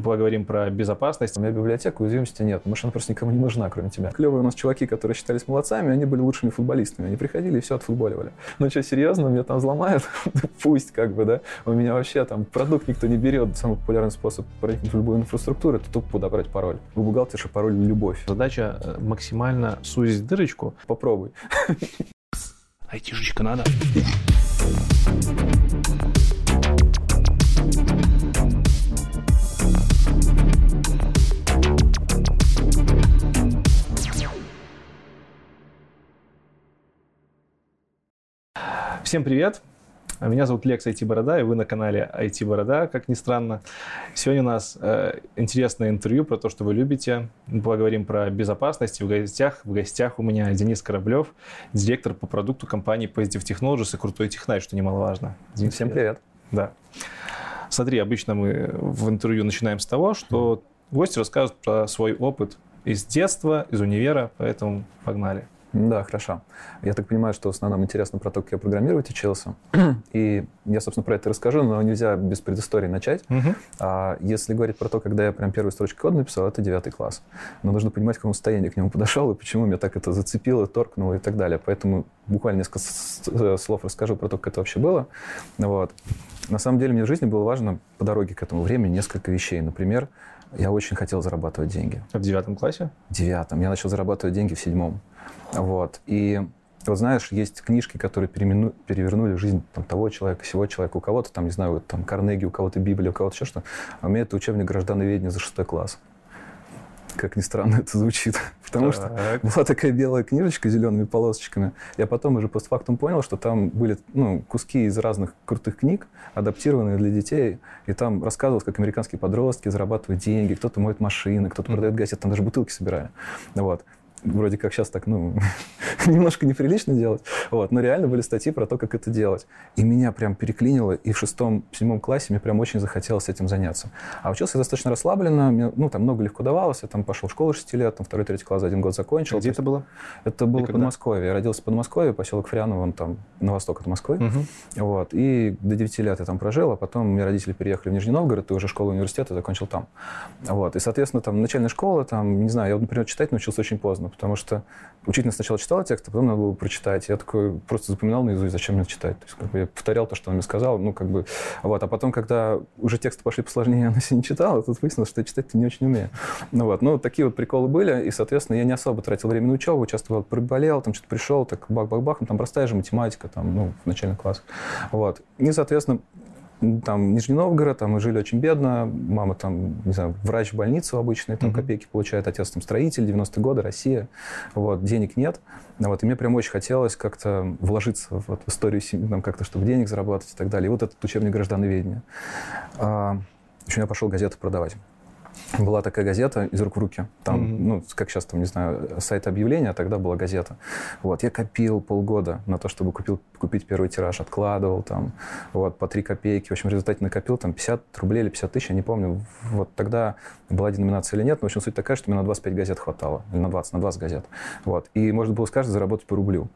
поговорим про безопасность. У меня библиотека, уязвимости нет, может, она просто никому не нужна, кроме тебя. Клевые у нас чуваки, которые считались молодцами, они были лучшими футболистами. Они приходили и все отфутболивали. Ну что, серьезно, меня там взломают? Пусть, как бы, да. У меня вообще там продукт никто не берет. Самый популярный способ проникнуть в любую инфраструктуру — это тупо подобрать пароль. У бухгалтерша пароль «Любовь». Задача э, максимально сузить дырочку. Попробуй. Айтишечка надо. Всем привет! Меня зовут Лекс IT Борода, и вы на канале IT Борода, как ни странно. Сегодня у нас э, интересное интервью про то, что вы любите. Мы поговорим про безопасность. В гостях, в гостях у меня Денис Кораблев, директор по продукту компании Positive Technologies и Крутой Технай, что немаловажно. Денис, Всем привет. Да. Смотри, обычно мы в интервью начинаем с того, что гости рассказывают про свой опыт из детства, из универа, поэтому погнали. Да, хорошо. Я так понимаю, что в основном интересно про то, как я программировать учился. И я, собственно, про это расскажу, но нельзя без предыстории начать. Угу. А если говорить про то, когда я прям первую строчку кода написал, это девятый класс. Но нужно понимать, в каком состоянии к нему подошел, и почему меня так это зацепило, торкнуло и так далее. Поэтому буквально несколько э, слов расскажу про то, как это вообще было. Вот. На самом деле мне в жизни было важно по дороге к этому времени несколько вещей. Например, я очень хотел зарабатывать деньги. В девятом классе? В девятом. Я начал зарабатывать деньги в седьмом. Вот. И вот знаешь, есть книжки, которые перемену, перевернули жизнь там, того человека, всего человека. У кого-то там, не знаю, вот, там Карнеги, у кого-то Библия, у кого-то еще что. А у меня это учебник граждановедения за шестой класс. Как ни странно это звучит. Потому так. что была такая белая книжечка с зелеными полосочками. Я потом уже постфактум понял, что там были ну, куски из разных крутых книг, адаптированные для детей. И там рассказывалось, как американские подростки зарабатывают деньги, кто-то моет машины, кто-то mm. продает газеты, там даже бутылки собирали. Вот вроде как сейчас так, ну, немножко неприлично делать. Вот, но реально были статьи про то, как это делать. И меня прям переклинило, и в шестом, седьмом классе мне прям очень захотелось этим заняться. А учился я достаточно расслабленно, мне, ну, там много легко давалось, я там пошел в школу 6 лет, там второй, третий класс за один год закончил. Где это было? Это было в Подмосковье. Я родился в Подмосковье, поселок Фряново, он там на восток от Москвы. Угу. Вот, и до 9 лет я там прожил, а потом мне родители переехали в Нижний Новгород, и уже школу университета закончил там. Вот, и, соответственно, там начальная школа, там, не знаю, я, например, читать научился очень поздно, потому что учительница сначала читала текст, а потом надо было прочитать. Я такой просто запоминал наизусть, зачем мне читать. То есть как бы я повторял то, что он мне сказал, ну как бы, вот. А потом, когда уже тексты пошли посложнее, я на себе не читал, тут выяснилось, что я читать-то не очень умею. Ну вот, ну такие вот приколы были, и, соответственно, я не особо тратил время на учебу, часто вот приболел, там что-то пришел, так бах-бах-бах, ну там простая же математика, там, ну, в начальных классах. Вот. И, соответственно, там Нижний Новгород, там мы жили очень бедно, мама там, не знаю, врач в больнице обычной, там mm-hmm. копейки получает, отец там строитель, 90-е годы, Россия, вот, денег нет, вот, и мне прям очень хотелось как-то вложиться вот, в историю семьи, там, как-то, чтобы денег заработать и так далее. И вот этот учебник граждановедения. А, еще я пошел газеты продавать была такая газета из рук в руки. Там, mm-hmm. ну, как сейчас, там, не знаю, сайт объявления, а тогда была газета. Вот, я копил полгода на то, чтобы купил, купить первый тираж, откладывал там, вот, по 3 копейки. В общем, в результате накопил там 50 рублей или 50 тысяч, я не помню. Вот тогда была деноминация или нет, но, в общем, суть такая, что мне на 25 газет хватало, или на 20, на 20 газет. Вот, и можно было с каждой заработать по рублю.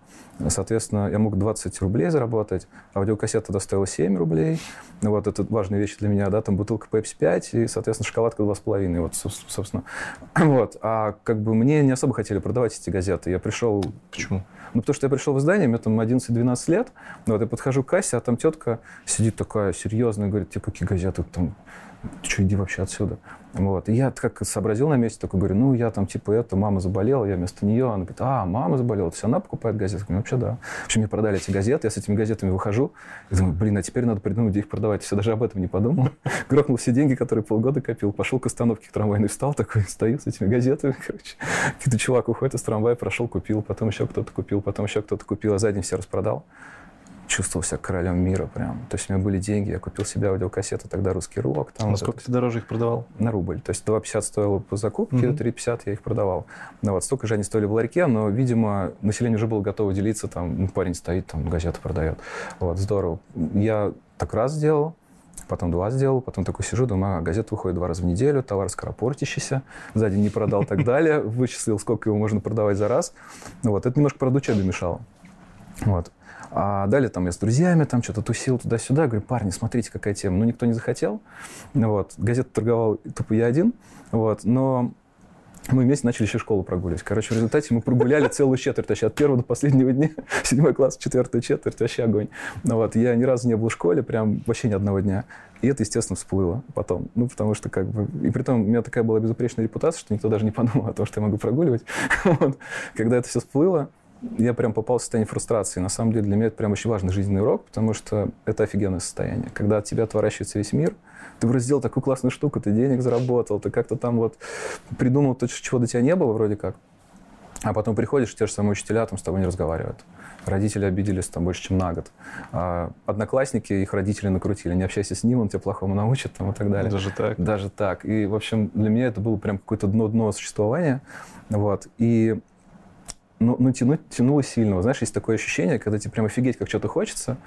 Соответственно, я мог 20 рублей заработать, аудиокассета тогда стоила 7 рублей. Вот, это важная вещь для меня, да, там бутылка Pepsi 5 и, соответственно, шоколадка 2,5 половиной, вот, собственно. Вот. А как бы мне не особо хотели продавать эти газеты. Я пришел... Почему? Ну, потому что я пришел в издание, мне там 11-12 лет, вот, я подхожу к кассе, а там тетка сидит такая серьезная, говорит, тебе какие газеты там ты что, иди вообще отсюда. Вот. И я как сообразил на месте, такой говорю, ну, я там типа это, мама заболела, я вместо нее. Она говорит, а, мама заболела, то есть она покупает газеты? Я вообще да. В общем, мне продали эти газеты, я с этими газетами выхожу, и думаю, блин, а теперь надо придумать, где их продавать. Все даже об этом не подумал. Грохнул все деньги, которые полгода копил, пошел к остановке к трамвайной, встал такой, стою с этими газетами, короче. Какой-то чувак уходит из трамвая, прошел, купил, потом еще кто-то купил, потом еще кто-то купил, а за день все распродал чувствовал себя королем мира прям. То есть у меня были деньги, я купил себе аудиокассеты, тогда русский рок. Там, сколько вот ты дороже их продавал? На рубль. То есть 2,50 стоило по закупке, mm-hmm. 3,50 я их продавал. Ну, вот столько же они стоили в ларьке, но, видимо, население уже было готово делиться. Там ну, парень стоит, там газеты продает. Вот, здорово. Я так раз сделал, потом два сделал, потом такой сижу, думаю, а, газета выходит два раза в неделю, товар скоропортящийся, сзади не продал и так далее, вычислил, сколько его можно продавать за раз. Вот, это немножко, правда, учебе мешало. Вот. А далее там я с друзьями там что-то тусил туда-сюда. Говорю, парни, смотрите, какая тема. Ну, никто не захотел. Вот. Газету торговал тупо я один. Вот. Но мы вместе начали еще школу прогуливать. Короче, в результате мы прогуляли целую четверть, вообще от первого до последнего дня, седьмой класс, четвертая четверть, вообще огонь. Ну, вот, я ни разу не был в школе, прям вообще ни одного дня. И это, естественно, всплыло потом. Ну, потому что как бы... И при том у меня такая была безупречная репутация, что никто даже не подумал о том, что я могу прогуливать. вот. Когда это все всплыло, я прям попал в состояние фрустрации. На самом деле для меня это прям очень важный жизненный урок, потому что это офигенное состояние. Когда от тебя отворачивается весь мир, ты вроде сделал такую классную штуку, ты денег заработал, ты как-то там вот придумал то, чего до тебя не было вроде как. А потом приходишь, те же самые учителя там с тобой не разговаривают. Родители обиделись там больше, чем на год. А одноклассники, их родители накрутили. Не общайся с ним, он тебя плохому научит там, и так далее. Даже так? Даже так. И, в общем, для меня это было прям какое-то дно-дно существования. Вот. И ну, ну тянуть тянуло сильно. Знаешь, есть такое ощущение, когда тебе прям офигеть, как что-то хочется,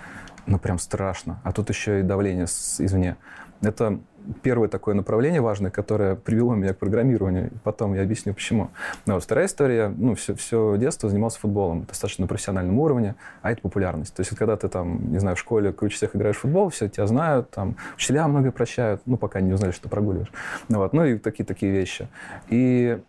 ну прям страшно. А тут еще и давление с, извне. Это первое такое направление важное, которое привело меня к программированию. Потом я объясню, почему. Но вот вторая история, ну, все, все детство занимался футболом, достаточно на профессиональном уровне, а это популярность. То есть, когда ты там, не знаю, в школе круче всех играешь в футбол, все тебя знают, там, учителя многое прощают, ну, пока не узнали, что прогуливаешь. Ну, вот, ну и такие-такие вещи. И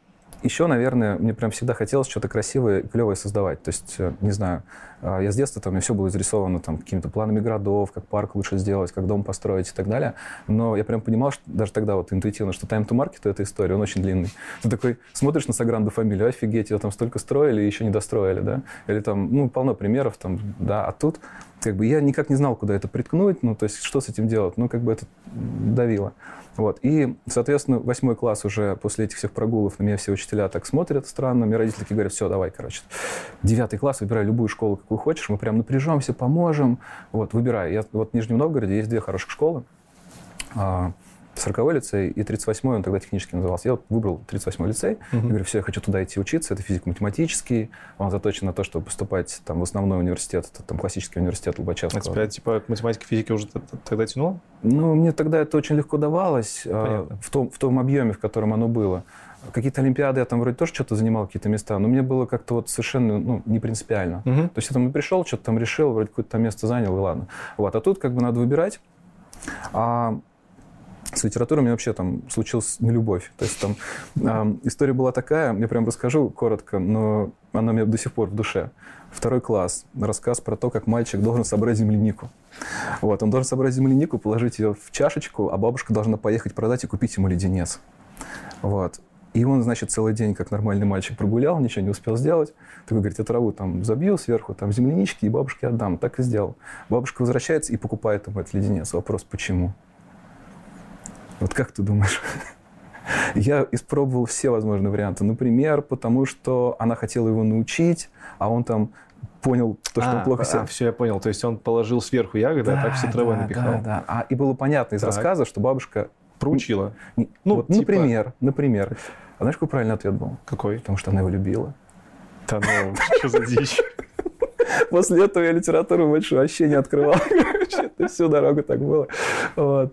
еще, наверное, мне прям всегда хотелось что-то красивое и клевое создавать. То есть, э, не знаю, а, я с детства там, у меня все было изрисовано там какими-то планами городов, как парк лучше сделать, как дом построить и так далее. Но я прям понимал, что даже тогда вот интуитивно, что time to market — это история, он очень длинный. Ты такой смотришь на Сагранду фамилию, офигеть, ее там столько строили и еще не достроили, да? Или там, ну, полно примеров там, да, а тут как бы я никак не знал, куда это приткнуть, ну, то есть что с этим делать, ну, как бы это давило. Вот. И, соответственно, восьмой класс уже после этих всех прогулов на меня все учителя так смотрят странно. Мне родители такие говорят, все, давай, короче. Девятый класс, выбирай любую школу, какую хочешь. Мы прям напряжемся, поможем. Вот, выбирай. Я, вот в Нижнем Новгороде есть две хороших школы. А, 40-й лицей и 38-й, он тогда технически назывался. Я вот выбрал 38-й лицей. Uh-huh. Я говорю, все, я хочу туда идти учиться. Это физико-математический. Он заточен на то, чтобы поступать там, в основной университет, это там классический университет Лобачевского. А тебя типа к математике, физике уже тогда тянуло? Ну, мне тогда это очень легко давалось э, в, том, в том объеме, в котором оно было. Какие-то олимпиады я там вроде тоже что-то занимал, какие-то места, но мне было как-то вот совершенно ну, не принципиально. Uh-huh. То есть я там и пришел, что-то там решил, вроде какое-то там место занял, и ладно. Вот. А тут как бы надо выбирать. А с литературой у меня вообще там случилась нелюбовь. То есть там э, история была такая, я прям расскажу коротко, но она у меня до сих пор в душе. Второй класс. Рассказ про то, как мальчик должен собрать землянику. Вот, он должен собрать землянику, положить ее в чашечку, а бабушка должна поехать продать и купить ему леденец. Вот. И он, значит, целый день, как нормальный мальчик, прогулял, ничего не успел сделать. Такой говорит, я траву там забью сверху, там землянички, и бабушке отдам. Так и сделал. Бабушка возвращается и покупает ему этот леденец. Вопрос, почему? Вот как ты думаешь? Я испробовал все возможные варианты. Например, потому что она хотела его научить, а он там понял то, что а, он плохо себя... А, все, я понял. То есть он положил сверху ягоды, да, а так все травой да, напихал. Да, да. А, и было понятно из так. рассказа, что бабушка... Проучила. Ну, вот, типа... например, например. А знаешь, какой правильный ответ был? Какой? Потому что она его любила. Да ну, что за дичь? После этого я литературу больше вообще не открывал. Всю дорогу так было. Вот.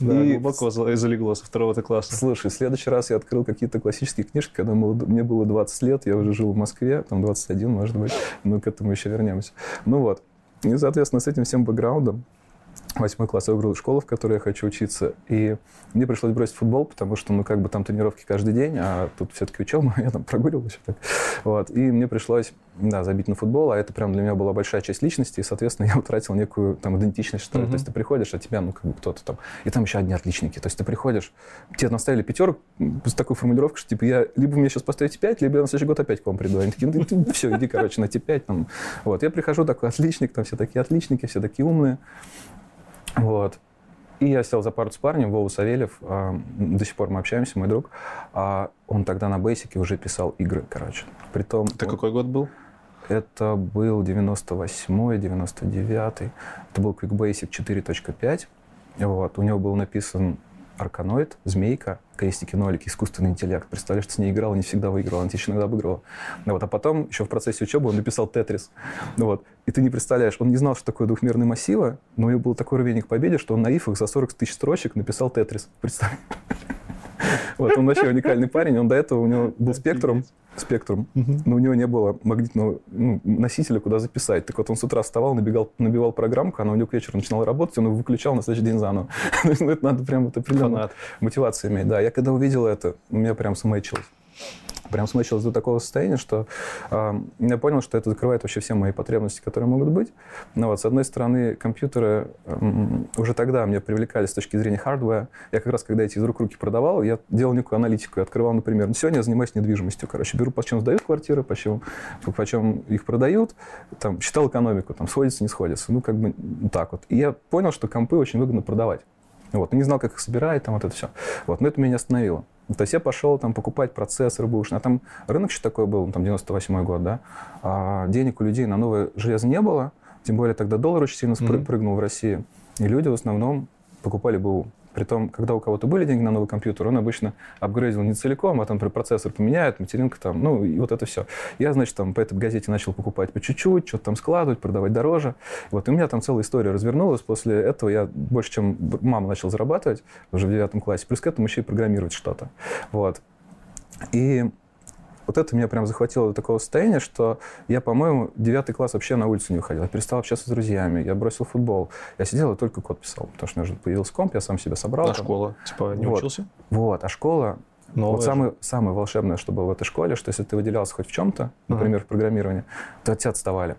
Да, и глубоко залегло со второго класса. Слушай, в следующий раз я открыл какие-то классические книжки, когда мне было 20 лет, я уже жил в Москве, там 21, может быть, но к этому еще вернемся. Ну вот. И, соответственно, с этим всем бэкграундом восьмой класс я выбрал школу, в которой я хочу учиться. И мне пришлось бросить футбол, потому что, ну, как бы там тренировки каждый день, а тут все-таки учеба, я там прогуливал еще так. Вот. И мне пришлось, да, забить на футбол, а это прям для меня была большая часть личности, и, соответственно, я утратил некую там идентичность, что ли. Uh-huh. То есть ты приходишь, а тебя, ну, как бы кто-то там... И там еще одни отличники. То есть ты приходишь, тебе наставили пятерок с такой формулировкой, что, типа, я либо мне сейчас поставите пять, либо я на следующий год опять к вам приду. Они такие, ну, все, иди, короче, на Т5. Там. Вот. Я прихожу такой отличник, там все такие отличники, все такие умные. Вот. И я сел за пару с парнем, Вова Савельев, э, до сих пор мы общаемся, мой друг. А он тогда на бейсике уже писал игры, короче. Притом, Это он, какой год был? Это был 98-й, 99-й. Это был QuickBasic 4.5. Вот. У него был написан Арканоид, Змейка, крестики, нолики, искусственный интеллект. Представляешь, ты с ней играл, не всегда выиграл, она тебе еще иногда обыгрывала. Ну, вот, а потом, еще в процессе учебы, он написал Тетрис. Ну, вот. И ты не представляешь, он не знал, что такое двухмерные массивы, но у него был такой рвение к победе, что он на ифах за 40 тысяч строчек написал Тетрис. Представь. Вот, он вообще уникальный парень. Он до этого, у него был спектрум, спектрум, но у него не было магнитного ну, носителя, куда записать. Так вот, он с утра вставал, набегал, набивал программку, она у него к вечеру начинала работать, он его выключал на следующий день заново. Ну, это надо прям вот определенную мотивацию иметь. Да, я когда увидел это, у меня прям смычилось прям смачивалось до такого состояния, что э, я понял, что это закрывает вообще все мои потребности, которые могут быть. Но вот, с одной стороны, компьютеры э, уже тогда мне привлекали с точки зрения хардвера. Я как раз, когда эти из рук руки продавал, я делал некую аналитику. Я открывал, например, ну, сегодня я занимаюсь недвижимостью. Короче, беру, почем сдают квартиры, почем, почем их продают, там, считал экономику, там, сходится, не сходится. Ну, как бы так вот. И я понял, что компы очень выгодно продавать. Вот. Не знал, как их собирать, там вот это все. Вот. Но это меня остановило. То есть я пошел там покупать процессор бэушный. А там рынок еще такой был, там 98 год, да. А денег у людей на новое железо не было. Тем более тогда доллар очень сильно mm-hmm. прыгнул в России. И люди в основном покупали БУ. Притом, когда у кого-то были деньги на новый компьютер, он обычно апгрейдил не целиком, а там процессор поменяет, материнка там, ну и вот это все. Я, значит, там по этой газете начал покупать по чуть-чуть, что-то там складывать, продавать дороже. Вот, и у меня там целая история развернулась. После этого я больше, чем мама начал зарабатывать уже в девятом классе. Плюс к этому еще и программировать что-то. Вот. И вот это меня прям захватило до такого состояния, что я, по-моему, девятый класс вообще на улицу не выходил. Я перестал общаться с друзьями, я бросил футбол. Я сидел и только код писал, потому что у меня уже появился комп, я сам себя собрал. А там. школа? Типа не вот. учился? Вот, а школа... Новое вот самое, самое волшебное, что было в этой школе, что если ты выделялся хоть в чем-то, например, uh-huh. в программировании, то от тебя отставали.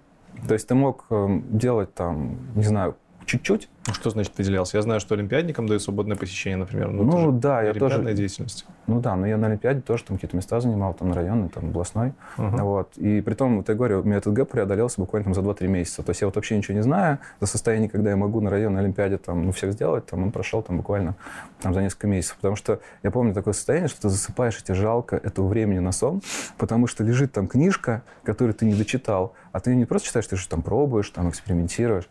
То есть ты мог э, делать там, не знаю, чуть-чуть. Ну, что значит выделялся? Я знаю, что олимпиадникам дают свободное посещение, например. Ну, ну да, я тоже... деятельность. Ну да, но я на Олимпиаде тоже там какие-то места занимал, там на районной, там областной. Uh-huh. Вот. И при том, вот я говорю, у меня этот гэп преодолелся буквально там за 2-3 месяца. То есть я вот вообще ничего не знаю, за состояние, когда я могу на районной Олимпиаде там, ну, всех сделать, там он прошел там буквально там за несколько месяцев. Потому что я помню такое состояние, что ты засыпаешь, и тебе жалко этого времени на сон, потому что лежит там книжка, которую ты не дочитал, а ты не просто читаешь, ты же там пробуешь, там экспериментируешь.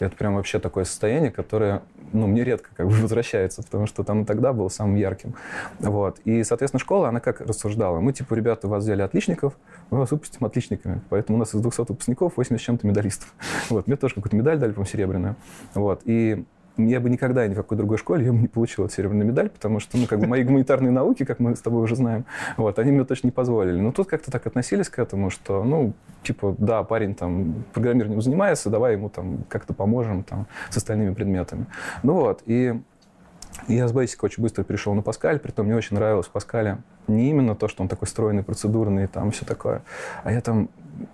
И это прям вообще такое состояние, которое ну, мне редко как бы возвращается, потому что там и тогда был самым ярким. Вот. И, соответственно, школа, она как рассуждала? Мы, типа, ребята, вас взяли отличников, мы вас выпустим отличниками. Поэтому у нас из 200 выпускников 80 с чем-то медалистов. Вот. Мне тоже какую-то медаль дали, по-моему, серебряную. Вот. И я бы никогда ни в какой другой школе я бы не получил эту серебряную медаль, потому что, ну, как бы мои гуманитарные науки, как мы с тобой уже знаем, вот, они мне точно не позволили. Но тут как-то так относились к этому, что, ну, типа, да, парень там программированием занимается, давай ему там как-то поможем там с остальными предметами. Ну вот, и я с Basic очень быстро перешел на Паскаль, притом мне очень нравилось в Паскале не именно то, что он такой стройный, процедурный, там все такое, а я там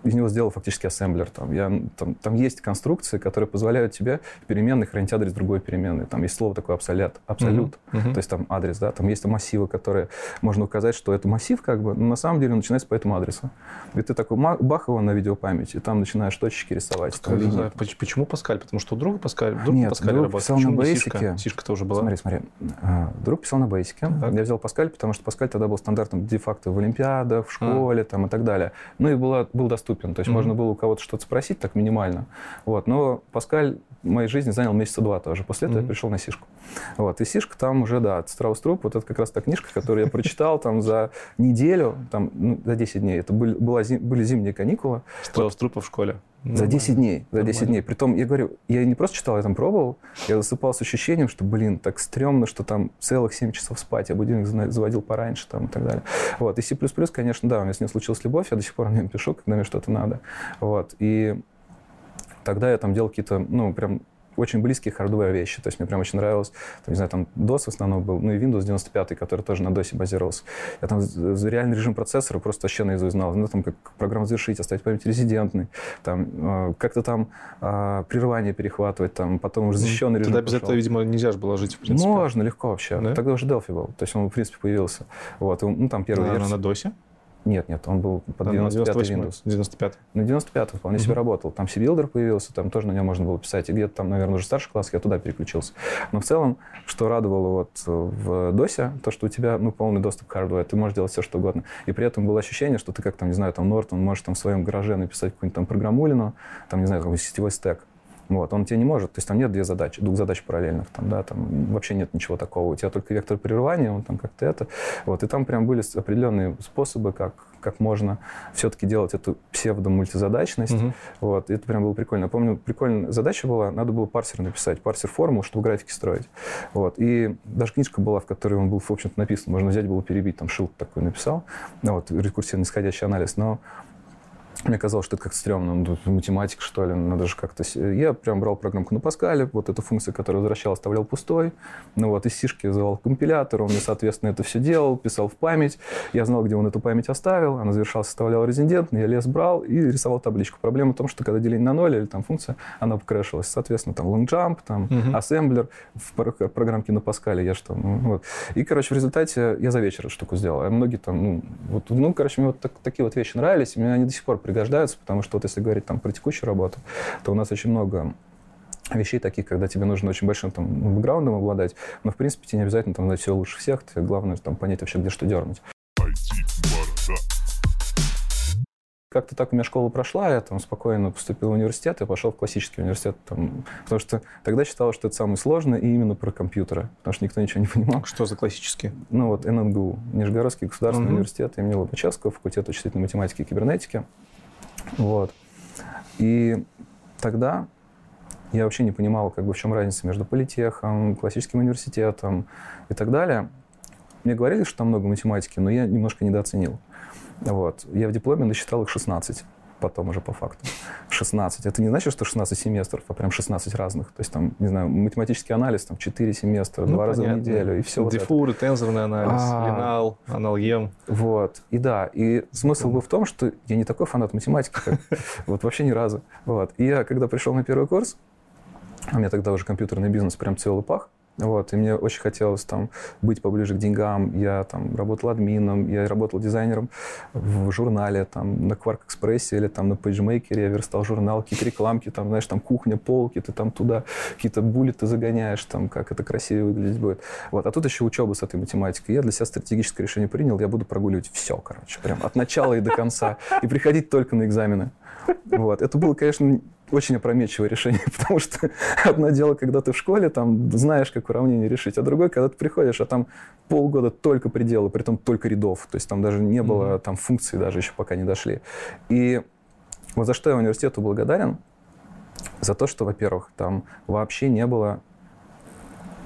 из него сделал фактически ассемблер. Там, я, там, там есть конструкции, которые позволяют тебе переменной хранить адрес другой переменной. Там есть слово такое абсолют, абсолют uh-huh. Uh-huh. то есть там адрес, да, там есть массивы, которые можно указать, что это массив, как бы, но на самом деле он начинается по этому адресу. И ты такой бах его на видеопамять, и там начинаешь точечки рисовать. Там, знаю, почему Паскаль? Потому что друг Паскаль, друг Нет, Паскаль друг работает. писал Почему на Basic? Сишка тоже была. Смотри, смотри. А, друг писал на Basic. Так. Я взял Паскаль, потому что Паскаль тогда был стандартом де-факто в Олимпиадах, в школе а. там, и так далее. Ну и была, был доступен. То есть mm-hmm. можно было у кого-то что-то спросить, так минимально. Вот. Но Паскаль в моей жизни занял месяца два тоже. После этого mm-hmm. я пришел на Сишку. Вот. И Сишка там уже, да, Страус Труп, вот это как раз та книжка, которую я прочитал там за неделю, там, ну, за 10 дней. Это были, была, были зимние каникулы. Страус Трупа в школе. За 10 дней. За 10 дней. Притом, я говорю, я не просто читал, я там пробовал. Я засыпал с ощущением, что, блин, так стрёмно, что там целых 7 часов спать. Я будильник заводил пораньше там, и так далее. Вот. И C++, конечно, да, у меня с ним случилась любовь. Я до сих пор на нем пишу, когда мне что-то надо. Вот. И тогда я там делал какие-то, ну, прям очень близкие hardware вещи. То есть мне прям очень нравилось, там, не знаю, там DOS в основном был, ну и Windows 95, который тоже на DOS базировался. Я там реальный режим процессора просто вообще наизусть знал. Ну, там как программу завершить, оставить память резидентной, там э, как-то там э, прерывание перехватывать, там потом уже защищенный режим Тогда без этого, видимо, нельзя же было жить, в принципе. Можно, легко вообще. Да? Тогда уже Delphi был. То есть он, в принципе, появился. Вот. Ну, там первый на, версия. на DOS? Нет, нет, он был под 95 Windows. 95 На 95 вполне uh-huh. себе работал. Там C-Builder появился, там тоже на нем можно было писать. И где-то там, наверное, уже старший класс, я туда переключился. Но в целом, что радовало вот в DOS, то, что у тебя ну, полный доступ к хардвару, ты можешь делать все, что угодно. И при этом было ощущение, что ты как там, не знаю, там Нортон можешь там в своем гараже написать какую-нибудь там программулину, там, не знаю, какой сетевой стек. Вот, он тебе не может, то есть там нет две задачи, двух задач параллельных, там, да, там вообще нет ничего такого. У тебя только вектор прерывания, он там как-то это. Вот, и там прям были определенные способы, как как можно все-таки делать эту псевдо-мультизадачность. Угу. Вот, и это прям было прикольно. Я помню, прикольная задача была, надо было парсер написать, парсер формул, чтобы графики строить. Вот, и даже книжка была, в которой он был, в общем-то, написан. Можно взять было перебить, там шилд такой написал, вот, рекурсивный исходящий анализ. Но мне казалось, что это как-то стрёмно. Ну, математика, что ли, надо же как-то... Я прям брал программку на Паскале, вот эту функцию, которая возвращал, оставлял пустой. Ну вот, из сишки вызывал компилятор, он мне, соответственно, это все делал, писал в память. Я знал, где он эту память оставил, она завершалась, составлял резидент, я лес брал и рисовал табличку. Проблема в том, что когда деление на ноль или там функция, она покрэшилась. Соответственно, там long jump, там uh-huh. ассемблер в программке на Паскале я что, ну, вот. И, короче, в результате я за вечер эту штуку сделал. А многие там, ну, вот, ну короче, мне вот так, такие вот вещи нравились, и мне они до сих пор пригождаются, потому что вот если говорить там про текущую работу, то у нас очень много вещей таких, когда тебе нужно очень большим там, бэкграундом обладать, но, в принципе, тебе не обязательно там знать все лучше всех, тебе главное там понять вообще, где что дернуть. Как-то так у меня школа прошла, я там спокойно поступил в университет и пошел в классический университет. Там, потому что тогда считалось, что это самое сложное и именно про компьютеры, потому что никто ничего не понимал. Что за классический? Ну вот ННГУ, Нижегородский государственный угу. университет имени Лобачевского, факультет вычислительной математики и кибернетики. Вот. И тогда я вообще не понимал, как бы, в чем разница между политехом, классическим университетом и так далее. Мне говорили, что там много математики, но я немножко недооценил. Вот. Я в дипломе насчитал их 16 потом уже по факту. 16. Это не значит, что 16 семестров, а прям 16 разных. То есть там, не знаю, математический анализ, там 4 семестра, ну, 2 раза в неделю и все. Дифуры, вот тензорный анализ, а, линал, аналгем. Вот. И да, и смысл был в том, что я не такой фанат математики, как вот вообще ни разу. Вот. И я, когда пришел на первый курс, у меня тогда уже компьютерный бизнес прям целый пах, вот, и мне очень хотелось там быть поближе к деньгам. Я там работал админом, я работал дизайнером в журнале, там на Quark Express или там на PageMaker, я верстал журнал, какие-то рекламки, там, знаешь, там кухня, полки, ты там туда какие-то буллеты загоняешь, там, как это красиво выглядеть будет. Вот, а тут еще учеба с этой математикой. Я для себя стратегическое решение принял, я буду прогуливать все, короче, прям от начала и до конца, и приходить только на экзамены. Вот. Это было, конечно, очень опрометчивое решение, потому что одно дело, когда ты в школе, там, знаешь, как уравнение решить, а другое, когда ты приходишь, а там полгода только пределы, при том только рядов, то есть там даже не было, mm-hmm. там функций даже еще пока не дошли. И вот за что я университету благодарен, за то, что, во-первых, там вообще не было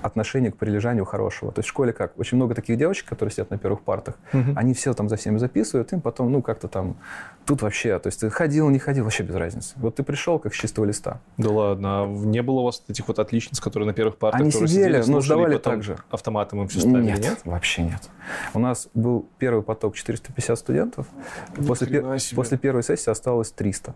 отношение к прилежанию хорошего. То есть в школе как? Очень много таких девочек, которые сидят на первых партах, угу. они все там за всеми записывают, им потом, ну, как-то там, тут вообще, то есть ты ходил, не ходил, вообще без разницы. Вот ты пришел как с чистого листа. Да ладно, а не было у вас этих вот отличниц, которые на первых партах, они сидели, сидели но сдавали так же. автоматом им все ставили, нет, нет? вообще нет. У нас был первый поток 450 студентов, после, пер... после первой сессии осталось 300.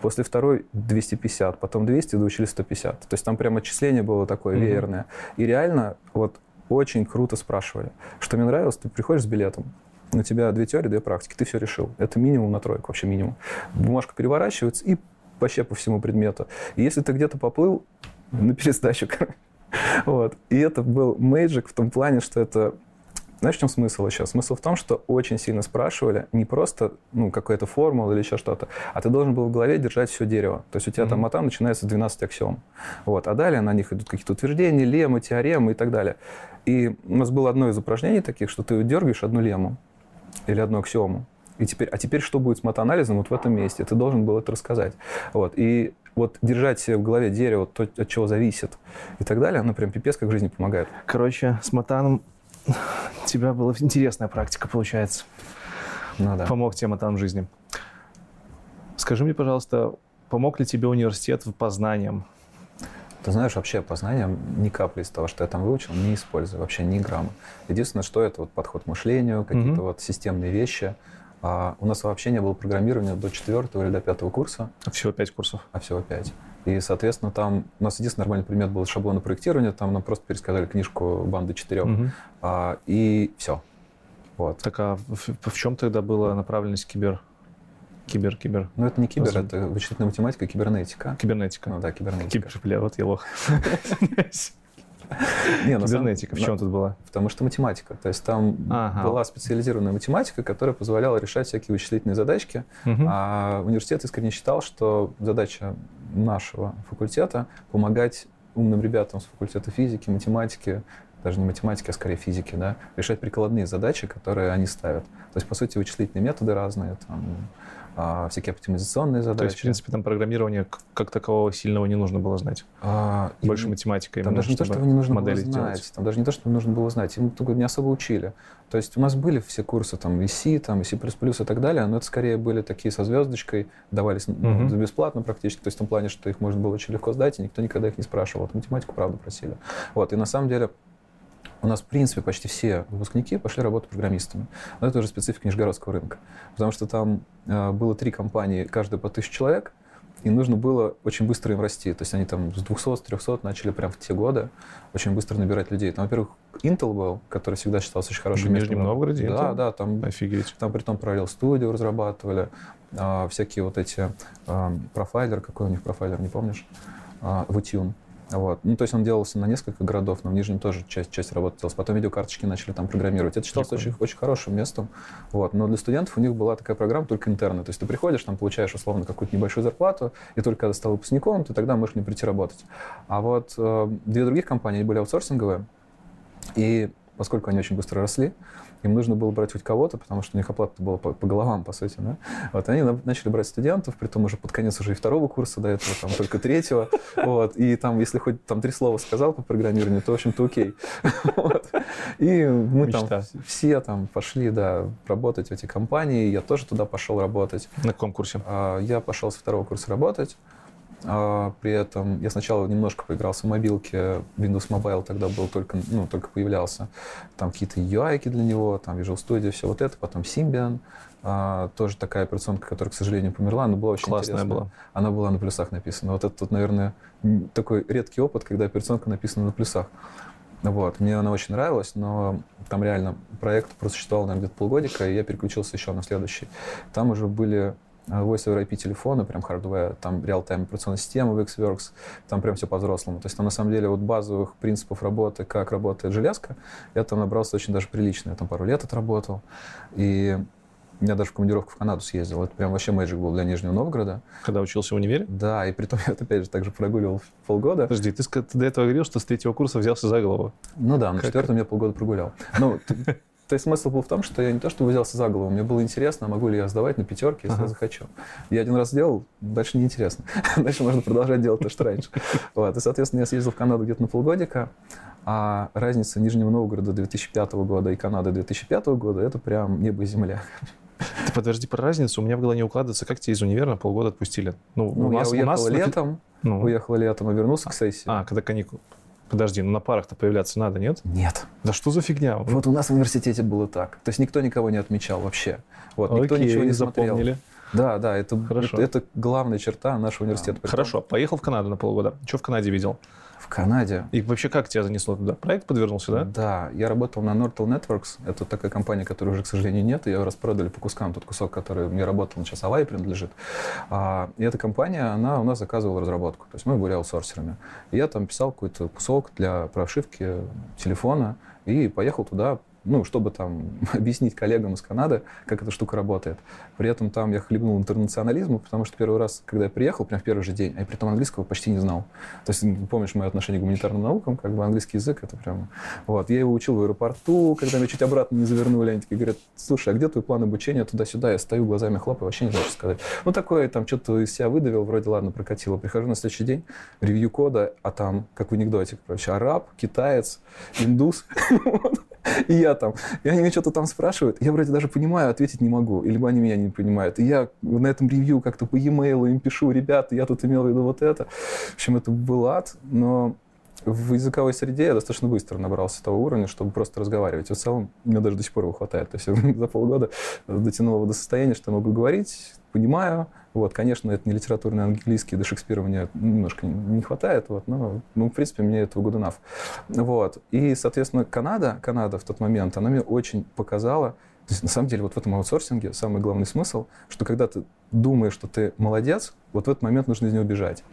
После второй 250, потом 200, доучили 150. То есть там прям отчисление было такое mm-hmm. веерное. И реально вот очень круто спрашивали. Что мне нравилось, ты приходишь с билетом, у тебя две теории, две практики, ты все решил. Это минимум на тройку, вообще минимум. Бумажка переворачивается и вообще по всему предмету. И если ты где-то поплыл, на пересдачу, вот. И это был мейджик в том плане, что это знаешь, в чем смысл еще? Смысл в том, что очень сильно спрашивали не просто ну, какая-то формула или еще что-то, а ты должен был в голове держать все дерево. То есть у тебя mm-hmm. там мата начинается с 12 аксиом. Вот. А далее на них идут какие-то утверждения, леммы, теоремы и так далее. И у нас было одно из упражнений таких, что ты дергаешь одну лему или одну аксиому. И теперь, а теперь что будет с матанализом вот в этом месте? Ты должен был это рассказать. Вот. И вот держать себе в голове дерево, то, от чего зависит и так далее, оно прям пипец как в жизни помогает. Короче, с матаном у тебя была интересная практика, получается. Ну да. Помог тема там жизни. Скажи мне, пожалуйста, помог ли тебе университет в познанием? Ты знаешь, вообще познанием ни капли из того, что я там выучил, не использую, вообще ни грамма. Единственное, что это вот подход к мышлению, какие-то mm-hmm. вот системные вещи. А у нас вообще не было программирования до четвертого или до пятого курса. А всего пять курсов? А всего пять. И, соответственно, там у нас единственный нормальный предмет был шаблоны проектирования, там нам просто пересказали книжку «Банды четырех», угу. а, и все. Вот. Так а в, в чем тогда была направленность кибер? Кибер, кибер. Ну, это не кибер, Возможно. это вычислительная математика, кибернетика. Кибернетика. Ну да, кибернетика. Кибер, бля, вот я лох. Не, Кибернетика, в чем тут была? Потому что математика. То есть там была специализированная математика, которая позволяла решать всякие вычислительные задачки. А университет искренне считал, что задача нашего факультета помогать умным ребятам с факультета физики, математики даже не математики, а скорее физики, да, решать прикладные задачи, которые они ставят. То есть, по сути, вычислительные методы разные, там, а, всякие оптимизационные задачи. То есть, в принципе, там программирование как такового сильного не нужно было знать? А, Больше и, математика Там даже не то, что не нужно было знать. Делать. Там даже не то, что нужно было знать. Им только не особо учили. То есть у нас были все курсы, там, и C, там, и C++ и так далее, но это скорее были такие со звездочкой, давались uh-huh. бесплатно практически, то есть в том плане, что их можно было очень легко сдать, и никто никогда их не спрашивал. Вот математику, правда, просили. Вот, и на самом деле у нас, в принципе, почти все выпускники пошли работать программистами. Но это уже специфика нижегородского рынка. Потому что там э, было три компании, каждая по тысяче человек, и нужно было очень быстро им расти. То есть они там с 200, с 300 начали прям в те годы очень быстро набирать людей. Там, во-первых, Intel был, который всегда считался очень хорошим в местом. Нижнем Новгороде? Да, Intel? да. Там, Офигеть. Там при том параллел студию разрабатывали, а, всякие вот эти а, профайлер, какой у них профайлер, не помнишь? А, Vtune. Вот. Ну, то есть он делался на несколько городов, но в Нижнем тоже часть, часть работы делалась. Потом видеокарточки начали там программировать. Это считалось очень, очень хорошим местом. Вот. Но для студентов у них была такая программа только интерна. То есть ты приходишь, там получаешь условно какую-то небольшую зарплату, и только когда стал выпускником, ты тогда можешь не прийти работать. А вот э, две других компании были аутсорсинговые, и поскольку они очень быстро росли, им нужно было брать хоть кого-то, потому что у них оплата была по, по головам, по сути. Да? Вот, они начали брать студентов, при том уже под конец уже и второго курса, до этого там только третьего. Вот, и там, если хоть там три слова сказал по программированию, то, в общем-то, окей. Вот. И мы Мечта. там все там пошли, да, работать в эти компании. Я тоже туда пошел работать. На каком курсе? А, я пошел со второго курса работать. А, при этом я сначала немножко поигрался в мобилке, Windows Mobile тогда был только, ну, только появлялся. Там какие-то UI для него, там Visual Studio, все вот это, потом Symbian, а, тоже такая операционка, которая, к сожалению, померла, но была очень Классная интересная. была. Она была на плюсах написана. Вот это тут, наверное, такой редкий опыт, когда операционка написана на плюсах. Вот. Мне она очень нравилась, но там реально проект просуществовал, наверное, где-то полгодика, и я переключился еще на следующий. Там уже были Voice over IP телефона, прям hardware, там реал-тайм операционная система в Xworks, там прям все по-взрослому. То есть там на самом деле вот базовых принципов работы, как работает железка, я там набрался очень даже прилично. Я там пару лет отработал. И я даже в командировку в Канаду съездил. Это прям вообще мэджик был для Нижнего Новгорода. Когда учился в универе? Да, и при том я опять же также прогуливал полгода. Подожди, ты, ты до этого говорил, что с третьего курса взялся за голову. Ну да, на четвертом я полгода прогулял. Ну, то есть смысл был в том, что я не то что взялся за голову, мне было интересно, могу ли я сдавать на пятерки, если ага. я захочу. Я один раз сделал, дальше неинтересно. дальше можно продолжать делать то, что раньше. Вот. И, соответственно, я съездил в Канаду где-то на полгодика, а разница Нижнего Новгорода 2005 года и Канады 2005 года — это прям небо и земля. Ты подожди про разницу, у меня в голове не укладывается, как тебя из универа на полгода отпустили? Ну, ну у нас, я уехал у нас летом, ну. уехал летом, а вернулся к сессии. А, когда каникулы. Подожди, ну на парах-то появляться надо, нет? Нет. Да что за фигня? Вот у нас в университете было так. То есть никто никого не отмечал вообще. Вот, никто Окей, ничего не смотрел. запомнили. Да, да, это, это, это главная черта нашего университета. Хорошо, поехал в Канаду на полгода. Что в Канаде видел? Канаде. И вообще как тебя занесло туда? Проект подвернулся, да? Да, я работал на Nortel Networks. Это такая компания, которой уже, к сожалению, нет. Ее распродали по кускам. Тот кусок, который мне работал, сейчас Авай принадлежит. А, и эта компания, она у нас заказывала разработку. То есть мы были аутсорсерами. И я там писал какой-то кусок для прошивки телефона и поехал туда ну, чтобы там объяснить коллегам из Канады, как эта штука работает. При этом там я хлебнул интернационализму, потому что первый раз, когда я приехал, прям в первый же день, а я при этом английского почти не знал. То есть, помнишь мое отношение к гуманитарным наукам, как бы английский язык, это прям... Вот, я его учил в аэропорту, когда меня чуть обратно не завернули, они такие говорят, слушай, а где твой план обучения туда-сюда? Я стою, глазами хлопаю, вообще не знаю, что сказать. Ну, такое, там, что-то из себя выдавил, вроде, ладно, прокатило. Прихожу на следующий день, ревью кода, а там, как в анекдоте, короче, араб, китаец, индус. И я там. И они меня что-то там спрашивают. Я вроде даже понимаю, ответить не могу. Или они меня не понимают. И я на этом ревью как-то по e-mail им пишу, ребята, я тут имел в виду вот это. В общем, это был ад, но в языковой среде я достаточно быстро набрался того уровня, чтобы просто разговаривать. В целом мне даже до сих пор его хватает. То есть за полгода дотянул до состояния, что я могу говорить, понимаю. Вот, конечно, это не литературный английский, до Шекспира мне немножко не хватает, вот, но, ну, в принципе, мне этого good enough. Вот. И, соответственно, Канада, Канада в тот момент, она мне очень показала, то есть, на самом деле, вот в этом аутсорсинге самый главный смысл, что когда ты думаешь, что ты молодец, вот в этот момент нужно из него бежать.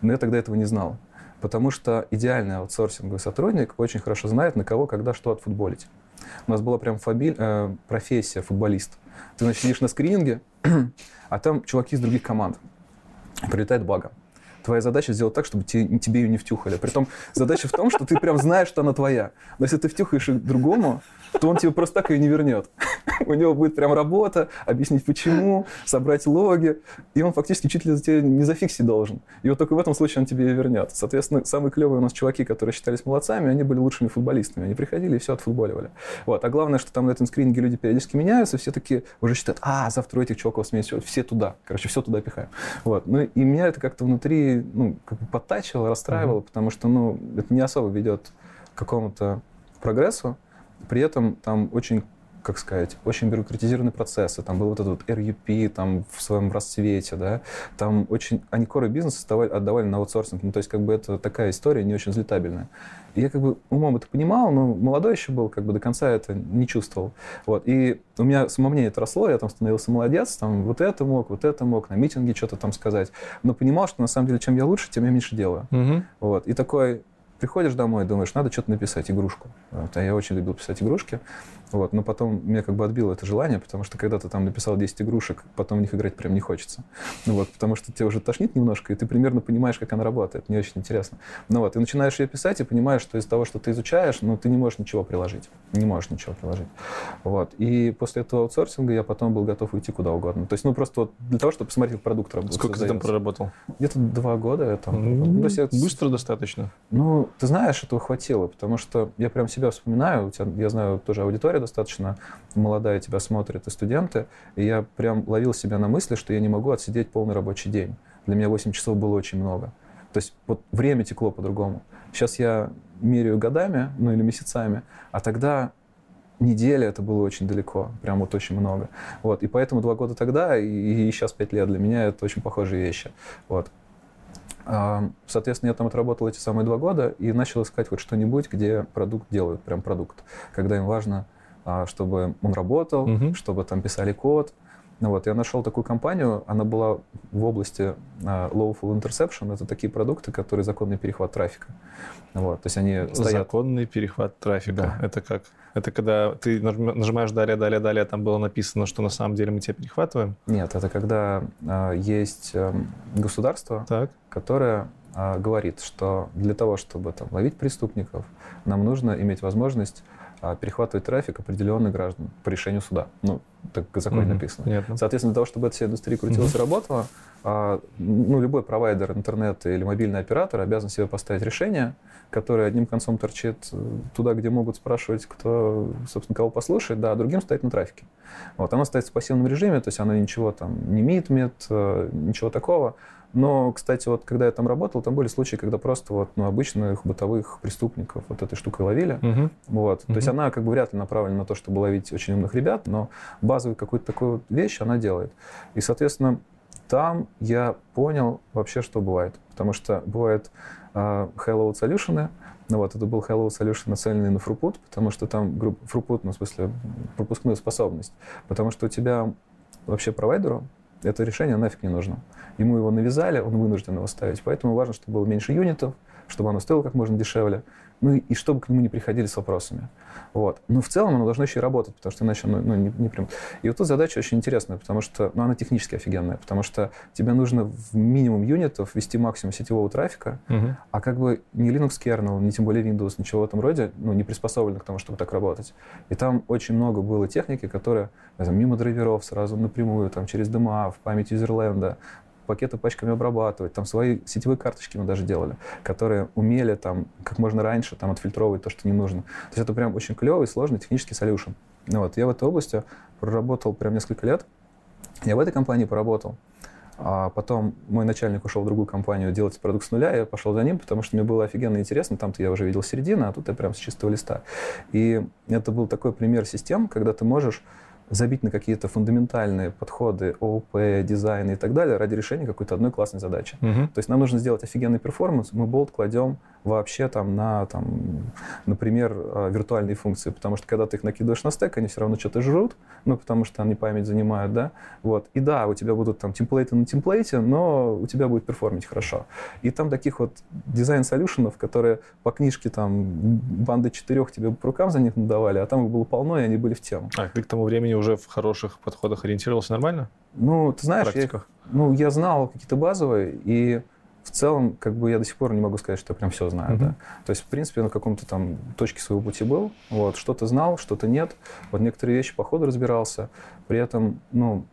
Но я тогда этого не знал. Потому что идеальный аутсорсинговый сотрудник очень хорошо знает, на кого, когда, что отфутболить. У нас была прям фобиль, э, профессия футболист. Ты, значит, на скрининге, а там чуваки из других команд. Прилетает бага. Твоя задача сделать так, чтобы тебе, тебе ее не втюхали. Притом задача в том, что ты прям знаешь, что она твоя. Но если ты втюхаешь другому, то он тебе просто так ее не вернет. У него будет прям работа, объяснить почему, собрать логи, и он фактически чуть ли за тебя не зафиксить должен. И вот только в этом случае он тебе ее вернет. Соответственно, самые клевые у нас чуваки, которые считались молодцами, они были лучшими футболистами. Они приходили и все отфутболивали. Вот. А главное, что там на этом скрининге люди периодически меняются, все такие уже считают, а, завтра у этих чуваков сменить все туда. Короче, все туда пихаем. Вот. Ну и меня это как-то внутри ну, как бы подтачивало, расстраивало, mm-hmm. потому что ну, это не особо ведет к какому-то прогрессу. При этом там очень как сказать, очень бюрократизированные процессы. Там был вот этот вот RUP там, в своем расцвете, да. Там очень... Они коры бизнес отдавали, отдавали на аутсорсинг. Ну, то есть, как бы это такая история не очень взлетабельная. И я как бы умом это понимал, но молодой еще был, как бы до конца это не чувствовал. Вот. И у меня самомнение это росло, я там становился молодец, там вот это мог, вот это мог, на митинге что-то там сказать. Но понимал, что на самом деле, чем я лучше, тем я меньше делаю. Угу. Вот. И такой, приходишь домой, думаешь, надо что-то написать, игрушку. Вот. А я очень любил писать игрушки. Вот. Но потом меня как бы отбило это желание, потому что когда ты там написал 10 игрушек, потом в них играть прям не хочется. Ну вот, потому что тебе уже тошнит немножко, и ты примерно понимаешь, как она работает. Мне очень интересно. Ну вот, и начинаешь ее писать, и понимаешь, что из того, что ты изучаешь, ну, ты не можешь ничего приложить. Не можешь ничего приложить. Вот. И после этого аутсорсинга я потом был готов уйти куда угодно. То есть, ну, просто вот для того, чтобы посмотреть, как продукт работает. Сколько ты там проработал? Где-то два года. Там, mm-hmm. ну, то есть я... Быстро достаточно? Ну, ты знаешь, этого хватило, потому что я прям себя вспоминаю, у тебя, я знаю, тоже аудитория достаточно молодая тебя смотрит, и студенты, и я прям ловил себя на мысли, что я не могу отсидеть полный рабочий день. Для меня 8 часов было очень много. То есть вот время текло по-другому. Сейчас я меряю годами, ну или месяцами, а тогда неделя это было очень далеко, прям вот очень много. Вот, и поэтому два года тогда и, и сейчас пять лет для меня это очень похожие вещи. Вот. Соответственно, я там отработал эти самые два года и начал искать вот что-нибудь, где продукт делают, прям продукт, когда им важно а, чтобы он работал, угу. чтобы там писали код. Ну, вот, я нашел такую компанию, она была в области uh, Lawful Interception, это такие продукты, которые законный перехват трафика. Вот, то есть они стоят... Законный перехват трафика, да. это как? Это когда ты нажимаешь далее, далее, далее, там было написано, что на самом деле мы тебя перехватываем? Нет, это когда uh, есть uh, государство, так. которое говорит, что для того, чтобы там, ловить преступников, нам нужно иметь возможность а перехватывать трафик определенных граждан по решению суда. Ну, так в законе mm-hmm. написано. Понятно. Соответственно, для того, чтобы эта вся индустрия крутилась mm-hmm. и работала, а, ну, любой провайдер интернета или мобильный оператор обязан себе поставить решение, которое одним концом торчит э, туда, где могут спрашивать, кто, собственно, кого послушать, да, а другим стоит на трафике. Вот, оно стоит в пассивном режиме, то есть оно ничего там не митмит, э, ничего такого. Но, кстати, вот когда я там работал, там были случаи, когда просто вот, ну, обычных бытовых преступников вот этой штукой ловили. Uh-huh. Вот. Uh-huh. То есть она как бы вряд ли направлена на то, чтобы ловить очень умных ребят, но базовую какую-то такую вот вещь она делает. И, соответственно, там я понял вообще, что бывает. Потому что бывает uh, Hello Solution, ну вот, это был Hello Solution, нацеленный на фрупут, потому что там группа фрупут, ну, в смысле, пропускную способность. Потому что у тебя вообще провайдеру это решение нафиг не нужно. Ему его навязали, он вынужден его ставить. Поэтому важно, чтобы было меньше юнитов, чтобы оно стоило как можно дешевле, ну и чтобы к нему не приходили с вопросами. Вот. Но в целом оно должно еще и работать, потому что иначе оно ну, не, не прям... И вот тут задача очень интересная, потому что ну, она технически офигенная, потому что тебе нужно в минимум юнитов ввести максимум сетевого трафика, угу. а как бы ни Linux kernel, ни тем более Windows, ничего в этом роде ну, не приспособлено к тому, чтобы так работать. И там очень много было техники, которые там, мимо драйверов сразу напрямую, там, через DMA, в память юзерленда, пакеты пачками обрабатывать. Там свои сетевые карточки мы даже делали, которые умели там как можно раньше там отфильтровывать то, что не нужно. То есть это прям очень клевый, сложный технический solution. Ну, вот. Я в этой области проработал прям несколько лет. Я в этой компании поработал. А потом мой начальник ушел в другую компанию делать продукт с нуля, я пошел за ним, потому что мне было офигенно интересно. Там-то я уже видел середину, а тут я прям с чистого листа. И это был такой пример систем, когда ты можешь забить на какие-то фундаментальные подходы ООП, дизайна и так далее ради решения какой-то одной классной задачи. Угу. То есть нам нужно сделать офигенный performance, мы болт кладем вообще там на, там, например, а, виртуальные функции, потому что когда ты их накидываешь на стек, они все равно что-то жрут, ну, потому что они память занимают, да, вот. И да, у тебя будут там темплейты на темплейте, но у тебя будет перформить хорошо. И там таких вот дизайн-солюшенов, которые по книжке там банды четырех тебе по рукам за них надавали, а там их было полно, и они были в тему. А ты к тому времени уже в хороших подходах ориентировался нормально? Ну, ты знаешь, я, ну, я знал какие-то базовые, и в целом, как бы я до сих пор не могу сказать, что я прям все знаю, mm-hmm. да. То есть, в принципе, на каком-то там точке своего пути был, вот, что-то знал, что-то нет. Вот некоторые вещи по ходу разбирался. При этом, ну,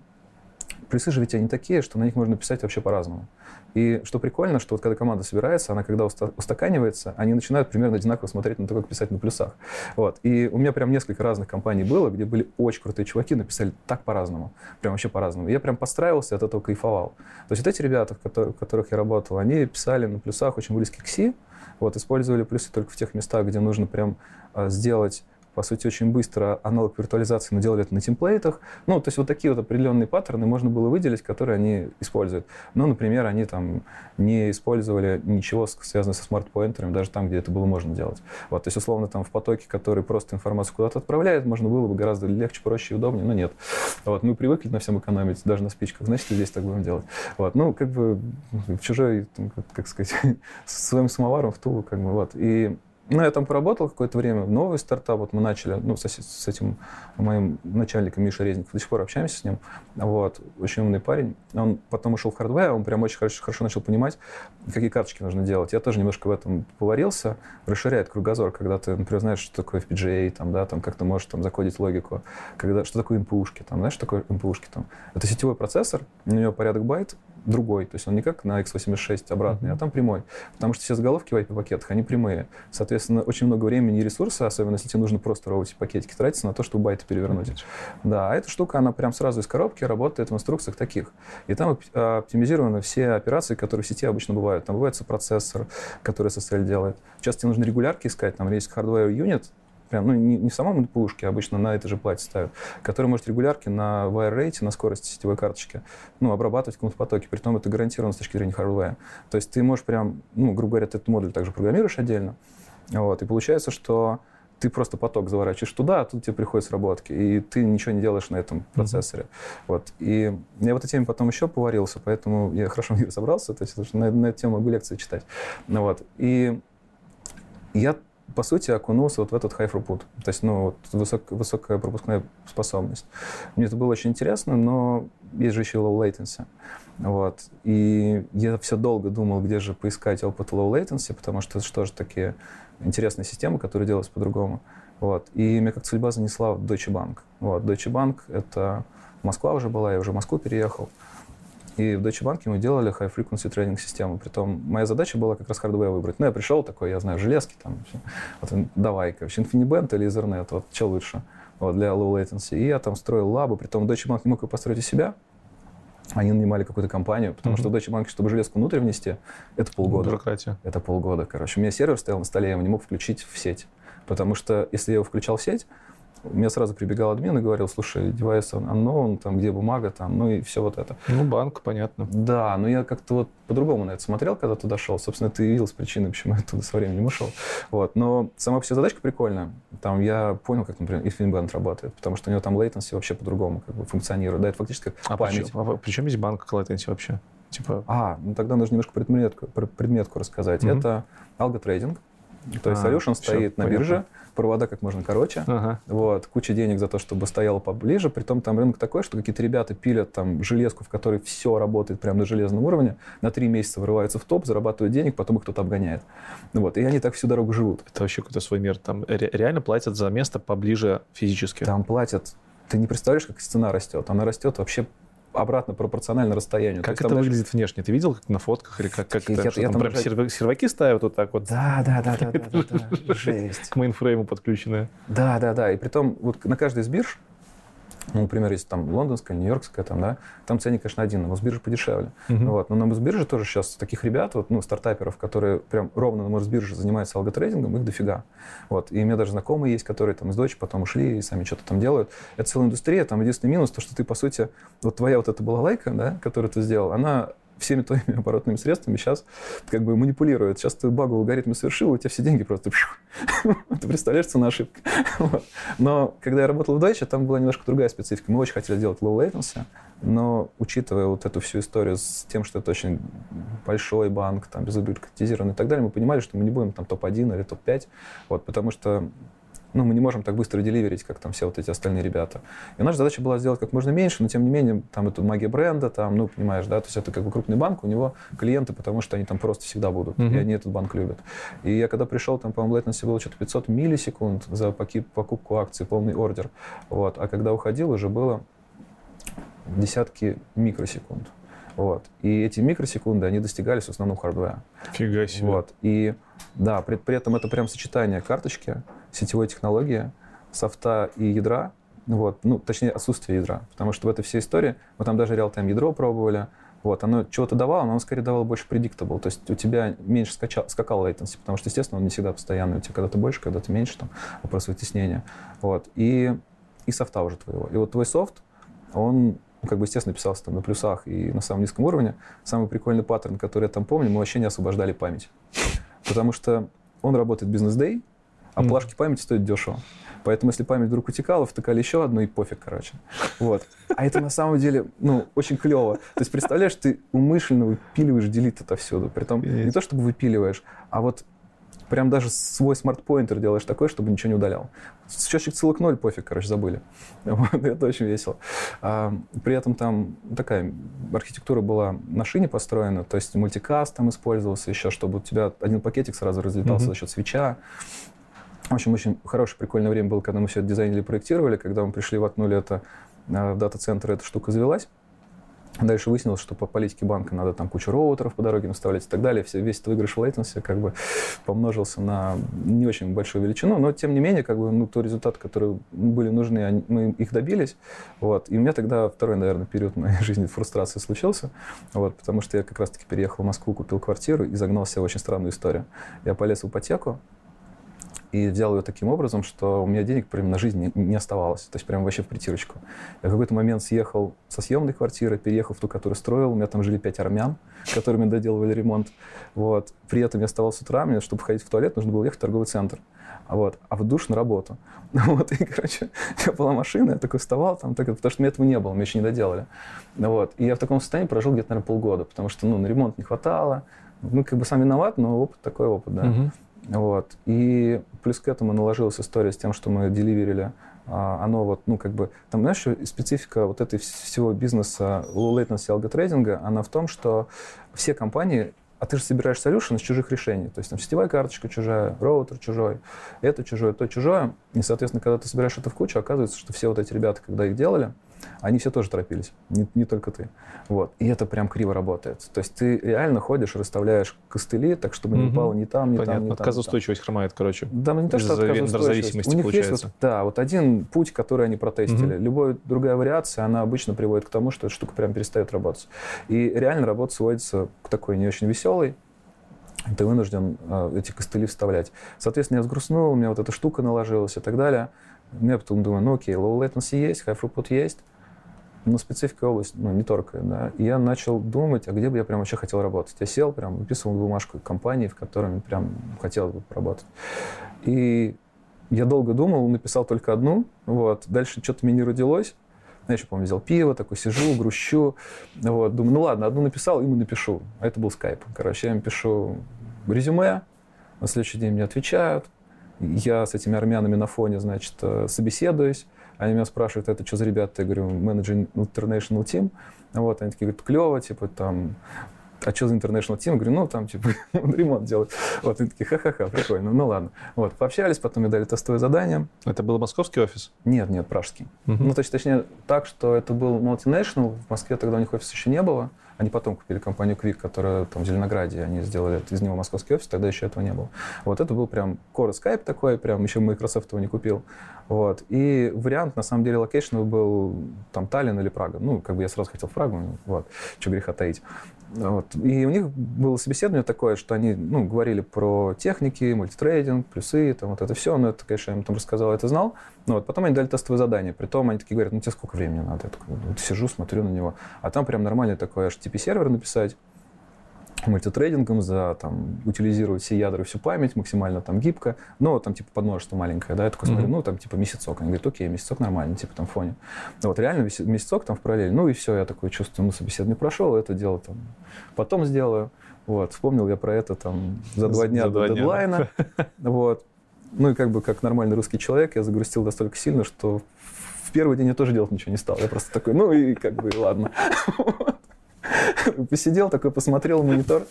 плюсы же ведь они такие, что на них можно писать вообще по-разному. И что прикольно, что вот когда команда собирается, она когда устаканивается, они начинают примерно одинаково смотреть на то, как писать на плюсах. Вот. И у меня прям несколько разных компаний было, где были очень крутые чуваки, написали так по-разному. Прям вообще по-разному. Я прям подстраивался, от этого кайфовал. То есть вот эти ребята, в которых я работал, они писали на плюсах очень близкие к C, вот, использовали плюсы только в тех местах, где нужно прям а, сделать по сути, очень быстро аналог виртуализации, но делали это на темплейтах. Ну, то есть вот такие вот определенные паттерны можно было выделить, которые они используют. Ну, например, они там не использовали ничего связанного со смарт-поинтерами, даже там, где это было можно делать. Вот, то есть, условно, там в потоке, который просто информацию куда-то отправляет, можно было бы гораздо легче, проще и удобнее, но нет. Вот, мы привыкли на всем экономить, даже на спичках, значит, и здесь так будем делать. Вот, ну, как бы в чужой, как, как сказать, своим самоваром в Тулу, как бы, вот. И ну, я там поработал какое-то время, новый стартап, вот мы начали, ну, с, с этим моим начальником Мишей Резников, до сих пор общаемся с ним, вот, очень умный парень. Он потом ушел в hardware, он прям очень хорошо, хорошо начал понимать, какие карточки нужно делать. Я тоже немножко в этом поварился, расширяет кругозор, когда ты, например, знаешь, что такое FPGA, там, да, там, как ты можешь там закодить логику, когда, что такое МПУшки, там, знаешь, что такое МПУшки, там. Это сетевой процессор, у него порядок байт, другой. То есть он не как на x86 обратный, mm-hmm. а там прямой. Потому что все заголовки в IP-пакетах, они прямые. Соответственно, очень много времени и ресурса, особенно если тебе нужно просто роутить пакетики, тратится на то, чтобы байты перевернуть. Mm-hmm. Да, а эта штука, она прям сразу из коробки работает в инструкциях таких. И там оптимизированы все операции, которые в сети обычно бывают. Там бывает процессор, который SSL делает. Сейчас тебе нужно регулярки искать, там есть hardware unit, прям, ну, не, не в самом пушке, обычно на этой же плате ставят, который может регулярки на wire rate, на скорости сетевой карточки, ну, обрабатывать в каком-то потоке. Притом это гарантировано с точки зрения hardware. То есть ты можешь прям, ну, грубо говоря, ты этот модуль также программируешь отдельно. Вот, и получается, что ты просто поток заворачиваешь туда, а тут тебе приходят сработки, и ты ничего не делаешь на этом процессоре. Mm-hmm. Вот. И я в этой теме потом еще поварился, поэтому я хорошо в ней разобрался, то есть на, на эту тему могу лекции читать. Ну, вот. И я по сути, окунулся вот в этот high throughput. То есть, ну, вот высок, высокая пропускная способность. Мне это было очень интересно, но есть же еще low latency. Вот. И я все долго думал, где же поискать опыт low latency, потому что это что же такие интересные системы, которые делаются по-другому. Вот. И меня как судьба занесла в Deutsche Bank. Вот. Deutsche Bank — это Москва уже была, я уже в Москву переехал. И в Deutsche Bank мы делали high frequency trading систему. Притом моя задача была как раз hardware выбрать. Ну, я пришел такой, я знаю, железки там. Вот, давай, короче, InfiniBand или Ethernet, вот что лучше вот, для low latency. И я там строил лабы, притом Deutsche Bank не мог ее построить у себя. Они нанимали какую-то компанию, потому mm-hmm. что в Deutsche Bank, чтобы железку внутрь внести, это полгода. Бюрократия. Это полгода, короче. У меня сервер стоял на столе, я его не мог включить в сеть. Потому что если я его включал в сеть, у меня сразу прибегал админ и говорил, слушай, девайс unknown, там, где бумага, там, ну и все вот это. Ну, банк, понятно. Да, но я как-то вот по-другому на это смотрел, когда туда шел. Собственно, это и явилось причиной, почему я туда со временем ушел. Вот. Но сама себе задачка прикольная. Там я понял, как, например, InfiniBand работает, потому что у него там latency вообще по-другому как бы функционирует. Да, это фактически как а память. Причем, а причем есть банк как latency вообще? Типа... А, ну тогда нужно немножко предметку, предметку рассказать. Mm-hmm. Это алготрейдинг. То есть а, solution стоит на понятно. бирже, провода как можно короче, ага. вот, куча денег за то, чтобы стояло поближе, притом там рынок такой, что какие-то ребята пилят там железку, в которой все работает прямо на железном уровне, на три месяца вырываются в топ, зарабатывают денег, потом их кто-то обгоняет. Вот, и они так всю дорогу живут. Это вообще какой-то свой мир. Там реально платят за место поближе физически? Там платят ты не представляешь, как стена растет. Она растет вообще обратно пропорционально расстоянию. Как это там, выглядит знаешь... внешне? Ты видел как на фотках или как, как это? Я, что, я там, там прям даже... серваки ставят вот так вот? Да, да, да, да, да, да, жесть. К мейнфрейму подключенные. Да, да, да. И при том вот на каждой из бирж ну, например, если там лондонская, нью-йоркская, там, да, там ценник, конечно, один, но с биржи подешевле. Uh-huh. Вот. Но на Мосбирже тоже сейчас таких ребят, вот, ну, стартаперов, которые прям ровно на Мосбирже занимаются алготрейдингом, их дофига. Вот. И у меня даже знакомые есть, которые там из дочи потом ушли и сами что-то там делают. Это целая индустрия, там единственный минус, то, что ты, по сути, вот твоя вот эта была лайка, да, которую ты сделал, она всеми твоими оборотными средствами сейчас как бы манипулирует. Сейчас ты багу алгоритм совершил, у тебя все деньги просто... Ты представляешь, цена ошибки. Но когда я работал в Deutsche, там была немножко другая специфика. Мы очень хотели делать low latency, но учитывая вот эту всю историю с тем, что это очень большой банк, там, безбюрократизированный и так далее, мы понимали, что мы не будем там топ-1 или топ-5, вот, потому что ну, мы не можем так быстро деливерить, как там все вот эти остальные ребята. И наша задача была сделать как можно меньше, но тем не менее, там это магия бренда, там, ну, понимаешь, да, то есть это как бы крупный банк, у него клиенты, потому что они там просто всегда будут, mm-hmm. и они этот банк любят. И я когда пришел, там, по-моему, latency было что-то 500 миллисекунд за покупку акций, полный ордер, вот, а когда уходил, уже было десятки микросекунд. Вот. И эти микросекунды, они достигались в основном хардвера. Фига себе. Вот. И да, при, при этом это прям сочетание карточки, сетевой технологии, софта и ядра, вот, ну, точнее, отсутствие ядра, потому что в этой всей истории, мы там даже реал-тайм ядро пробовали, вот, оно чего-то давало, но оно скорее давало больше predictable, то есть у тебя меньше скачал, скакал latency, потому что, естественно, он не всегда постоянный, у тебя когда-то больше, когда-то меньше, там, вопрос вытеснения, вот, и, и софта уже твоего. И вот твой софт, он ну, как бы, естественно, писался там на плюсах и на самом низком уровне. Самый прикольный паттерн, который я там помню, мы вообще не освобождали память. Потому что он работает бизнес-дей, а mm. плашки памяти стоят дешево. Поэтому, если память вдруг утекала, втыкали еще одну и пофиг, короче. Вот. А это на самом деле, ну, очень клево. То есть, представляешь, ты умышленно выпиливаешь делит отовсюду. Притом не то, чтобы выпиливаешь, а вот прям даже свой смарт-поинтер делаешь такой, чтобы ничего не удалял. Счетчик ссылок ноль, пофиг, короче, забыли. Вот, это очень весело. А, при этом там такая архитектура была на шине построена, то есть мультикаст там использовался еще, чтобы у тебя один пакетик сразу разлетался mm-hmm. за счет свеча. В общем, очень хорошее, прикольное время было, когда мы все это дизайнили, проектировали. Когда мы пришли, воткнули это в дата-центр, эта штука завелась. Дальше выяснилось, что по политике банка надо там кучу роутеров по дороге наставлять и так далее. Все, весь этот выигрыш в latency как бы помножился на не очень большую величину, но тем не менее, как бы, ну, то результат, которые были нужны, они, мы их добились. Вот. И у меня тогда второй, наверное, период моей жизни фрустрации случился, вот, потому что я как раз-таки переехал в Москву, купил квартиру и загнал себе в очень странную историю. Я полез в ипотеку, и взял ее таким образом, что у меня денег прям на жизнь не, не оставалось. То есть прям вообще в притирочку. Я в какой-то момент съехал со съемной квартиры, переехал в ту, которую строил. У меня там жили пять армян, которыми доделывали ремонт. Вот. При этом я вставал с утра, мне, чтобы ходить в туалет, нужно было ехать в торговый центр. Вот. А в душ на работу. Вот. И, короче, у меня была машина, я такой вставал, там, так, потому что мне этого не было, мне еще не доделали. Вот. И я в таком состоянии прожил где-то, наверное, полгода, потому что, ну, на ремонт не хватало. Ну, как бы сам виноват, но опыт такой опыт, да. Угу. Вот. И плюс к этому наложилась история с тем, что мы деливерили а, оно вот, ну, как бы, там, знаешь, специфика вот этой всего бизнеса low latency алготрейдинга, она в том, что все компании а ты же собираешь solution из чужих решений. То есть там сетевая карточка чужая, роутер чужой, это чужое, то чужое. И, соответственно, когда ты собираешь это в кучу, оказывается, что все вот эти ребята, когда их делали, они все тоже торопились, не, не только ты. Вот. И это прям криво работает. То есть ты реально ходишь, расставляешь костыли, так чтобы угу. не упало ни там, ни Понятно. там, ни там. Отказоустойчивость хромает, короче. Да, ну не то, что отказоустойчивость. У них получается. есть вот, да, вот один путь, который они протестили. Угу. Любая другая вариация, она обычно приводит к тому, что эта штука прям перестает работать. И реально работа сводится к такой не очень веселой, ты вынужден э, эти костыли вставлять. Соответственно, я взгрустнул, у меня вот эта штука наложилась и так далее. Я потом думаю, ну окей, low latency есть, high throughput есть, но специфика область ну, не только. Да. И я начал думать, а где бы я прям вообще хотел работать. Я сел, прям выписывал бумажку компании, в которой прям хотел бы поработать. И я долго думал, написал только одну. Вот. Дальше что-то мне не родилось. Я еще, помню, взял пиво, такой сижу, грущу. Вот. Думаю, ну ладно, одну написал, ему напишу. А это был скайп. Короче, я им пишу резюме, на следующий день мне отвечают. Я с этими армянами на фоне, значит, э, собеседуюсь. Они меня спрашивают, это что за ребята? Я говорю, менеджер International Team. Вот, они такие говорят, клево, типа, там, а что за International Team? Я говорю, ну, там, типа, ремонт делают. Вот, они такие, ха-ха-ха, прикольно, ну, ладно. Вот, пообщались, потом мне дали тестовое задание. Это был московский офис? Нет, нет, пражский. Uh-huh. Ну, то есть, точнее, так, что это был multinational, в Москве тогда у них офис еще не было. Они потом купили компанию Qik, которая там в Зеленограде, они сделали из него московский офис, тогда еще этого не было. Вот это был прям core Skype такой, прям еще Microsoft его не купил. Вот. И вариант, на самом деле, локейшн был там Таллин или Прага. Ну, как бы я сразу хотел в Прагу, вот, что греха таить. Вот. И у них было собеседование такое, что они ну, говорили про техники, multithreading, плюсы, там, вот это все. Но это, конечно, я им там рассказал, это знал. Но вот потом они дали тестовое задание. Притом они такие говорят, ну тебе сколько времени надо? Я такой, вот сижу, смотрю на него. А там прям нормальный такой HTTP-сервер написать мультитрейдингом, за там, утилизировать все ядра, всю память максимально там гибко, но там типа подмножество маленькое, да, я такой смотрю, mm-hmm. ну там типа месяцок, они говорят, окей, месяцок нормально, типа там фоне. Вот реально месяцок там в параллели, ну и все, я такое чувствую, ну собеседование прошел, это дело там потом сделаю. Вот, вспомнил я про это там за два дня за до два дедлайна. Дня. Вот. Ну и как бы как нормальный русский человек я загрустил настолько сильно, что в первый день я тоже делать ничего не стал. Я просто такой, ну и как бы ладно. Посидел такой, посмотрел монитор.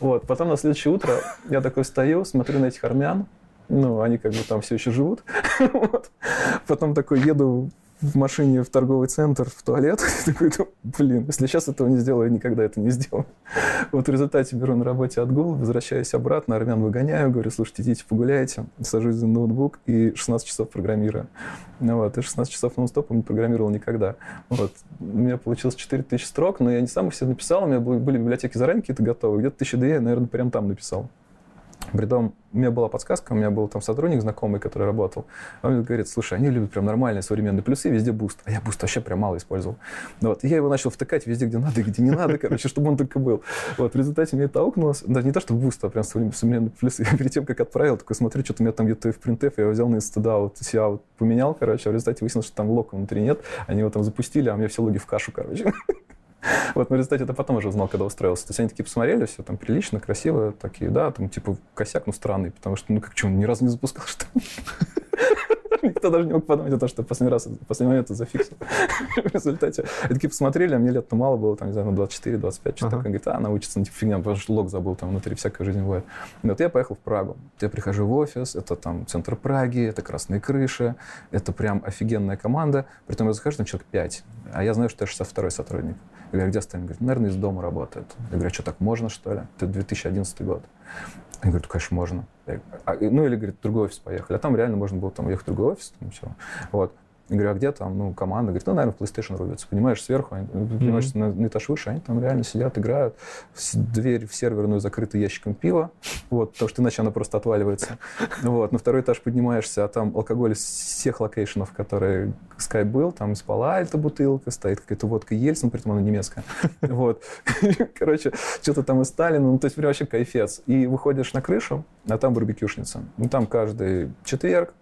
Вот. Потом на следующее утро я такой встаю, смотрю на этих армян. Ну, они как бы там все еще живут. вот. Потом такой еду в машине в торговый центр, в туалет. такой, блин, если сейчас этого не сделаю, я никогда это не сделаю. вот в результате беру на работе отгул, возвращаюсь обратно, армян выгоняю, говорю, слушайте, идите погуляйте, сажусь за ноутбук и 16 часов программирую. Ну, вот, и 16 часов нон-стопом не программировал никогда. Вот. У меня получилось 4000 строк, но я не сам их все написал, у меня были библиотеки заранее какие-то готовы, где-то 1002 я, наверное, прям там написал. Притом, у меня была подсказка, у меня был там сотрудник знакомый, который работал. Он мне говорит, слушай, они любят прям нормальные современные плюсы, везде Boost. А я Boost вообще прям мало использовал. Ну вот. И я его начал втыкать везде, где надо где не надо, короче, чтобы он только был. Вот. В результате мне это аукнулось. Даже не то, что Boost, а прям современные плюсы. Я перед тем, как отправил, такой смотрю, что-то у меня там где-то в printf, я его взял на себя вот поменял, короче, а в результате выяснилось, что там lock'а внутри нет. Они его там запустили, а у меня все логи в кашу, короче. Вот, но результате это потом уже узнал, когда устроился. То есть они такие посмотрели, все там прилично, красиво, такие, да, там типа косяк, ну странный, потому что, ну как что, он ни разу не запускал, что Никто даже не мог подумать о том, что последний раз, последний момент это зафиксил. В результате они такие посмотрели, а мне лет ну, мало было, там, не знаю, ну, 24-25, что-то такое. Говорит, а, научится, ну, типа, фигня, потому что лог забыл, там внутри всякая жизнь бывает. И вот я поехал в Прагу. Я прихожу в офис, это там центр Праги, это красные крыши, это прям офигенная команда. Притом я захожу, там человек 5, а я знаю, что я 62-й сотрудник. Я говорю, где остальные? Говорит, наверное, из дома работает. Я говорю, а что, так можно, что ли? Это 2011 год. Они говорят, конечно, можно. Я, а, ну, или, говорит, в другой офис поехали. А там реально можно было там ехать в другой офис, там все. Вот. Я говорю, а где там, ну, команда? Говорит, ну, наверное, в PlayStation рубятся. Понимаешь, сверху, они, mm-hmm. понимаешь, на, на этаж выше, они там реально сидят, играют. Дверь в серверную закрыта ящиком пива, вот, потому что иначе она просто отваливается. Вот, на второй этаж поднимаешься, а там алкоголь из всех локейшенов, которые Skype был, там с Палo-Альто бутылка, стоит какая-то водка Ельцин, при этом она немецкая. Вот. Короче, что-то там из Сталина, ну, то есть прям вообще кайфец. И выходишь на крышу, а там барбекюшница. Ну, там каждый четверг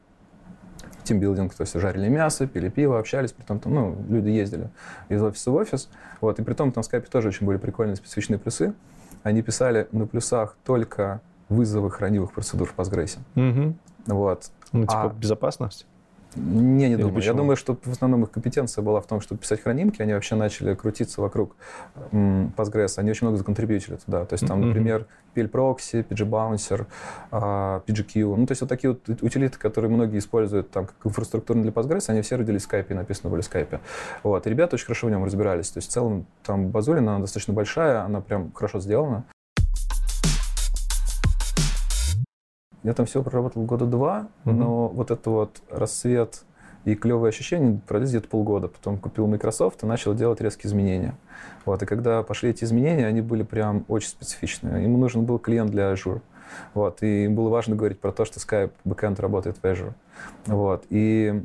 тимбилдинг, то есть жарили мясо, пили пиво, общались, при том, там, ну, люди ездили из офиса в офис, вот, и при том там в скайпе тоже очень были прикольные специфичные плюсы. Они писали на плюсах только вызовы хранивых процедур в Postgres. Угу. Вот. Ну, типа а... безопасность? Не, не Или думаю. Почему? Я думаю, что в основном их компетенция была в том, чтобы писать хранимки. Они вообще начали крутиться вокруг Postgres. Они очень много законтрибьютили туда. То есть там, mm-hmm. например, PL Proxy, PG Bouncer, а, PGQ. Ну, то есть вот такие вот утилиты, которые многие используют там как инфраструктурно для Postgres, они все родились в Skype и написаны были в Skype. Вот. И ребята очень хорошо в нем разбирались. То есть в целом там базулина, она достаточно большая, она прям хорошо сделана. Я там всего проработал года два, mm-hmm. но вот это вот рассвет и клевые ощущения продлились где-то полгода. Потом купил Microsoft и начал делать резкие изменения. Вот, и когда пошли эти изменения, они были прям очень специфичные. Ему нужен был клиент для Azure. Вот, и им было важно говорить про то, что Skype backend работает в Azure. Вот, и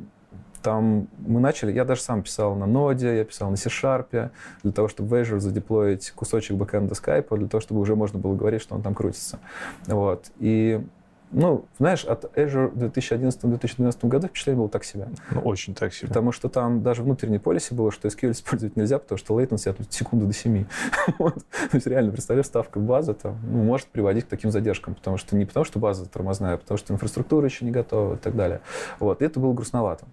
там мы начали, я даже сам писал на ноде, я писал на C-Sharp, для того, чтобы в Azure задеплоить кусочек бэкэнда Skype, для того, чтобы уже можно было говорить, что он там крутится. Вот. И ну, знаешь, от Azure в 2011-2012 году впечатление было так себе. Ну, очень так себе. Потому что там даже внутренней полисе было, что SQL использовать нельзя, потому что latency от секунды до 7. вот. То есть реально, представляешь, ставка базы там, ну, может приводить к таким задержкам, потому что не потому, что база тормозная, а потому что инфраструктура еще не готова и так далее. Вот. И это было грустновато.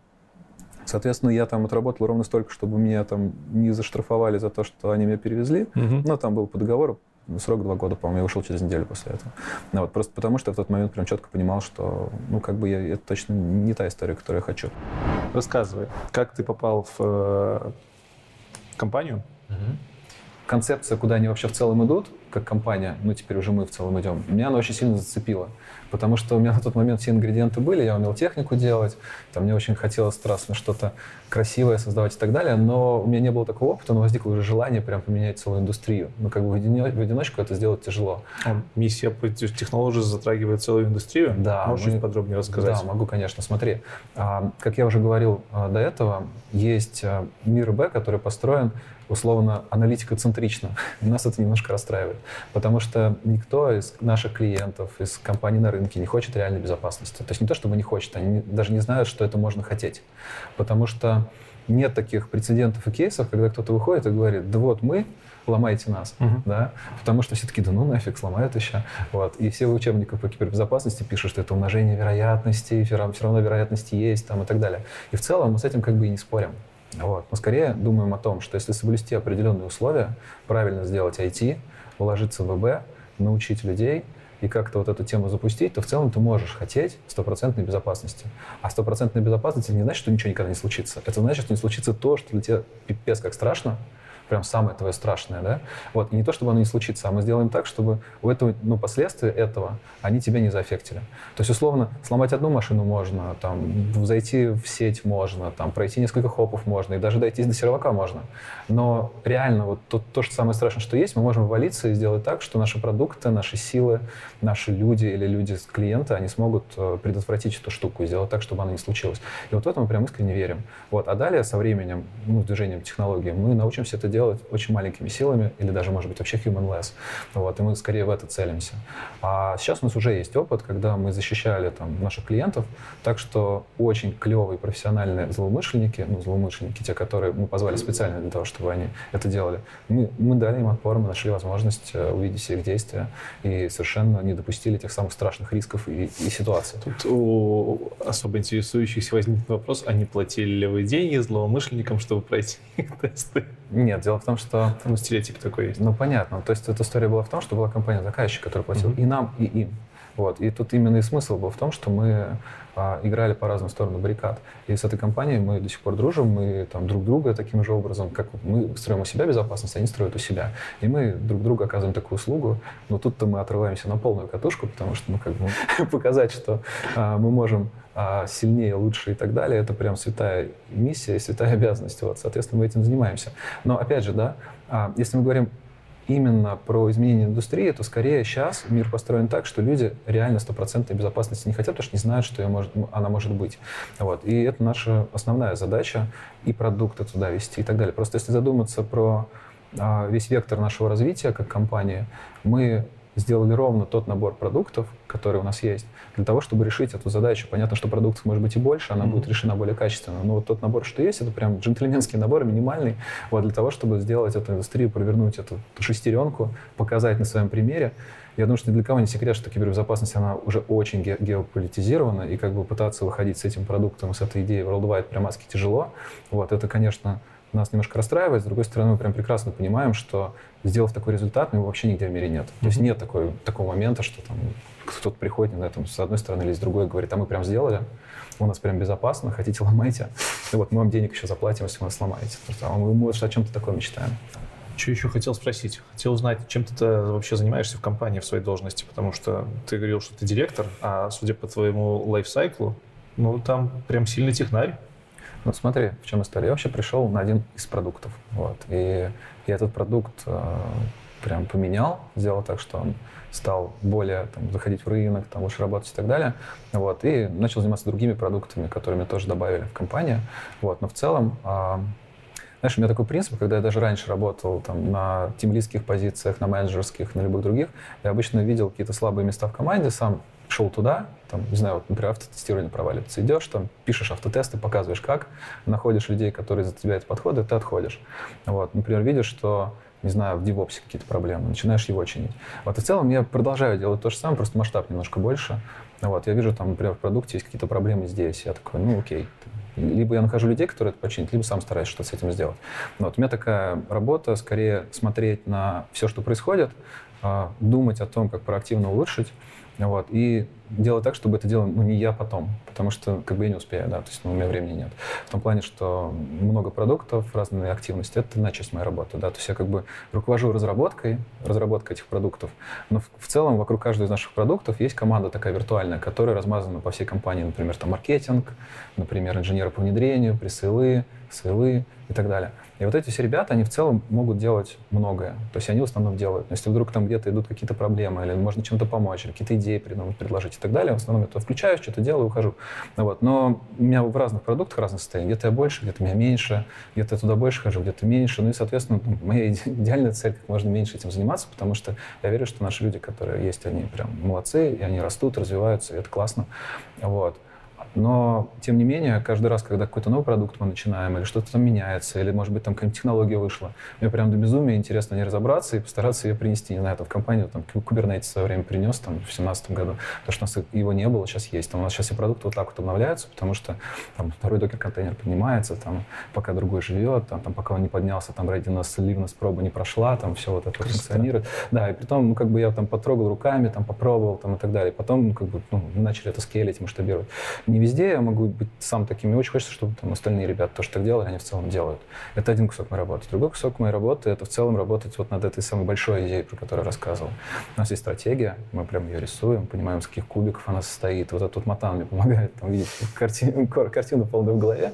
Соответственно, я там отработал ровно столько, чтобы меня там не заштрафовали за то, что они меня перевезли. Угу. Но там был по договору срок два года, по-моему, я ушел через неделю после этого. Ну, вот, просто потому что в тот момент прям четко понимал, что, ну, как бы я, это точно не та история, которую я хочу. Рассказывай, как ты попал в э, компанию? Угу. Концепция, куда они вообще в целом идут, как компания, ну, теперь уже мы в целом идем, меня она очень сильно зацепила потому что у меня на тот момент все ингредиенты были, я умел технику делать, там мне очень хотелось страстно что-то красивое создавать и так далее, но у меня не было такого опыта, но возникло уже желание прям поменять целую индустрию. Ну, как бы в, одиночку это сделать тяжело. А миссия технологии затрагивает целую индустрию? Да. Можешь мы, подробнее рассказать? Да, могу, конечно. Смотри, а, как я уже говорил а, до этого, есть а, мир Б, который построен условно аналитико-центрично. Нас это немножко расстраивает, потому что никто из наших клиентов, из компаний на рынке не хочет реальной безопасности. То есть не то, чтобы не хочет, они даже не знают, что это можно хотеть. Потому что нет таких прецедентов и кейсов, когда кто-то выходит и говорит, да вот мы ломайте нас, uh-huh. да, потому что все таки да ну нафиг, сломают еще, вот, и все в учебниках по кибербезопасности пишут, что это умножение вероятностей, все равно вероятности есть, там, и так далее. И в целом мы с этим как бы и не спорим. Вот. Но скорее думаем о том, что если соблюсти определенные условия, правильно сделать IT, вложиться в ВБ, научить людей и как-то вот эту тему запустить, то в целом ты можешь хотеть стопроцентной безопасности. А стопроцентная безопасность не значит, что ничего никогда не случится. Это значит, что не случится то, что для тебя пипец как страшно, прям самое твое страшное, да, вот, и не то, чтобы оно не случится, а мы сделаем так, чтобы у этого, ну, последствия этого, они тебя не заэффектили. То есть, условно, сломать одну машину можно, там, зайти в сеть можно, там, пройти несколько хопов можно, и даже дойти до сервака можно. Но реально вот то, то, что самое страшное, что есть, мы можем валиться и сделать так, что наши продукты, наши силы, наши люди или люди клиента, они смогут э, предотвратить эту штуку и сделать так, чтобы она не случилась. И вот в это мы прям искренне верим. Вот. А далее со временем, ну, с движением технологий, мы научимся это делать делать очень маленькими силами, или даже, может быть, вообще human-less. Вот, и мы скорее в это целимся. А сейчас у нас уже есть опыт, когда мы защищали там, наших клиентов, так что очень клевые профессиональные злоумышленники, ну, злоумышленники, те, которые мы позвали специально для того, чтобы они это делали, мы, мы дали им отпор, мы нашли возможность э, увидеть их действия и совершенно не допустили тех самых страшных рисков и, и ситуаций. Тут у особо интересующихся возникнет вопрос, а не платили ли вы деньги злоумышленникам, чтобы пройти их тесты? Нет, дело в том, что... Ну, стереотип такой есть. Ну, понятно. То есть эта история была в том, что была компания-заказчик, которая платила mm-hmm. и нам, и им. Вот. И тут именно и смысл был в том, что мы а, играли по разным сторонам баррикад. И с этой компанией мы до сих пор дружим, мы там друг друга таким же образом, как мы строим у себя безопасность, они строят у себя. И мы друг другу оказываем такую услугу. Но тут-то мы отрываемся на полную катушку, потому что, ну, как бы показать, что а, мы можем а сильнее, лучше и так далее, это прям святая миссия, святая обязанность. Вот, соответственно, мы этим занимаемся. Но опять же, да, а, если мы говорим именно про изменение индустрии, то скорее сейчас мир построен так, что люди реально стопроцентной безопасности не хотят, потому что не знают, что может, она может быть. Вот. И это наша основная задача и продукты туда вести и так далее. Просто если задуматься про а, весь вектор нашего развития как компании, мы сделали ровно тот набор продуктов, который у нас есть, для того, чтобы решить эту задачу. Понятно, что продуктов может быть и больше, она mm-hmm. будет решена более качественно, но вот тот набор, что есть, это прям джентльменский набор, минимальный, вот для того, чтобы сделать эту индустрию, провернуть эту, эту шестеренку, показать на своем примере. Я думаю, что ни для кого не секрет, что кибербезопасность, она уже очень ге- геополитизирована, и как бы пытаться выходить с этим продуктом, с этой идеей worldwide прям адски тяжело. Вот, это, конечно, нас немножко расстраивает. С другой стороны, мы прям прекрасно понимаем, что сделав такой результат, его вообще нигде в мире нет. Mm-hmm. То есть нет такой, такого момента, что там кто-то приходит на этом с одной стороны или с другой говорит, а мы прям сделали, у нас прям безопасно, хотите ломайте. И вот мы вам денег еще заплатим, если вы сломаете. А мы, может, о чем-то такое мечтаем. Что еще хотел спросить? Хотел узнать, чем ты вообще занимаешься в компании в своей должности, потому что ты говорил, что ты директор, а судя по твоему лайфсайклу, ну там прям сильный технарь. Ну смотри, в чем история. Я вообще пришел на один из продуктов. Вот, и я этот продукт э, прям поменял, сделал так, что он стал более там, заходить в рынок, там, лучше работать и так далее. Вот, и начал заниматься другими продуктами, которые мне тоже добавили в компанию. Вот, но в целом э, знаешь, у меня такой принцип, когда я даже раньше работал там, на тимлистских позициях, на менеджерских, на любых других, я обычно видел какие-то слабые места в команде, сам шел туда, там, не знаю, вот, например, автотестирование проваливается, идешь, там, пишешь автотесты, показываешь как, находишь людей, которые за тебя это подходят, ты отходишь. Вот, например, видишь, что не знаю, в DevOps какие-то проблемы, начинаешь его чинить. Вот, и в целом я продолжаю делать то же самое, просто масштаб немножко больше. Вот, я вижу, там, например, в продукте есть какие-то проблемы здесь, я такой, ну, окей. Либо я нахожу людей, которые это починят, либо сам стараюсь что-то с этим сделать. Вот, у меня такая работа, скорее смотреть на все, что происходит, а, думать о том, как проактивно улучшить, вот, и делать так, чтобы это делал ну, не я потом, потому что как бы я не успею, да, то есть ну, у меня времени нет. В том плане, что много продуктов, разные активности, это одна часть моей работы, да, то есть я как бы руковожу разработкой, разработкой этих продуктов, но в, в целом вокруг каждого из наших продуктов есть команда такая виртуальная, которая размазана по всей компании, например, там маркетинг, например, инженеры по внедрению, пресейлы, сейлы и так далее. И вот эти все ребята, они в целом могут делать многое. То есть они в основном делают. Но если вдруг там где-то идут какие-то проблемы, или можно чем-то помочь, или какие-то идеи придумать, предложить и так далее, в основном я туда включаюсь, что-то делаю, ухожу. Вот. Но у меня в разных продуктах разные состояния. Где-то я больше, где-то меня меньше, где-то я туда больше хожу, где-то меньше. Ну и, соответственно, моя идеальная цель как можно меньше этим заниматься, потому что я верю, что наши люди, которые есть, они прям молодцы, и они растут, развиваются, и это классно. Вот. Но, тем не менее, каждый раз, когда какой-то новый продукт мы начинаем, или что-то там меняется, или, может быть, там какая-нибудь технология вышла, мне прям до безумия интересно не разобраться и постараться ее принести. Не знаю, там, в компанию там, Kubernetes в свое время принес там, в 2017 году, потому что у нас его не было, сейчас есть. Там, у нас сейчас все продукты вот так вот обновляются, потому что там, второй докер-контейнер поднимается, там, пока другой живет, там, там, пока он не поднялся, там, readiness, ливнес проба не прошла, там, все вот это Красота. функционирует. Да, и при том, ну, как бы я там потрогал руками, там, попробовал, там, и так далее. Потом, ну, как бы, ну, начали это скейлить, масштабировать. Не везде я могу быть сам таким. Мне очень хочется, чтобы там остальные ребята тоже так делали, они в целом делают. Это один кусок моей работы. Другой кусок моей работы — это в целом работать вот над этой самой большой идеей, про которую я рассказывал. У нас есть стратегия, мы прям ее рисуем, понимаем, из каких кубиков она состоит. Вот этот вот матан мне помогает там, видеть картину, картину полную в голове.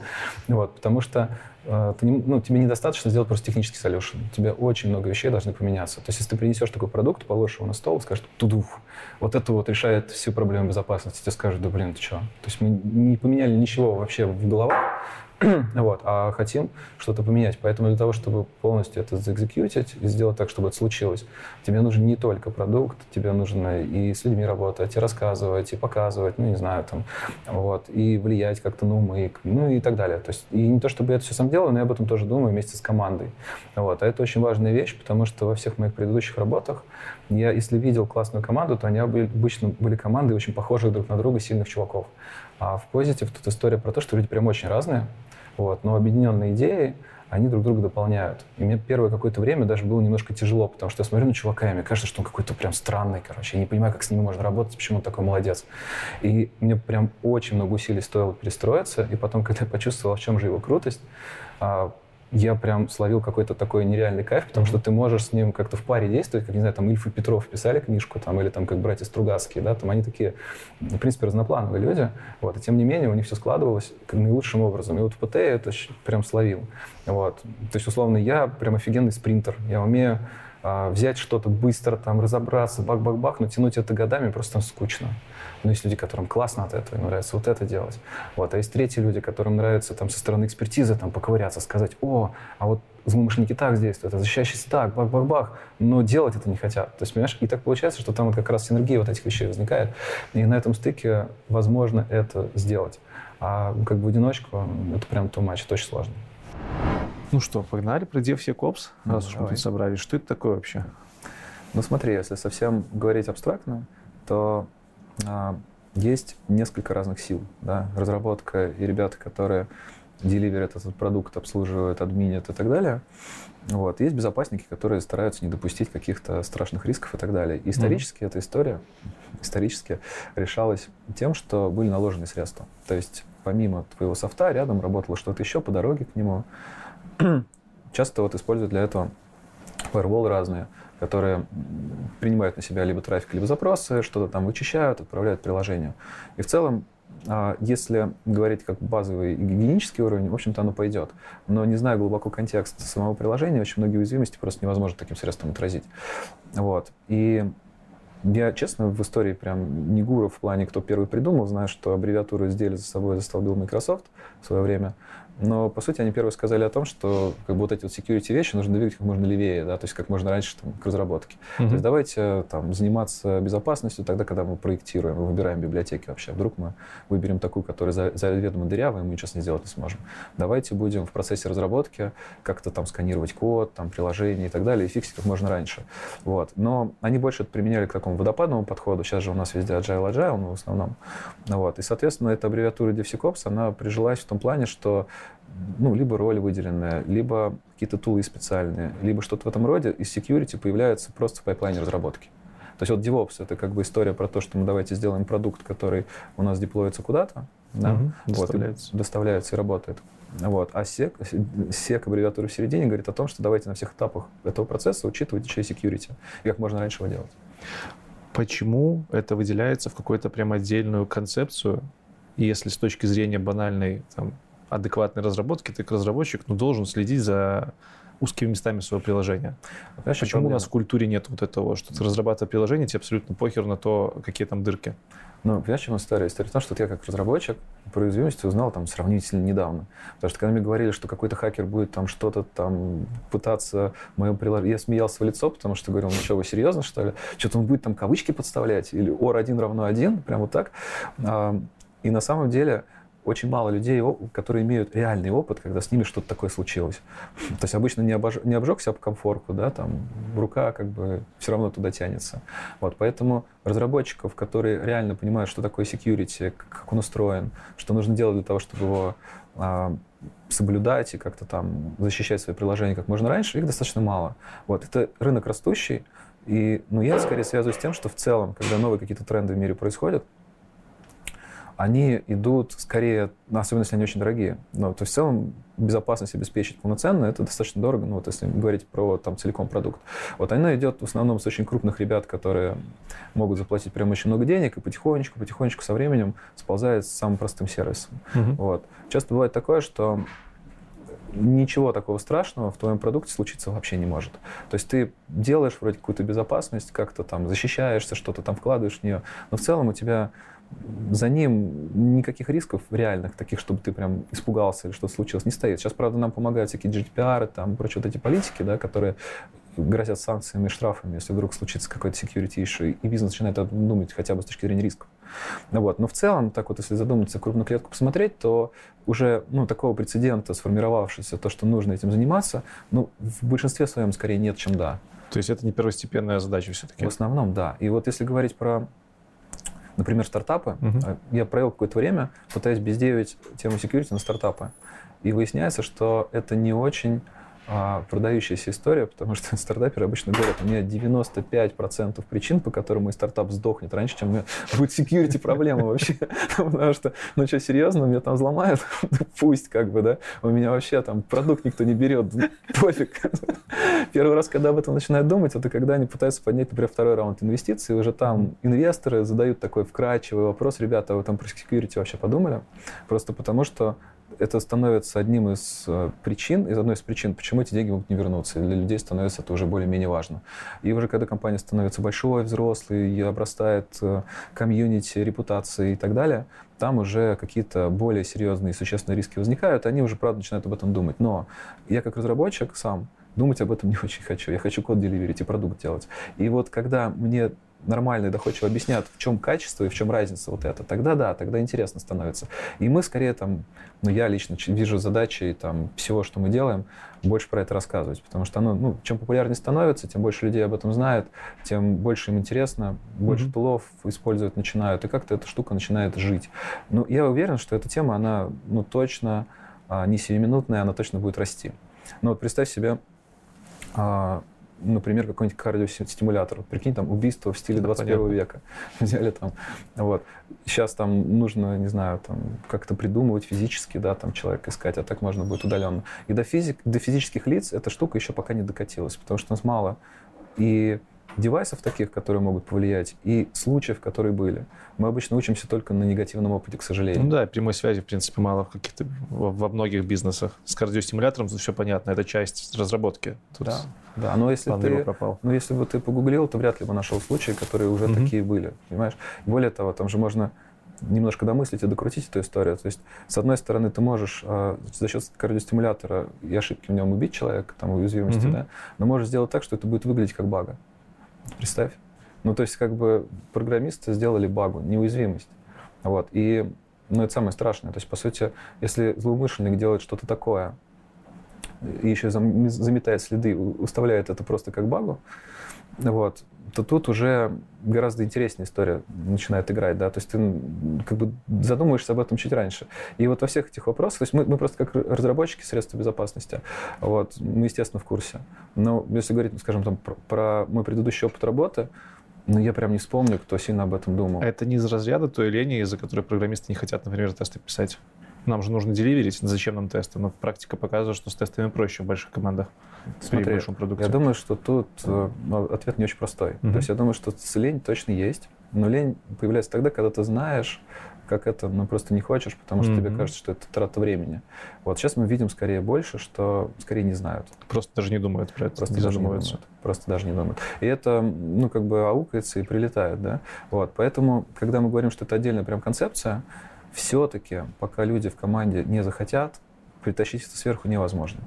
Вот, потому что ты не, ну, тебе недостаточно сделать просто технический солюшн. Тебе очень много вещей должны поменяться. То есть, если ты принесешь такой продукт, положишь его на стол скажешь, тудуф, вот это вот решает всю проблему безопасности, тебе скажут, да блин, ты что? То есть мы не поменяли ничего вообще в головах, вот, а хотим что-то поменять. Поэтому для того, чтобы полностью это заэкзекьютить и сделать так, чтобы это случилось, тебе нужен не только продукт, тебе нужно и с людьми работать, и рассказывать, и показывать, ну, не знаю, там, вот, и влиять как-то на умы, ну, и так далее. То есть, и не то, чтобы я это все сам делал, но я об этом тоже думаю вместе с командой. Вот, а это очень важная вещь, потому что во всех моих предыдущих работах я, если видел классную команду, то они обычно были команды очень похожих друг на друга, сильных чуваков. А в позитив тут история про то, что люди прям очень разные, вот, но объединенные идеи, они друг друга дополняют. И мне первое какое-то время даже было немножко тяжело, потому что я смотрю на чувака, и мне кажется, что он какой-то прям странный, короче. Я не понимаю, как с ним можно работать, почему он такой молодец. И мне прям очень много усилий стоило перестроиться. И потом, когда я почувствовал, в чем же его крутость, а, я прям словил какой-то такой нереальный кайф, потому что ты можешь с ним как-то в паре действовать, как, не знаю, там Ильф и Петров писали книжку, там, или там как братья Стругацкие, да, там они такие, в принципе, разноплановые люди, вот, и тем не менее у них все складывалось наилучшим образом. И вот в ПТ это прям словил, вот. То есть, условно, я прям офигенный спринтер, я умею а, взять что-то быстро, там, разобраться, бак-бак-бак, но тянуть это годами просто скучно. Но есть люди, которым классно от этого, им нравится вот это делать. Вот. А есть третьи люди, которым нравится там, со стороны экспертизы там, поковыряться, сказать, о, а вот злоумышленники так действуют, а защищающиеся так, бах-бах-бах, но делать это не хотят. То есть, понимаешь, и так получается, что там вот как раз синергия вот этих вещей возникает, и на этом стыке возможно это сделать. А как бы в одиночку это прям too much, это очень сложно. Ну что, погнали про DevSecOps, ну, раз уж мы тут собрались. Что это такое вообще? Ну смотри, если совсем говорить абстрактно, то есть несколько разных сил. Да? Разработка и ребята, которые деливерят этот продукт, обслуживают, админят и так далее. Вот. Есть безопасники, которые стараются не допустить каких-то страшных рисков и так далее. И исторически mm-hmm. эта история исторически решалась тем, что были наложены средства. То есть помимо твоего софта рядом работало что-то еще по дороге к нему. Часто вот используют для этого firewall разные которые принимают на себя либо трафик, либо запросы, что-то там вычищают, отправляют приложению. И в целом а, если говорить как базовый гигиенический уровень, в общем-то, оно пойдет. Но не зная глубоко контекст самого приложения, очень многие уязвимости просто невозможно таким средством отразить. Вот. И я, честно, в истории прям не гуру в плане, кто первый придумал, знаю, что аббревиатуру сделали за собой застолбил Microsoft в свое время. Но, по сути, они первые сказали о том, что как бы, вот эти вот security вещи нужно двигать как можно левее, да, то есть как можно раньше там, к разработке. Mm-hmm. То есть давайте там, заниматься безопасностью тогда, когда мы проектируем, выбираем библиотеки вообще. Вдруг мы выберем такую, которая заведомо дырявая, мы ничего с ней сделать не сможем. Давайте будем в процессе разработки как-то там сканировать код, там, приложения и так далее, и фиксить как можно раньше. Вот. Но они больше это применяли к такому водопадному подходу. Сейчас же у нас везде agile, agile, ну, в основном. Вот. И, соответственно, эта аббревиатура DevSecOps, она прижилась в том плане, что ну, либо роль выделенная, либо какие-то тулы специальные, либо что-то в этом роде, из security появляется просто в пайплайне разработки. То есть вот DevOps — это как бы история про то, что мы давайте сделаем продукт, который у нас деплоится куда-то, да, угу, вот, доставляется. И доставляется и работает. Вот. А SEC, SEC, аббревиатура в середине, говорит о том, что давайте на всех этапах этого процесса учитывать еще и security, и как можно раньше его делать. Почему это выделяется в какую-то прям отдельную концепцию? Если с точки зрения банальной там, адекватной разработки, ты как разработчик ну, должен следить за узкими местами своего приложения. Знаешь, Почему проблема? у нас в культуре нет вот этого, что ты разрабатывая приложение, тебе абсолютно похер на то, какие там дырки? Ну, понимаешь, чем история? История в том, что я как разработчик про уязвимости узнал там сравнительно недавно. Потому что когда мне говорили, что какой-то хакер будет там что-то там пытаться мое приложение... Я смеялся в лицо, потому что говорил, ну что, вы серьезно, что ли? Что-то он будет там кавычки подставлять? Или OR1 равно 1? Прям вот так. А, И на самом деле очень мало людей, которые имеют реальный опыт, когда с ними что-то такое случилось. То есть обычно не, обож... не обжегся об комфорку, да, там рука как бы все равно туда тянется. Вот, поэтому разработчиков, которые реально понимают, что такое security, как он устроен, что нужно делать для того, чтобы его а, соблюдать и как-то там защищать свои приложения как можно раньше, их достаточно мало. Вот, это рынок растущий, и ну, я скорее связываю с тем, что в целом, когда новые какие-то тренды в мире происходят, они идут скорее, ну, особенно если они очень дорогие. Но, то есть в целом безопасность обеспечить полноценно, это достаточно дорого, ну вот если говорить про там целиком продукт. Вот она идет в основном с очень крупных ребят, которые могут заплатить прям очень много денег и потихонечку, потихонечку со временем сползает с самым простым сервисом. Uh-huh. Вот. Часто бывает такое, что ничего такого страшного в твоем продукте случиться вообще не может. То есть ты делаешь вроде какую-то безопасность, как-то там защищаешься, что-то там вкладываешь в нее, но в целом у тебя за ним никаких рисков реальных, таких, чтобы ты прям испугался или что-то случилось, не стоит. Сейчас, правда, нам помогают всякие GDPR, там, прочие вот эти политики, да, которые грозят санкциями и штрафами, если вдруг случится какой-то security issue, и бизнес начинает думать хотя бы с точки зрения рисков. Ну, вот. Но в целом, так вот, если задуматься, крупную клетку посмотреть, то уже ну, такого прецедента, сформировавшегося, то, что нужно этим заниматься, ну, в большинстве своем скорее нет, чем да. То есть это не первостепенная задача все-таки? В основном, да. И вот если говорить про например, стартапы. Угу. Я провел какое-то время, пытаясь бездевить тему security на стартапы. И выясняется, что это не очень а, продающаяся история, потому что стартаперы обычно говорят, у меня 95% причин, по которым мой стартап сдохнет раньше, чем у меня будет security проблема вообще. Потому что, ну что, серьезно, меня там взломают? Пусть, как бы, да. У меня вообще там продукт никто не берет, пофиг. Первый раз, когда об этом начинают думать, это когда они пытаются поднять, например, второй раунд инвестиций, уже там инвесторы задают такой вкрадчивый вопрос, ребята, а вы там про security вообще подумали? Просто потому что это становится одним из э, причин, из одной из причин, почему эти деньги могут не вернуться. Для людей становится это уже более-менее важно. И уже когда компания становится большой, взрослой, и обрастает э, комьюнити, репутацией и так далее, там уже какие-то более серьезные и существенные риски возникают, и они уже, правда, начинают об этом думать. Но я как разработчик сам думать об этом не очень хочу. Я хочу код деливерить и продукт делать. И вот когда мне нормально и доходчиво объяснят, в чем качество и в чем разница вот это, тогда да, тогда интересно становится. И мы скорее там, ну я лично вижу задачи и там всего, что мы делаем, больше про это рассказывать, потому что оно, ну, чем популярнее становится, тем больше людей об этом знают, тем больше им интересно, больше mm-hmm. тулов использовать начинают, и как-то эта штука начинает жить. Ну, я уверен, что эта тема, она, ну, точно а, не сиюминутная, она точно будет расти. Но вот представь себе, а, например, какой-нибудь кардиостимулятор. Прикинь, там убийство в стиле 21 Понятно. века. Взяли там, вот. Сейчас там нужно, не знаю, там как-то придумывать физически, да, там человека искать, а так можно будет удаленно. И до, физик, до физических лиц эта штука еще пока не докатилась, потому что нас мало. И девайсов таких, которые могут повлиять, и случаев, которые были. Мы обычно учимся только на негативном опыте, к сожалению. Ну да, прямой связи, в принципе, мало в каких-то во, многих бизнесах. С кардиостимулятором все понятно, это часть разработки. Тут да, да, но если ты, пропал. но если бы ты погуглил, то вряд ли бы нашел случаи, которые уже mm-hmm. такие были, понимаешь? Более того, там же можно немножко домыслить и докрутить эту историю. То есть, с одной стороны, ты можешь э, за счет кардиостимулятора и ошибки в нем убить человека, там, уязвимости, mm-hmm. да, но можешь сделать так, что это будет выглядеть как бага. Представь. Ну, то есть, как бы программисты сделали багу, неуязвимость. Вот. И ну, это самое страшное. То есть, по сути, если злоумышленник делает что-то такое, и еще заметает следы, уставляет это просто как багу, вот, то тут уже гораздо интереснее история начинает играть, да, то есть ты как бы задумываешься об этом чуть раньше. И вот во всех этих вопросах, то есть мы, мы просто как разработчики средств безопасности, вот, мы, естественно, в курсе. Но если говорить, скажем, там, про, про мой предыдущий опыт работы, ну, я прям не вспомню, кто сильно об этом думал. А это не из разряда той лени, из-за которой программисты не хотят, например, тесты писать? Нам же нужно деливерить, зачем нам тесты? Но практика показывает, что с тестами проще в больших командах. Смотри, большом продукте. я думаю, что тут э, ответ не очень простой. Mm-hmm. То есть я думаю, что лень точно есть, но лень появляется тогда, когда ты знаешь, как это, но просто не хочешь, потому что mm-hmm. тебе кажется, что это трата времени. Вот сейчас мы видим скорее больше, что скорее не знают. Просто даже не думают про это. Просто не даже не думают. Просто даже не думают. И это, ну, как бы аукается и прилетает, да. Вот, поэтому, когда мы говорим, что это отдельная прям концепция, все-таки, пока люди в команде не захотят, притащить это сверху невозможно.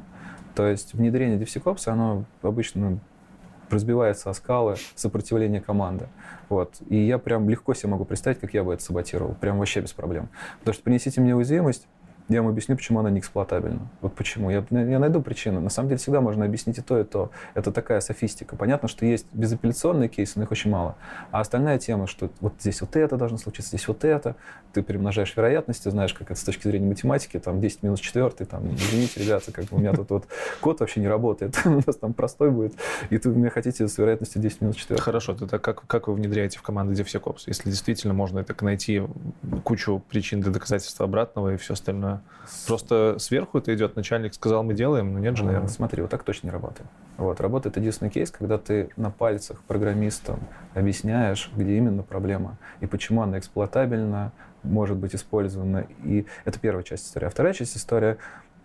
То есть внедрение DevSecOps, оно обычно разбивается о скалы сопротивление команды. Вот. И я прям легко себе могу представить, как я бы это саботировал. Прям вообще без проблем. Потому что принесите мне уязвимость, я вам объясню, почему она не эксплуатабельна. Вот почему. Я, я найду причину. На самом деле всегда можно объяснить и то, и то. Это такая софистика. Понятно, что есть безапелляционные кейсы, но их очень мало. А остальная тема, что вот здесь вот это должно случиться, здесь вот это. Ты перемножаешь вероятности, знаешь, как это с точки зрения математики, там 10 минус 4, там, извините, ребята, как бы у меня тут вот код вообще не работает, у нас там простой будет, и ты меня хотите с вероятностью 10 минус 4. Хорошо, это как, как вы внедряете в команду DevSecOps? Если действительно можно это найти кучу причин для доказательства обратного и все остальное? Просто сверху это идет, начальник сказал, мы делаем, но нет же, наверное. Смотри, вот так точно не работает. Вот, работает единственный кейс, когда ты на пальцах программистам объясняешь, где именно проблема и почему она эксплуатабельна, может быть использована. И это первая часть истории. А вторая часть истории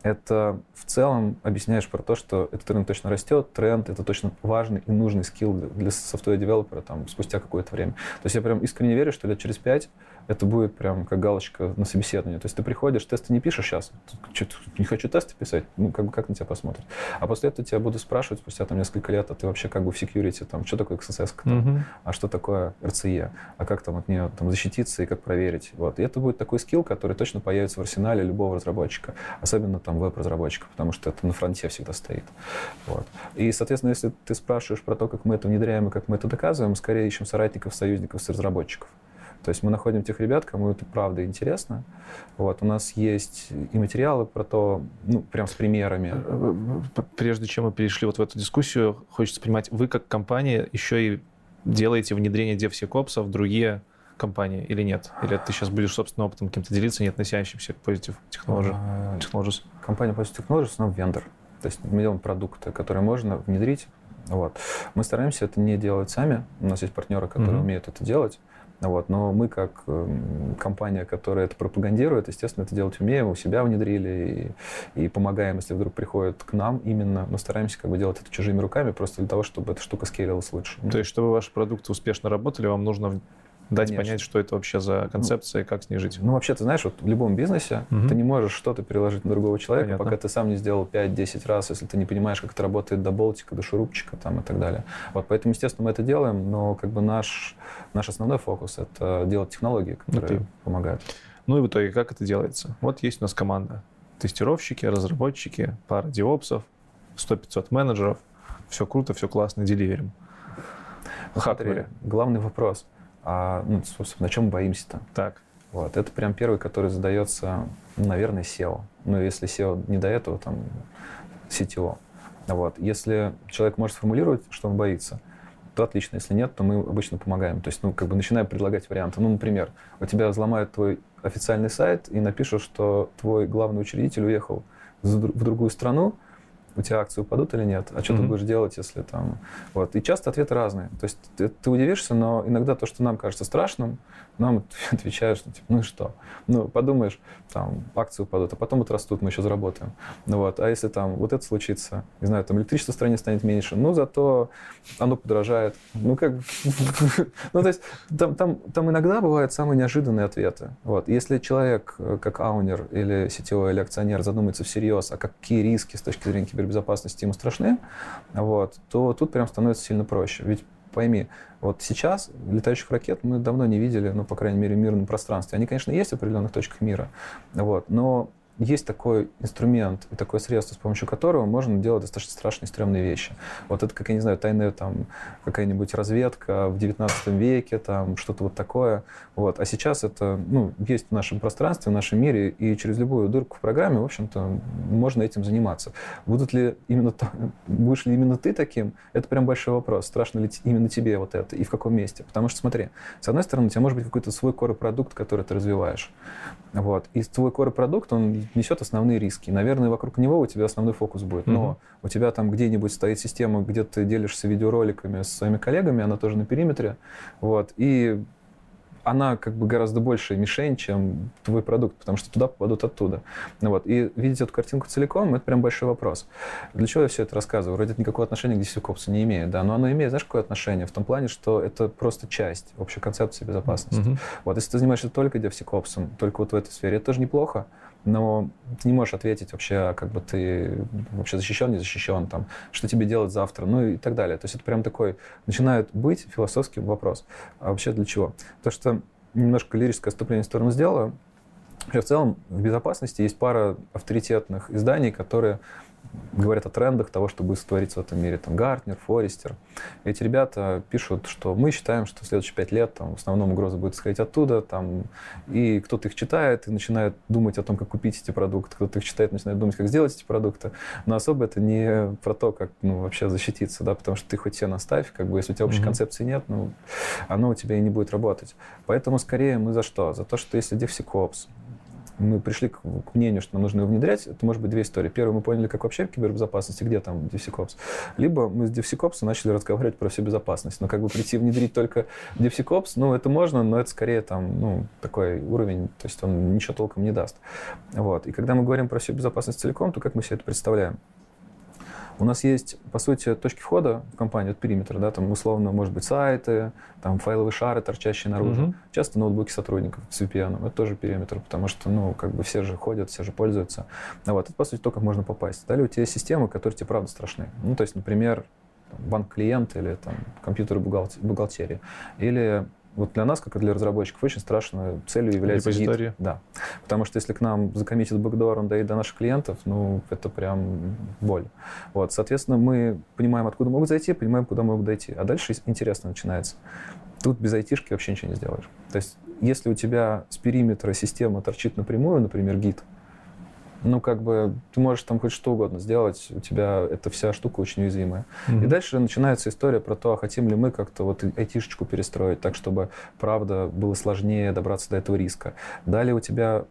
это в целом объясняешь про то, что этот тренд точно растет, тренд — это точно важный и нужный скилл для software developer 'а там, спустя какое-то время. То есть я прям искренне верю, что лет через пять это будет прям как галочка на собеседование. То есть ты приходишь, тесты не пишешь сейчас, не хочу тесты писать, ну как бы как на тебя посмотрят. А после этого тебя буду спрашивать спустя там несколько лет, а ты вообще как бы в security, там, что такое XSS, там, mm-hmm. а что такое RCE, а как там от нее там, защититься и как проверить. Вот. И это будет такой скилл, который точно появится в арсенале любого разработчика, особенно там веб-разработчика, потому что это на фронте всегда стоит. Вот. И, соответственно, если ты спрашиваешь про то, как мы это внедряем и как мы это доказываем, скорее ищем соратников, союзников разработчиков. То есть мы находим тех ребят, кому это правда интересно. Вот, у нас есть и материалы про то, ну, прям с примерами. Э, э, прежде чем мы перешли вот в эту дискуссию, хочется понимать, вы как компания еще и делаете внедрение DevSecOps в другие компании или нет? Или ты сейчас будешь собственным опытом каким-то делиться, не относящимся к Positive а, Technologies? Компания Positive Technologies, она вендор. То есть мы делаем продукты, которые можно внедрить. Вот. Мы стараемся это не делать сами. У нас есть партнеры, которые mm-hmm. умеют это делать. Вот. Но мы, как эм, компания, которая это пропагандирует, естественно, это делать умеем, у себя внедрили и, и помогаем, если вдруг приходят к нам именно, но стараемся как бы делать это чужими руками, просто для того, чтобы эта штука скейлилась лучше. То есть, чтобы ваши продукты успешно работали, вам нужно дать Конечно. понять, что это вообще за концепция и как с ней жить. Ну, вообще, ты знаешь, вот в любом бизнесе угу. ты не можешь что-то переложить на другого человека, Понятно. пока ты сам не сделал 5-10 раз, если ты не понимаешь, как это работает до болтика, до шурупчика там, и так далее. Вот, поэтому, естественно, мы это делаем, но как бы наш, наш основной фокус — это делать технологии, которые okay. помогают. Ну и в итоге как это делается? Вот есть у нас команда. Тестировщики, разработчики, пара девопсов, 100-500 менеджеров. Все круто, все классно, деливерим. Смотри, главный вопрос — а, ну, собственно, на чем мы боимся-то? Так. Вот. Это прям первый, который задается, ну, наверное, SEO. Но если SEO не до этого, там, CTO. Вот. Если человек может сформулировать, что он боится, то отлично. Если нет, то мы обычно помогаем. То есть, ну, как бы начинаем предлагать варианты. Ну, например, у тебя взломают твой официальный сайт и напишут, что твой главный учредитель уехал в другую страну, у тебя акции упадут или нет, а что mm-hmm. ты будешь делать, если там... Вот. И часто ответы разные. То есть ты, ты удивишься, но иногда то, что нам кажется страшным, нам отвечают, что типа, ну и что? Ну, подумаешь, там, акции упадут, а потом вот растут, мы еще заработаем. Ну, вот. А если там вот это случится, не знаю, там электричество в стране станет меньше, ну, зато оно подорожает. Ну, как Ну, то есть там, там, там иногда бывают самые неожиданные ответы. Вот. Если человек, э, как аунер или сетевой, или акционер задумается всерьез, а какие риски с точки зрения кибербезопасности ему страшны, вот, то тут прям становится сильно проще. Ведь пойми, вот сейчас летающих ракет мы давно не видели, ну, по крайней мере, в мирном пространстве. Они, конечно, есть в определенных точках мира, вот, но есть такой инструмент и такое средство, с помощью которого можно делать достаточно страшные, стрёмные вещи. Вот это, как я не знаю, тайная там какая-нибудь разведка в 19 веке, там что-то вот такое. Вот. А сейчас это ну, есть в нашем пространстве, в нашем мире, и через любую дырку в программе, в общем-то, можно этим заниматься. Будут ли именно, будешь ли именно ты таким, это прям большой вопрос. Страшно ли именно тебе вот это и в каком месте? Потому что, смотри, с одной стороны, у тебя может быть какой-то свой core-продукт, который ты развиваешь. Вот. И твой core-продукт, он несет основные риски. Наверное, вокруг него у тебя основной фокус будет. Но mm-hmm. у тебя там где-нибудь стоит система, где ты делишься видеороликами с своими коллегами, она тоже на периметре. Вот. И она как бы гораздо больше мишень, чем твой продукт, потому что туда попадут оттуда. Ну вот. И видеть эту картинку целиком, это прям большой вопрос. Для чего я все это рассказываю? Вроде это никакого отношения к DCCOPS не имеет, да, но оно имеет, знаешь, какое отношение? В том плане, что это просто часть общей концепции безопасности. Mm-hmm. Вот, если ты занимаешься только DevSecOps, только вот в этой сфере, это тоже неплохо, но ты не можешь ответить вообще, как бы ты вообще защищен, не защищен, там, что тебе делать завтра, ну и так далее. То есть это прям такой, начинает быть философский вопрос. А вообще для чего? То, что немножко лирическое отступление в сторону сделала, в целом в безопасности есть пара авторитетных изданий, которые говорят о трендах того, что будет твориться в этом мире. Там Гартнер, Форестер. Эти ребята пишут, что мы считаем, что в следующие пять лет там, в основном угроза будет исходить оттуда. Там, и кто-то их читает и начинает думать о том, как купить эти продукты. Кто-то их читает начинает думать, как сделать эти продукты. Но особо это не про то, как ну, вообще защититься, да, потому что ты хоть все наставь, как бы, если у тебя общей mm-hmm. концепции нет, ну, оно у тебя и не будет работать. Поэтому скорее мы за что? За то, что если DevSecOps, мы пришли к, к мнению, что нам нужно его внедрять, это может быть две истории. Первое, мы поняли, как вообще в кибербезопасности, где там DevSecOps. Либо мы с DevSecOps начали разговаривать про всю безопасность. Но как бы прийти внедрить только DevSecOps, ну, это можно, но это скорее там, ну, такой уровень, то есть он ничего толком не даст. Вот. И когда мы говорим про всю безопасность целиком, то как мы себе это представляем? У нас есть, по сути, точки входа в компанию от периметра, да, там условно, может быть, сайты, там файловые шары, торчащие наружу. Угу. Часто ноутбуки сотрудников с VPN, это тоже периметр, потому что, ну, как бы все же ходят, все же пользуются. А вот, это, по сути, то, как можно попасть. Далее у тебя есть системы, которые тебе, правда, страшны. Ну, то есть, например, банк-клиент или там компьютер бухгалтерии. Или вот для нас, как и для разработчиков, очень страшной целью является гид. Да. Потому что если к нам закоммитит бэкдор, он доедет до наших клиентов, ну, это прям боль. Вот, соответственно, мы понимаем, откуда могут зайти, понимаем, куда могут дойти. А дальше интересно начинается. Тут без айтишки вообще ничего не сделаешь. То есть, если у тебя с периметра система торчит напрямую, например, гид, ну, как бы, ты можешь там хоть что угодно сделать, у тебя эта вся штука очень уязвимая. Mm-hmm. И дальше начинается история про то, а хотим ли мы как-то вот айтишечку перестроить так, чтобы, правда, было сложнее добраться до этого риска. Далее у тебя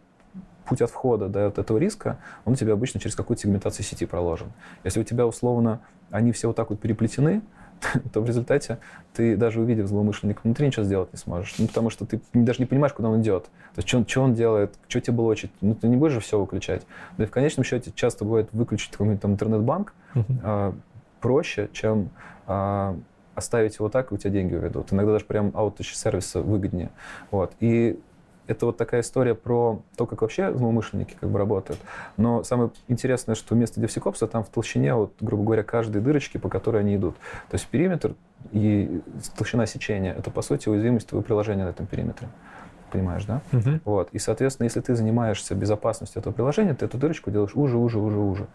путь от входа до вот этого риска, он у тебя обычно через какую-то сегментацию сети проложен. Если у тебя условно они все вот так вот переплетены, то в результате ты даже увидев злоумышленника внутри ничего сделать не сможешь. Ну, потому что ты даже не понимаешь, куда он идет. То есть, что он, что он делает, что тебе блочит. Ну, ты не будешь же все выключать. Да и в конечном счете часто бывает выключить какой-нибудь там интернет-банк uh-huh. а, проще, чем а, оставить его так, и у тебя деньги уведут. Иногда даже прям аутосервиса выгоднее. Вот. И это вот такая история про то, как вообще злоумышленники как бы работают. Но самое интересное, что вместо DevSecOps там в толщине, вот, грубо говоря, каждой дырочки, по которой они идут. То есть периметр и толщина сечения — это, по сути, уязвимость твоего приложения на этом периметре. Понимаешь, да? Uh-huh. Вот. И, соответственно, если ты занимаешься безопасностью этого приложения, ты эту дырочку делаешь уже, уже, уже, уже.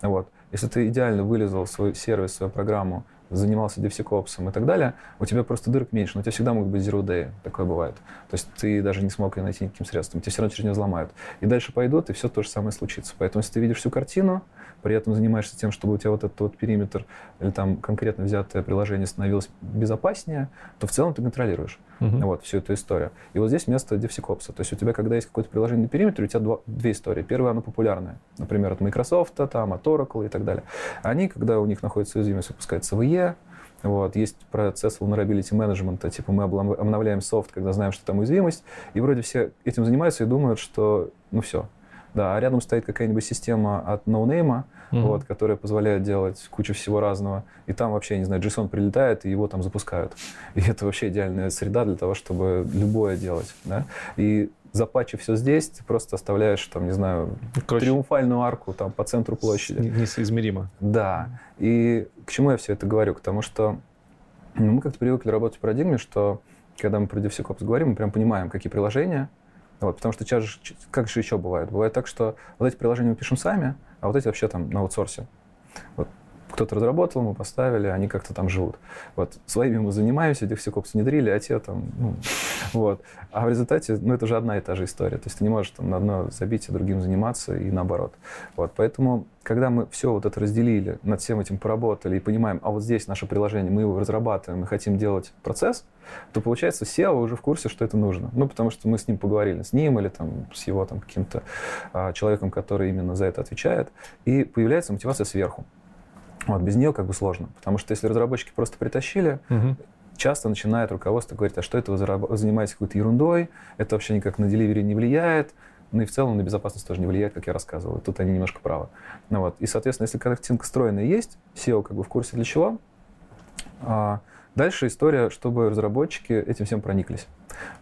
Вот. Если ты идеально вылезал свой сервис, свою программу занимался DevSecOps и так далее, у тебя просто дырок меньше, но у тебя всегда могут быть zero day, такое бывает. То есть ты даже не смог ее найти никаким средством, тебя все равно через нее взломают. И дальше пойдут, и все то же самое случится. Поэтому если ты видишь всю картину, при этом занимаешься тем, чтобы у тебя вот этот вот периметр или там конкретно взятое приложение становилось безопаснее, то в целом ты контролируешь uh-huh. вот, всю эту историю. И вот здесь место DevSecOps. То есть у тебя, когда есть какое-то приложение на периметре, у тебя два, две истории. Первая, она популярная. Например, от Microsoft, там, от Oracle и так далее. Они, когда у них находится уязвимость, выпускается VE, вот, есть процесс vulnerability management, типа мы обновляем софт, когда знаем, что там уязвимость, и вроде все этим занимаются и думают, что ну все, да, а рядом стоит какая-нибудь система от ноунейма, mm-hmm. вот, которая позволяет делать кучу всего разного. И там вообще, не знаю, JSON прилетает, и его там запускают. И это вообще идеальная среда для того, чтобы любое делать. Да? И запачив все здесь, ты просто оставляешь, там, не знаю, Короче, триумфальную арку там по центру площади. Несоизмеримо. Да. И к чему я все это говорю? К тому, что ну, мы как-то привыкли работать в парадигме, что когда мы про DevSecOps говорим, мы прям понимаем, какие приложения, вот, потому что сейчас, как же еще бывает? Бывает так, что вот эти приложения мы пишем сами, а вот эти вообще там на аутсорсе. Вот кто-то разработал, мы поставили, они как-то там живут. Вот, своими мы занимаемся, этих все копс внедрили, а те там, ну, вот. А в результате, ну, это же одна и та же история. То есть ты не можешь там на одно забить, а другим заниматься и наоборот. Вот, поэтому, когда мы все вот это разделили, над всем этим поработали и понимаем, а вот здесь наше приложение, мы его разрабатываем, мы хотим делать процесс, то получается SEO уже в курсе, что это нужно. Ну, потому что мы с ним поговорили, с ним или там с его там каким-то а, человеком, который именно за это отвечает, и появляется мотивация сверху. Вот, без нее как бы сложно. Потому что если разработчики просто притащили, угу. часто начинает руководство говорить, а что это вы занимаетесь какой-то ерундой, это вообще никак на деливери не влияет, ну и в целом на безопасность тоже не влияет, как я рассказывал. Тут они немножко правы. Ну, вот. И, соответственно, если картинка стройная есть, SEO как бы в курсе для чего, а дальше история, чтобы разработчики этим всем прониклись.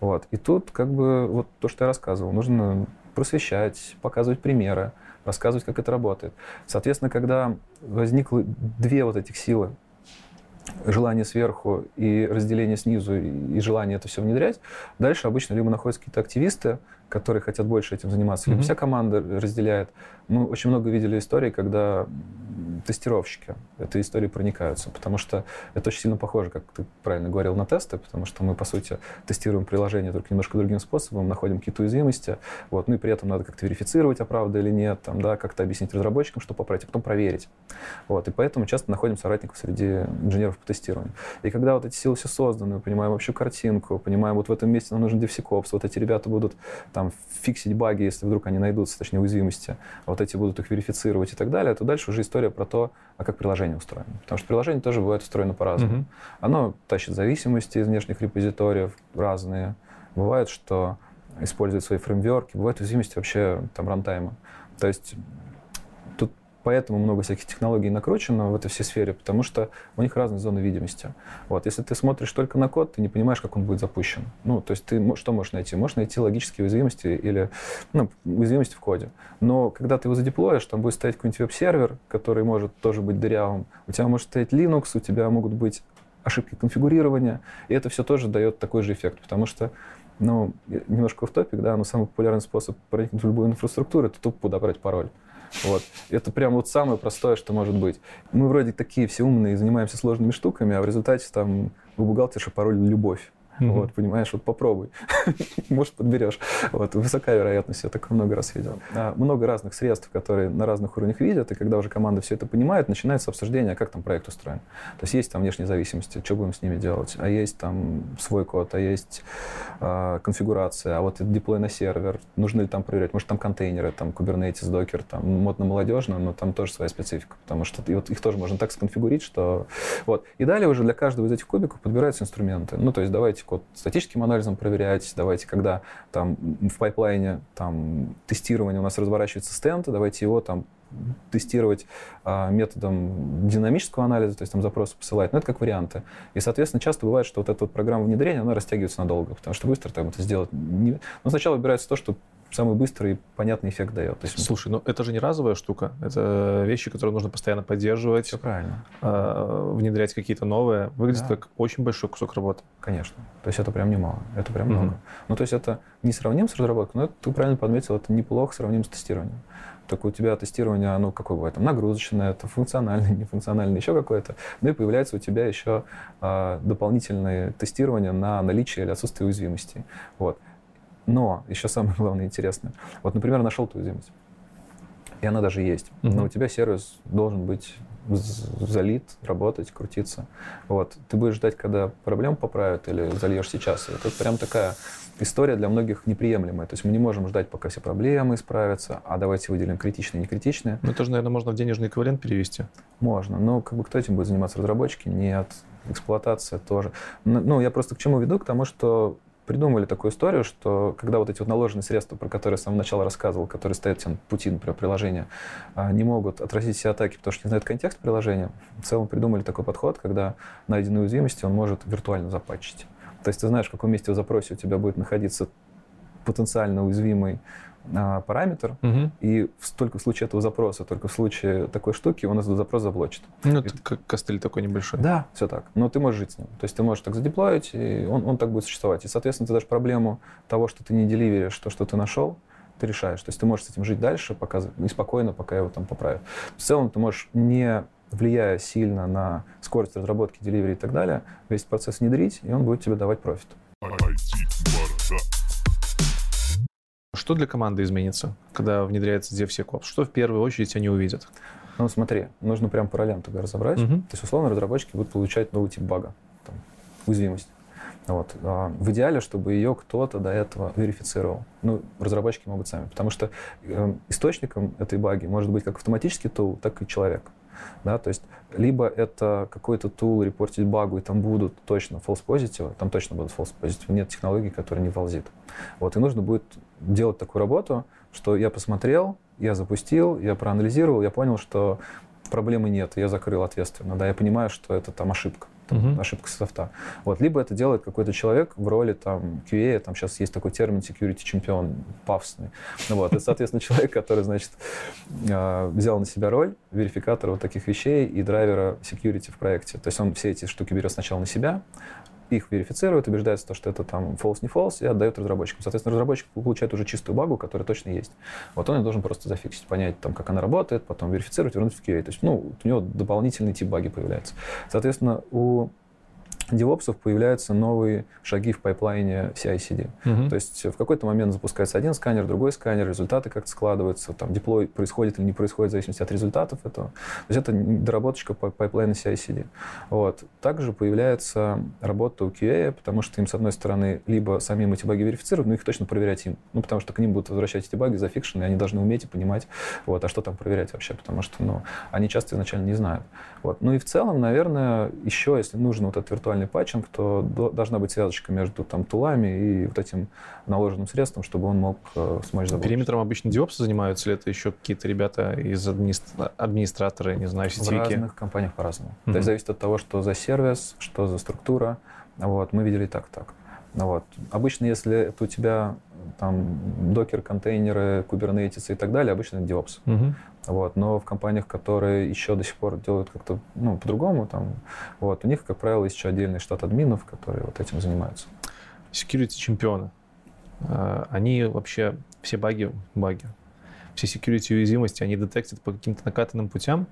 Вот. И тут как бы вот то, что я рассказывал, нужно просвещать, показывать примеры, рассказывать, как это работает. Соответственно, когда возникло две вот этих силы, желание сверху и разделение снизу, и желание это все внедрять, дальше обычно либо находятся какие-то активисты, которые хотят больше этим заниматься, либо mm-hmm. вся команда разделяет. Мы очень много видели историй, когда тестировщики этой истории проникаются, потому что это очень сильно похоже, как ты правильно говорил, на тесты, потому что мы, по сути, тестируем приложение только немножко другим способом, находим какие-то уязвимости, вот, ну и при этом надо как-то верифицировать, а правда или нет, там, да, как-то объяснить разработчикам, что поправить, а потом проверить. Вот, и поэтому часто находим соратников среди инженеров по тестированию. И когда вот эти силы все созданы, понимаем общую картинку, понимаем, вот в этом месте нам нужен DevSecOps, вот эти ребята будут там фиксить баги, если вдруг они найдутся, точнее, уязвимости, а вот эти будут их верифицировать и так далее, то дальше уже история про то, а как приложение устроено. Потому что приложение тоже бывает устроено по-разному. Mm-hmm. Оно тащит зависимости из внешних репозиториев разные. Бывает, что использует свои фреймворки, бывают уязвимости вообще там рантайма. То есть Поэтому много всяких технологий накручено в этой всей сфере, потому что у них разные зоны видимости. Вот. Если ты смотришь только на код, ты не понимаешь, как он будет запущен. Ну, то есть ты что можешь найти? Можешь найти логические уязвимости или ну, уязвимости в коде. Но когда ты его задеплоишь, там будет стоять какой-нибудь веб-сервер, который может тоже быть дырявым. У тебя может стоять Linux, у тебя могут быть ошибки конфигурирования, и это все тоже дает такой же эффект, потому что ну, немножко в топик, да, но самый популярный способ проникнуть в любую инфраструктуру — это тупо подобрать пароль. Вот. Это прям вот самое простое, что может быть. Мы вроде такие все умные, занимаемся сложными штуками, а в результате там у бухгалтерша пароль «любовь». Mm-hmm. Вот, понимаешь, вот попробуй. Может, подберешь. Вот, высокая вероятность, я такое много раз видел. А, много разных средств, которые на разных уровнях видят, и когда уже команда все это понимает, начинается обсуждение, а как там проект устроен. То есть есть там внешние зависимости, что будем с ними делать, а есть там свой код, а есть а, конфигурация, а вот деплой на сервер, нужно ли там проверять, может там контейнеры, там Kubernetes, Docker, там модно-молодежно, но там тоже своя специфика, потому что и вот их тоже можно так сконфигурить, что... Вот. И далее уже для каждого из этих кубиков подбираются инструменты. Ну, то есть давайте код статическим анализом проверять, давайте, когда там в пайплайне там, тестирования у нас разворачивается стенд, давайте его там тестировать а, методом динамического анализа, то есть там запросы посылать. Но это как варианты. И, соответственно, часто бывает, что вот эта вот программа внедрения, она растягивается надолго, потому что быстро там это сделать не... Но сначала выбирается то, что самый быстрый и понятный эффект дает. То есть, Слушай, ну это же не разовая штука. Это вещи, которые нужно постоянно поддерживать. Все правильно. Э, внедрять какие-то новые. Выглядит да. как очень большой кусок работы. Конечно. То есть это прям немало. Это прям mm-hmm. много. Ну то есть это не сравним с разработкой, но это, ты правильно подметил, это неплохо сравним с тестированием. Только у тебя тестирование, оно какое бывает? Там нагрузочное, это функциональное, нефункциональное, еще какое-то. Ну и появляется у тебя еще а, дополнительное тестирование на наличие или отсутствие уязвимостей. Вот. Но еще самое главное интересное. Вот, например, нашел ту уязвимость. И она даже есть. Mm-hmm. Но у тебя сервис должен быть залит, работать, крутиться. Вот. Ты будешь ждать, когда проблему поправят, или зальешь сейчас. Это прям такая история для многих неприемлемая. То есть мы не можем ждать, пока все проблемы исправятся, а давайте выделим критичные и некритичные. Ну, это же, наверное, можно в денежный эквивалент перевести. Можно. Но как бы кто этим будет заниматься? Разработчики? Нет. Эксплуатация тоже. Ну, я просто к чему веду? К тому, что придумали такую историю, что когда вот эти вот наложенные средства, про которые я с самого начала рассказывал, которые стоят на пути, например, приложения, а, не могут отразить все атаки, потому что не знают контекст приложения, в целом придумали такой подход, когда найденные уязвимости он может виртуально запатчить. То есть ты знаешь, в каком месте в запросе у тебя будет находиться потенциально уязвимый а, параметр, угу. и только в случае этого запроса, только в случае такой штуки он этот запрос заблочит. Ну, это как костыль такой небольшой. Да, все так. Но ты можешь жить с ним. То есть ты можешь так задеплоить, и он, он так будет существовать. И, соответственно, ты даже проблему того, что ты не деливеришь то, что ты нашел, ты решаешь. То есть ты можешь с этим жить дальше, пока, и спокойно, пока его там поправят. В целом ты можешь не влияя сильно на скорость разработки, деливери и так далее, весь процесс внедрить, и он будет тебе давать профит. Что для команды изменится, когда внедряется DevSecOps? Что в первую очередь они увидят? Ну, смотри, нужно прям параллельно тогда разобрать. Угу. То есть, условно, разработчики будут получать новый тип бага, там, уязвимость. Вот. А в идеале, чтобы ее кто-то до этого верифицировал. Ну, разработчики могут сами. Потому что э, источником этой баги может быть как автоматический тул, так и человек. Да, то есть либо это какой-то тул репортить багу, и там будут точно false positive, там точно будут false positive, нет технологии, которая не волзит. Вот, и нужно будет делать такую работу, что я посмотрел, я запустил, я проанализировал, я понял, что проблемы нет, я закрыл ответственно, да, я понимаю, что это там ошибка. там, uh-huh. ошибка софта. Вот. Либо это делает какой-то человек в роли там, QA, там сейчас есть такой термин security чемпион, пафосный. Ну, вот. Это, соответственно, человек, который, значит, а, взял на себя роль верификатора вот таких вещей и драйвера security в проекте. То есть он все эти штуки берет сначала на себя, их верифицирует, убеждается, то, что это там false, не false, и отдает разработчикам. Соответственно, разработчик получает уже чистую багу, которая точно есть. Вот он должен просто зафиксить, понять, там, как она работает, потом верифицировать, вернуть в QA. То есть, ну, у него дополнительный тип баги появляется. Соответственно, у девопсов появляются новые шаги в пайплайне CI/CD. Угу. То есть в какой-то момент запускается один сканер, другой сканер, результаты как-то складываются, там деплой происходит или не происходит в зависимости от результатов этого. То есть это доработочка пайплайна CI/CD. Вот. Также появляется работа у QA, потому что им, с одной стороны, либо самим эти баги верифицировать, но их точно проверять им. Ну, потому что к ним будут возвращать эти баги зафикшены, и они должны уметь и понимать, вот, а что там проверять вообще, потому что, ну, они часто изначально не знают. Вот. Ну и в целом, наверное, еще, если нужно вот этот виртуальный патчинг, то должна быть связочка между там тулами и вот этим наложенным средством, чтобы он мог э, смочь заботиться. Периметром обычно девопсы занимаются, или это еще какие-то ребята из администра... администраторы, не знаю, сетевики? В разных компаниях по-разному. Mm-hmm. То есть зависит от того, что за сервис, что за структура. Вот, мы видели так, так. Ну вот. Обычно, если это у тебя там докер, контейнеры, кубернетисы и так далее, обычно это DevOps. Угу. Вот. Но в компаниях, которые еще до сих пор делают как-то ну, по-другому, там, вот, у них, как правило, еще отдельный штат админов, которые вот этим занимаются. Security чемпионы. А, они вообще все баги, баги, все security уязвимости, они детектят по каким-то накатанным путям.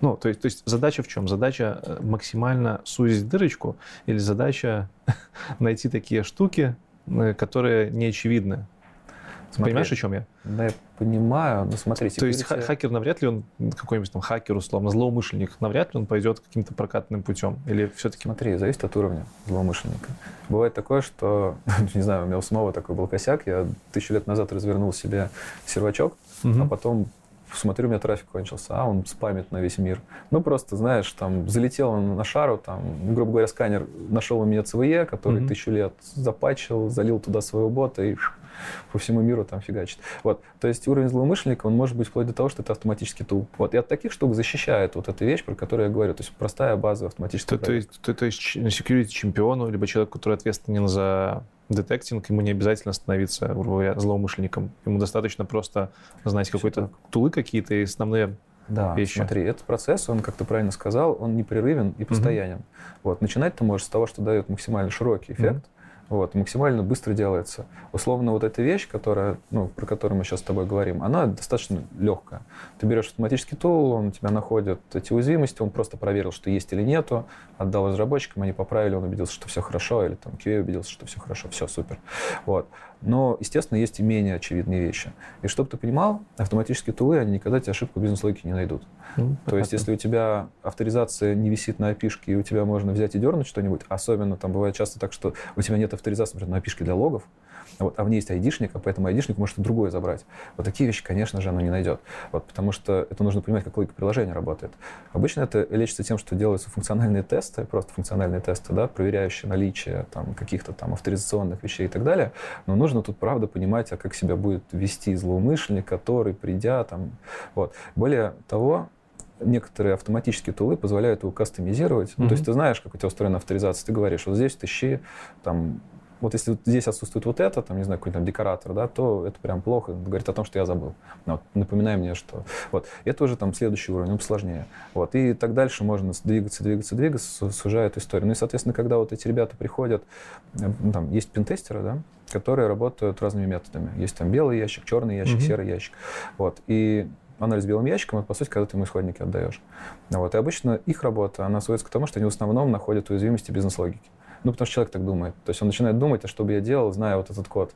Ну, то есть, то есть задача в чем? Задача э, максимально сузить дырочку или задача найти такие штуки, э, которые не очевидны Смотри, Понимаешь, о чем я? Да, я понимаю. Ну, смотри, То есть хакер навряд ли он, какой-нибудь там хакер, условно, злоумышленник, навряд ли он пойдет каким-то прокатным путем? Или все-таки... Смотри, зависит от уровня злоумышленника. Бывает такое, что, не знаю, у меня у самого такой был косяк, я тысячу лет назад развернул себе сервачок, угу. а потом смотрю, у меня трафик кончился, а он спамит на весь мир. Ну, просто, знаешь, там, залетел он на шару, там, грубо говоря, сканер нашел у меня CVE, который mm-hmm. тысячу лет запачил, залил туда своего бота и по всему миру там фигачит. Вот. То есть уровень злоумышленника, он может быть вплоть до того, что это автоматический тул. Вот. И от таких штук защищает вот эта вещь, про которую я говорю. То есть простая база автоматическая. То, то, есть, то, то есть security чемпиону, либо человеку, который ответственен за детектинг, ему не обязательно становиться, говоря, злоумышленником. Ему достаточно просто знать какие-то тулы какие-то и основные да, вещи. смотри, этот процесс, он, как ты правильно сказал, он непрерывен и постоянен. Mm-hmm. Вот, начинать ты можешь с того, что дает максимально широкий эффект, mm-hmm вот, максимально быстро делается. Условно, вот эта вещь, которая, ну, про которую мы сейчас с тобой говорим, она достаточно легкая. Ты берешь автоматический тул, он у тебя находит эти уязвимости, он просто проверил, что есть или нету, отдал разработчикам, они поправили, он убедился, что все хорошо, или там QA убедился, что все хорошо, все супер. Вот. Но, естественно, есть и менее очевидные вещи. И чтобы ты понимал, автоматические тулы, они никогда тебе ошибку бизнес-логики не найдут. Mm, То есть, если у тебя авторизация не висит на api и у тебя можно взять и дернуть что-нибудь, особенно там бывает часто так, что у тебя нет авторизации, например, на api для логов, вот, а в ней есть айдишник, а поэтому айдишник может и другое забрать. Вот такие вещи, конечно же, оно не найдет. Вот, потому что это нужно понимать, как логика приложения работает. Обычно это лечится тем, что делаются функциональные тесты, просто функциональные тесты, да, проверяющие наличие там, каких-то там авторизационных вещей и так далее. Но нужно тут, правда, понимать, а как себя будет вести злоумышленник, который, придя там... Вот. Более того, некоторые автоматические тулы позволяют его кастомизировать. Mm-hmm. Ну, то есть ты знаешь, как у тебя устроена авторизация, ты говоришь, вот здесь тыщи там вот если вот здесь отсутствует вот это, там, не знаю, какой-то там декоратор, да, то это прям плохо, говорит о том, что я забыл. Ну, вот, напоминай мне, что... Вот. Это уже там следующий уровень, он посложнее. Вот. И так дальше можно двигаться, двигаться, двигаться, сужая эту историю. Ну и, соответственно, когда вот эти ребята приходят, ну, там, есть пентестеры, да, которые работают разными методами. Есть там белый ящик, черный ящик, mm-hmm. серый ящик. Вот. И анализ белым ящиком, это, по сути, когда ты ему исходники отдаешь. Вот. И обычно их работа, она сводится к тому, что они в основном находят уязвимости бизнес-логики. Ну, потому что человек так думает. То есть он начинает думать, а что бы я делал, зная вот этот код.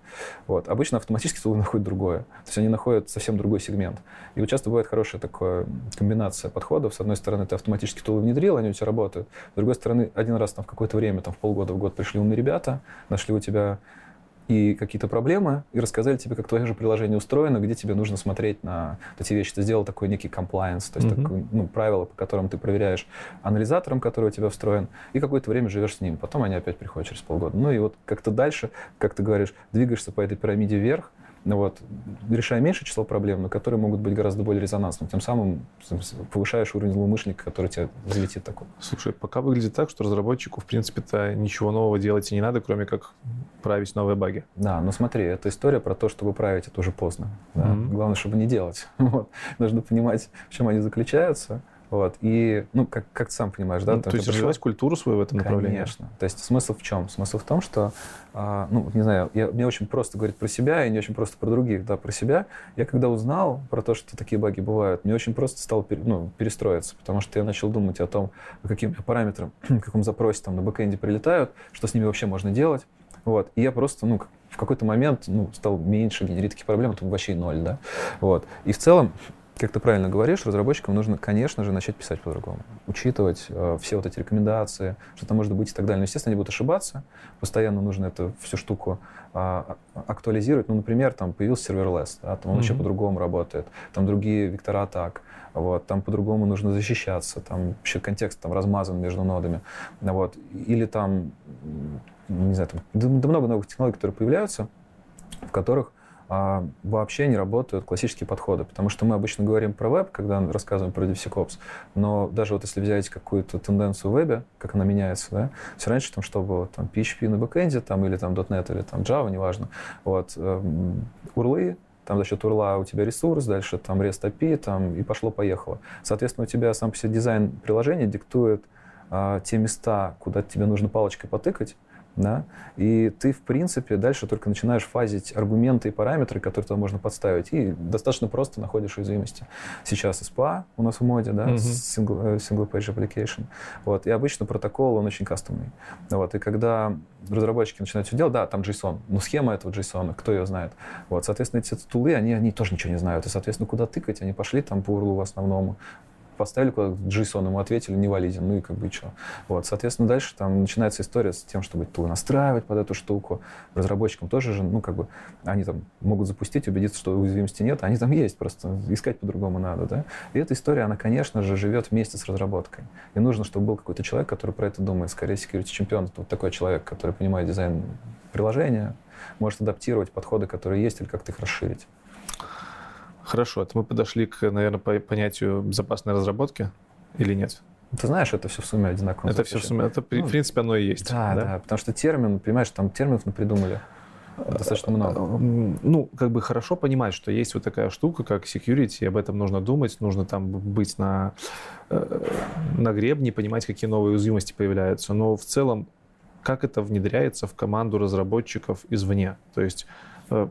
Вот. Обычно автоматически тулы находят другое. То есть они находят совсем другой сегмент. И вот часто бывает хорошая такая комбинация подходов. С одной стороны, ты автоматически тулы внедрил, они у тебя работают. С другой стороны, один раз там в какое-то время, там в полгода, в год пришли умные ребята, нашли у тебя и какие-то проблемы, и рассказали тебе, как твое же приложение устроено, где тебе нужно смотреть на эти вещи. Ты сделал такой некий compliance, то есть mm-hmm. такое, ну, правило, по которым ты проверяешь анализатором, который у тебя встроен, и какое-то время живешь с ним. Потом они опять приходят через полгода. Ну и вот как-то дальше, как ты говоришь, двигаешься по этой пирамиде вверх, вот, решая меньше число проблем, но которые могут быть гораздо более резонансными. Тем самым повышаешь уровень злоумышленника, который тебя залетит такой. Слушай, пока выглядит так, что разработчику, в принципе-то, ничего нового делать и не надо, кроме как править новые баги. Да, но смотри, это история про то, чтобы править, это уже поздно. Да? Mm-hmm. Главное, чтобы не делать. Вот. Нужно понимать, в чем они заключаются, вот. И, ну, как, как ты сам понимаешь, да? Ну, то есть развивать культуру свою в этом Конечно. направлении? Конечно. То есть смысл в чем? Смысл в том, что, а, ну, не знаю, я, мне очень просто говорить про себя и не очень просто про других, да, про себя. Я когда узнал про то, что такие баги бывают, мне очень просто стало ну, перестроиться, потому что я начал думать о том, по каким параметрам, в каком запросе там на бэкэнде прилетают, что с ними вообще можно делать. Вот. И я просто, ну, в какой-то момент ну, стал меньше генерить такие проблемы, там вообще ноль, да. Вот. И в целом как ты правильно говоришь, разработчикам нужно, конечно же, начать писать по-другому. Учитывать э, все вот эти рекомендации, что там может быть и так далее. Но, естественно, они будут ошибаться. Постоянно нужно эту всю штуку э, актуализировать. Ну, например, там появился серверлесс, да, там он mm-hmm. вообще по-другому работает. Там другие вектора атак. Вот, там по-другому нужно защищаться. Там вообще контекст там размазан между нодами. Вот. Или там, не знаю, там, да, да много новых технологий, которые появляются, в которых а вообще не работают классические подходы, потому что мы обычно говорим про веб, когда рассказываем про DevSecOps, но даже вот если взять какую-то тенденцию в вебе, как она меняется, да, все раньше там что было, там PHP на бэкэнде, там или там .NET, или там Java, неважно, вот, эм, урлы, там за счет урла у тебя ресурс, дальше там REST API, там и пошло-поехало. Соответственно, у тебя сам по себе дизайн приложения диктует а, те места, куда тебе нужно палочкой потыкать, да, и ты, в принципе, дальше только начинаешь фазить аргументы и параметры, которые туда можно подставить, и достаточно просто находишь уязвимости. Сейчас SPA у нас в моде, да, mm-hmm. single, э, single Page Application, вот, и обычно протокол, он очень кастомный, вот, и когда разработчики начинают все делать, да, там JSON, но схема этого JSON, кто ее знает, вот, соответственно, эти тулы, они, они тоже ничего не знают, и, соответственно, куда тыкать, они пошли там по URL в основном, поставили куда-то JSON, ему ответили, не валиден, ну и как бы что. Вот, соответственно, дальше там начинается история с тем, чтобы тул настраивать под эту штуку. Разработчикам тоже же, ну как бы, они там могут запустить, убедиться, что уязвимости нет, а они там есть, просто искать по-другому надо, да. И эта история, она, конечно же, живет вместе с разработкой. И нужно, чтобы был какой-то человек, который про это думает. Скорее, security чемпион — вот такой человек, который понимает дизайн приложения, может адаптировать подходы, которые есть, или как-то их расширить. Хорошо, это мы подошли к, наверное, по понятию безопасной разработки или нет? Ты знаешь, это все в сумме одинаково. Это все в сумме, это, ну, в принципе, оно и есть. Да, да, да, потому что термин, понимаешь, там терминов придумали достаточно много. Ну, как бы хорошо понимать, что есть вот такая штука, как security, об этом нужно думать, нужно там быть на, э, на гребне, понимать, какие новые уязвимости появляются. Но в целом, как это внедряется в команду разработчиков извне? То есть э,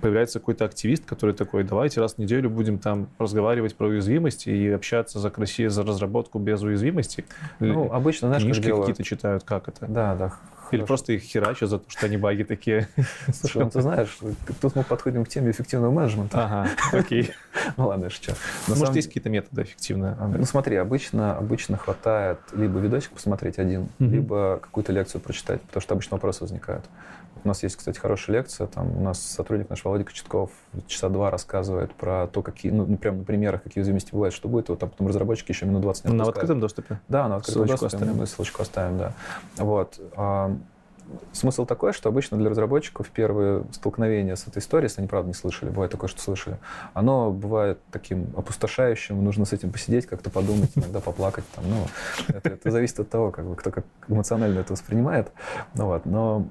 появляется какой-то активист, который такой, давайте раз в неделю будем там разговаривать про уязвимости и общаться за Россию за разработку без уязвимости. Ну, обычно, знаешь, Книжки какие-то читают, как это? Да, да. Или Хорошо. просто их херачат за то, что они баги такие. Слушай, ну ты знаешь, тут мы подходим к теме эффективного менеджмента. Ага, окей. Ну ладно, что. Может, есть какие-то методы эффективные? Ну смотри, обычно, обычно хватает либо видосик посмотреть один, либо какую-то лекцию прочитать, потому что обычно вопросы возникают. У нас есть, кстати, хорошая лекция. Там у нас сотрудник наш Володя Кочетков часа два рассказывает про то, какие, ну, ну прям на примерах, какие уязвимости бывают, что будет. Вот там потом разработчики еще минут 20 не На открытом доступе? Да, на открытом ссылочку доступе. Оставим. Мы ссылочку оставим, да. Вот. Смысл такой, что обычно для разработчиков первое столкновение с этой историей, если они, правда, не слышали, бывает такое, что слышали, оно бывает таким опустошающим, нужно с этим посидеть, как-то подумать, иногда поплакать. Там, ну, это, это зависит от того, как бы, кто как эмоционально это воспринимает. Ну, вот, но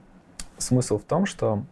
смысл в том, что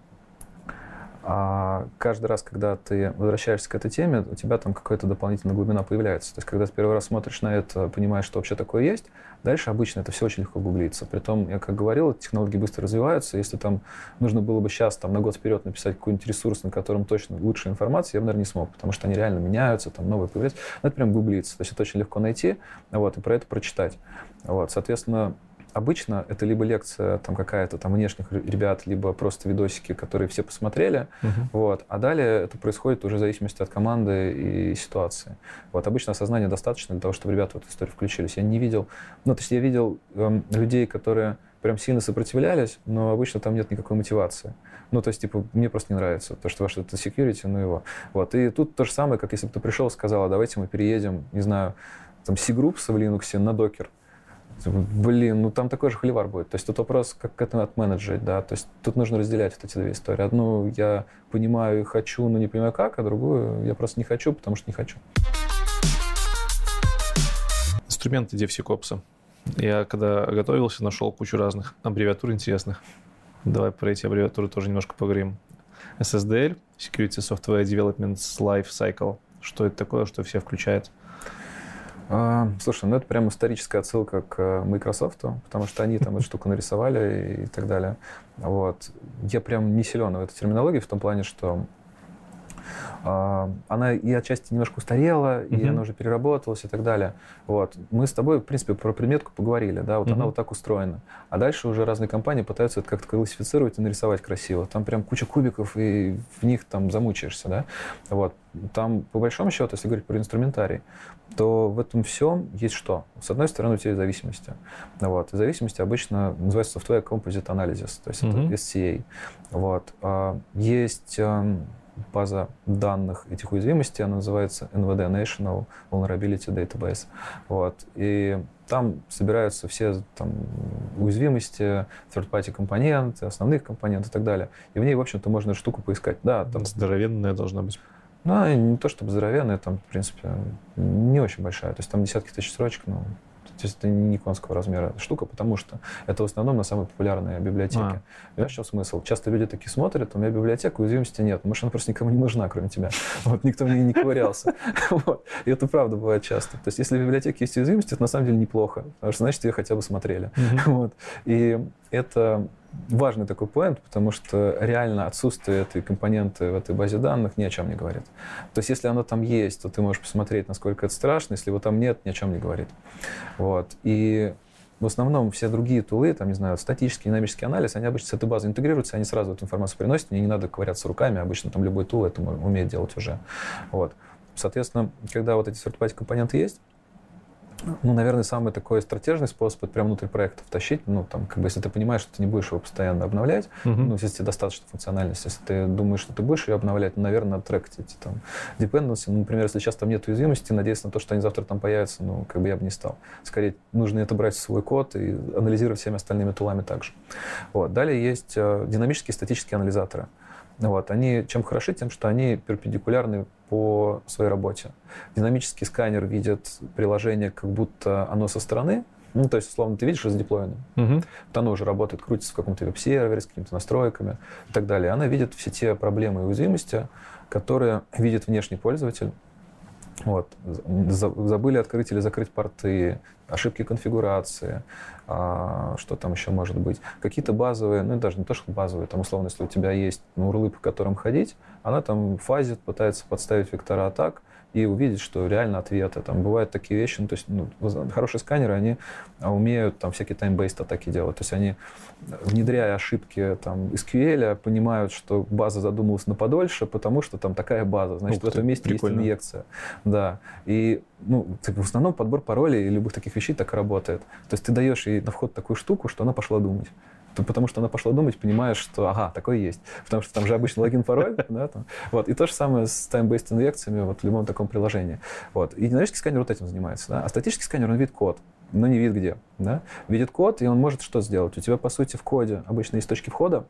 а каждый раз, когда ты возвращаешься к этой теме, у тебя там какая-то дополнительная глубина появляется. То есть, когда ты первый раз смотришь на это, понимаешь, что вообще такое есть, дальше обычно это все очень легко гуглится. Притом, я как говорил, технологии быстро развиваются. Если там нужно было бы сейчас там, на год вперед написать какой-нибудь ресурс, на котором точно лучшая информация, я бы, наверное, не смог, потому что они реально меняются, там новые появляются. Но это прям гуглится. То есть, это очень легко найти вот, и про это прочитать. Вот, соответственно, обычно это либо лекция там какая-то там внешних ребят, либо просто видосики, которые все посмотрели, uh-huh. вот. А далее это происходит уже в зависимости от команды и ситуации. Вот обычно осознания достаточно для того, чтобы ребята в эту историю включились. Я не видел, ну то есть я видел эм, людей, которые прям сильно сопротивлялись, но обычно там нет никакой мотивации. Ну, то есть, типа, мне просто не нравится, то, что ваше это security, ну его. Вот. И тут то же самое, как если бы ты пришел и сказал, «А давайте мы переедем, не знаю, там, C-группс в Linux на докер Блин, ну там такой же холивар будет. То есть тут вопрос, как это отменеджить, да. То есть тут нужно разделять вот эти две истории. Одну я понимаю и хочу, но не понимаю как, а другую я просто не хочу, потому что не хочу. Инструменты DevSecOps. Я когда готовился, нашел кучу разных аббревиатур интересных. Давай про эти аббревиатуры тоже немножко поговорим. SSDL, Security Software Development Life Cycle. Что это такое, что все включает? А, слушай, ну это прям историческая отсылка к э, Microsoft, потому что они там эту штуку нарисовали и так далее. Вот. Я прям не силен в этой терминологии в том плане, что а, она и отчасти немножко устарела, и uh-huh. она уже переработалась и так далее. Вот. Мы с тобой, в принципе, про предметку поговорили, да, вот uh-huh. она вот так устроена. А дальше уже разные компании пытаются это как-то классифицировать и нарисовать красиво. Там прям куча кубиков, и в них там замучаешься, да. Вот. Там, по большому счету, если говорить про инструментарий, то в этом всем есть что? С одной стороны, у тебя есть зависимости. Вот. зависимости обычно называется Software Composite Analysis, то есть uh-huh. это SCA. Вот. А, есть эм, база данных этих уязвимостей, она называется NVD National Vulnerability Database. Вот. И там собираются все там, уязвимости, third-party компоненты, основные компоненты и так далее. И в ней, в общем-то, можно эту штуку поискать. Да, там... Здоровенная должна быть. Ну, не то чтобы здоровенная, там, в принципе, не очень большая. То есть там десятки тысяч строчек, но то есть это не конского размера штука, потому что это в основном на самые популярные библиотеки. А. Знаешь, что смысл? Часто люди такие смотрят, у меня библиотека, уязвимости нет. Может, она просто никому не нужна, кроме тебя. Вот, никто в ней не ковырялся. Вот. И это правда бывает часто. То есть если в библиотеке есть уязвимости, это на самом деле неплохо, потому что значит, ее хотя бы смотрели. Вот. И это важный такой поинт, потому что реально отсутствие этой компоненты в этой базе данных ни о чем не говорит. То есть если оно там есть, то ты можешь посмотреть, насколько это страшно. Если его там нет, ни о чем не говорит. Вот. И в основном все другие тулы, там, не знаю, статический, динамический анализ, они обычно с этой базой интегрируются, они сразу эту информацию приносят, мне не надо ковыряться руками, обычно там любой тул это умеет делать уже. Вот. Соответственно, когда вот эти third компоненты есть, ну, наверное, самый такой стратежный способ это прямо внутрь проекта втащить. Ну, там, как бы, если ты понимаешь, что ты не будешь его постоянно обновлять, uh-huh. ну, если тебе достаточно функциональности, если ты думаешь, что ты будешь ее обновлять, ну, наверное, трекать эти там dependency. Ну, например, если сейчас там нет уязвимости, надеяться на то, что они завтра там появятся, ну, как бы я бы не стал. Скорее, нужно это брать в свой код и анализировать всеми остальными тулами также. Вот. Далее есть э, динамические статические анализаторы. Вот. Они чем хороши? Тем, что они перпендикулярны по своей работе. Динамический сканер видит приложение, как будто оно со стороны, ну, то есть, условно, ты видишь раздеплоено. Угу. Вот оно уже работает, крутится в каком-то веб-сервере с какими-то настройками и так далее. Она видит все те проблемы и уязвимости, которые видит внешний пользователь. Вот. Забыли открыть или закрыть порты, ошибки конфигурации, а, что там еще может быть. Какие-то базовые, ну даже не то, что базовые, там условно, если у тебя есть ну, урлы, по которым ходить, она там фазит, пытается подставить вектора атак, и увидеть, что реально ответы. Там бывают такие вещи, ну, то есть ну, хорошие сканеры, они умеют там всякие time-based атаки делать. То есть они, внедряя ошибки там SQL, понимают, что база задумалась на подольше, потому что там такая база, значит, ну, в этом месте прикольно. есть инъекция. Да. И ну, в основном подбор паролей и любых таких вещей так работает. То есть ты даешь ей на вход такую штуку, что она пошла думать потому что она пошла думать, понимаешь, что ага, такое есть. Потому что там же обычно логин, пароль, да, там. Вот. И то же самое с time-based инъекциями вот, в любом таком приложении. Вот. И динамический сканер вот этим занимается. Да? А статический сканер, он видит код, но не видит где. Да? Видит код, и он может что сделать? У тебя, по сути, в коде обычно есть точки входа,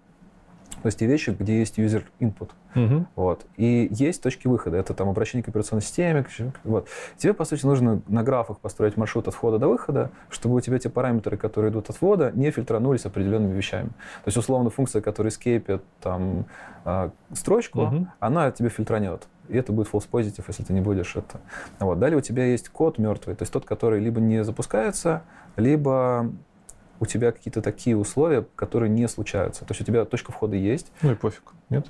то есть те вещи, где есть user input. Угу. Вот. И есть точки выхода. Это там обращение к операционной системе. Вот. Тебе, по сути, нужно на графах построить маршрут от входа до выхода, чтобы у тебя те параметры, которые идут от входа, не фильтранулись определенными вещами. То есть, условно, функция, которая скейпит там, а, строчку, угу. она тебе фильтранет. И это будет false positive, если ты не будешь это. Вот. Далее у тебя есть код мертвый, то есть тот, который либо не запускается, либо у тебя какие-то такие условия, которые не случаются. То есть у тебя точка входа есть. Ну и пофиг, нет?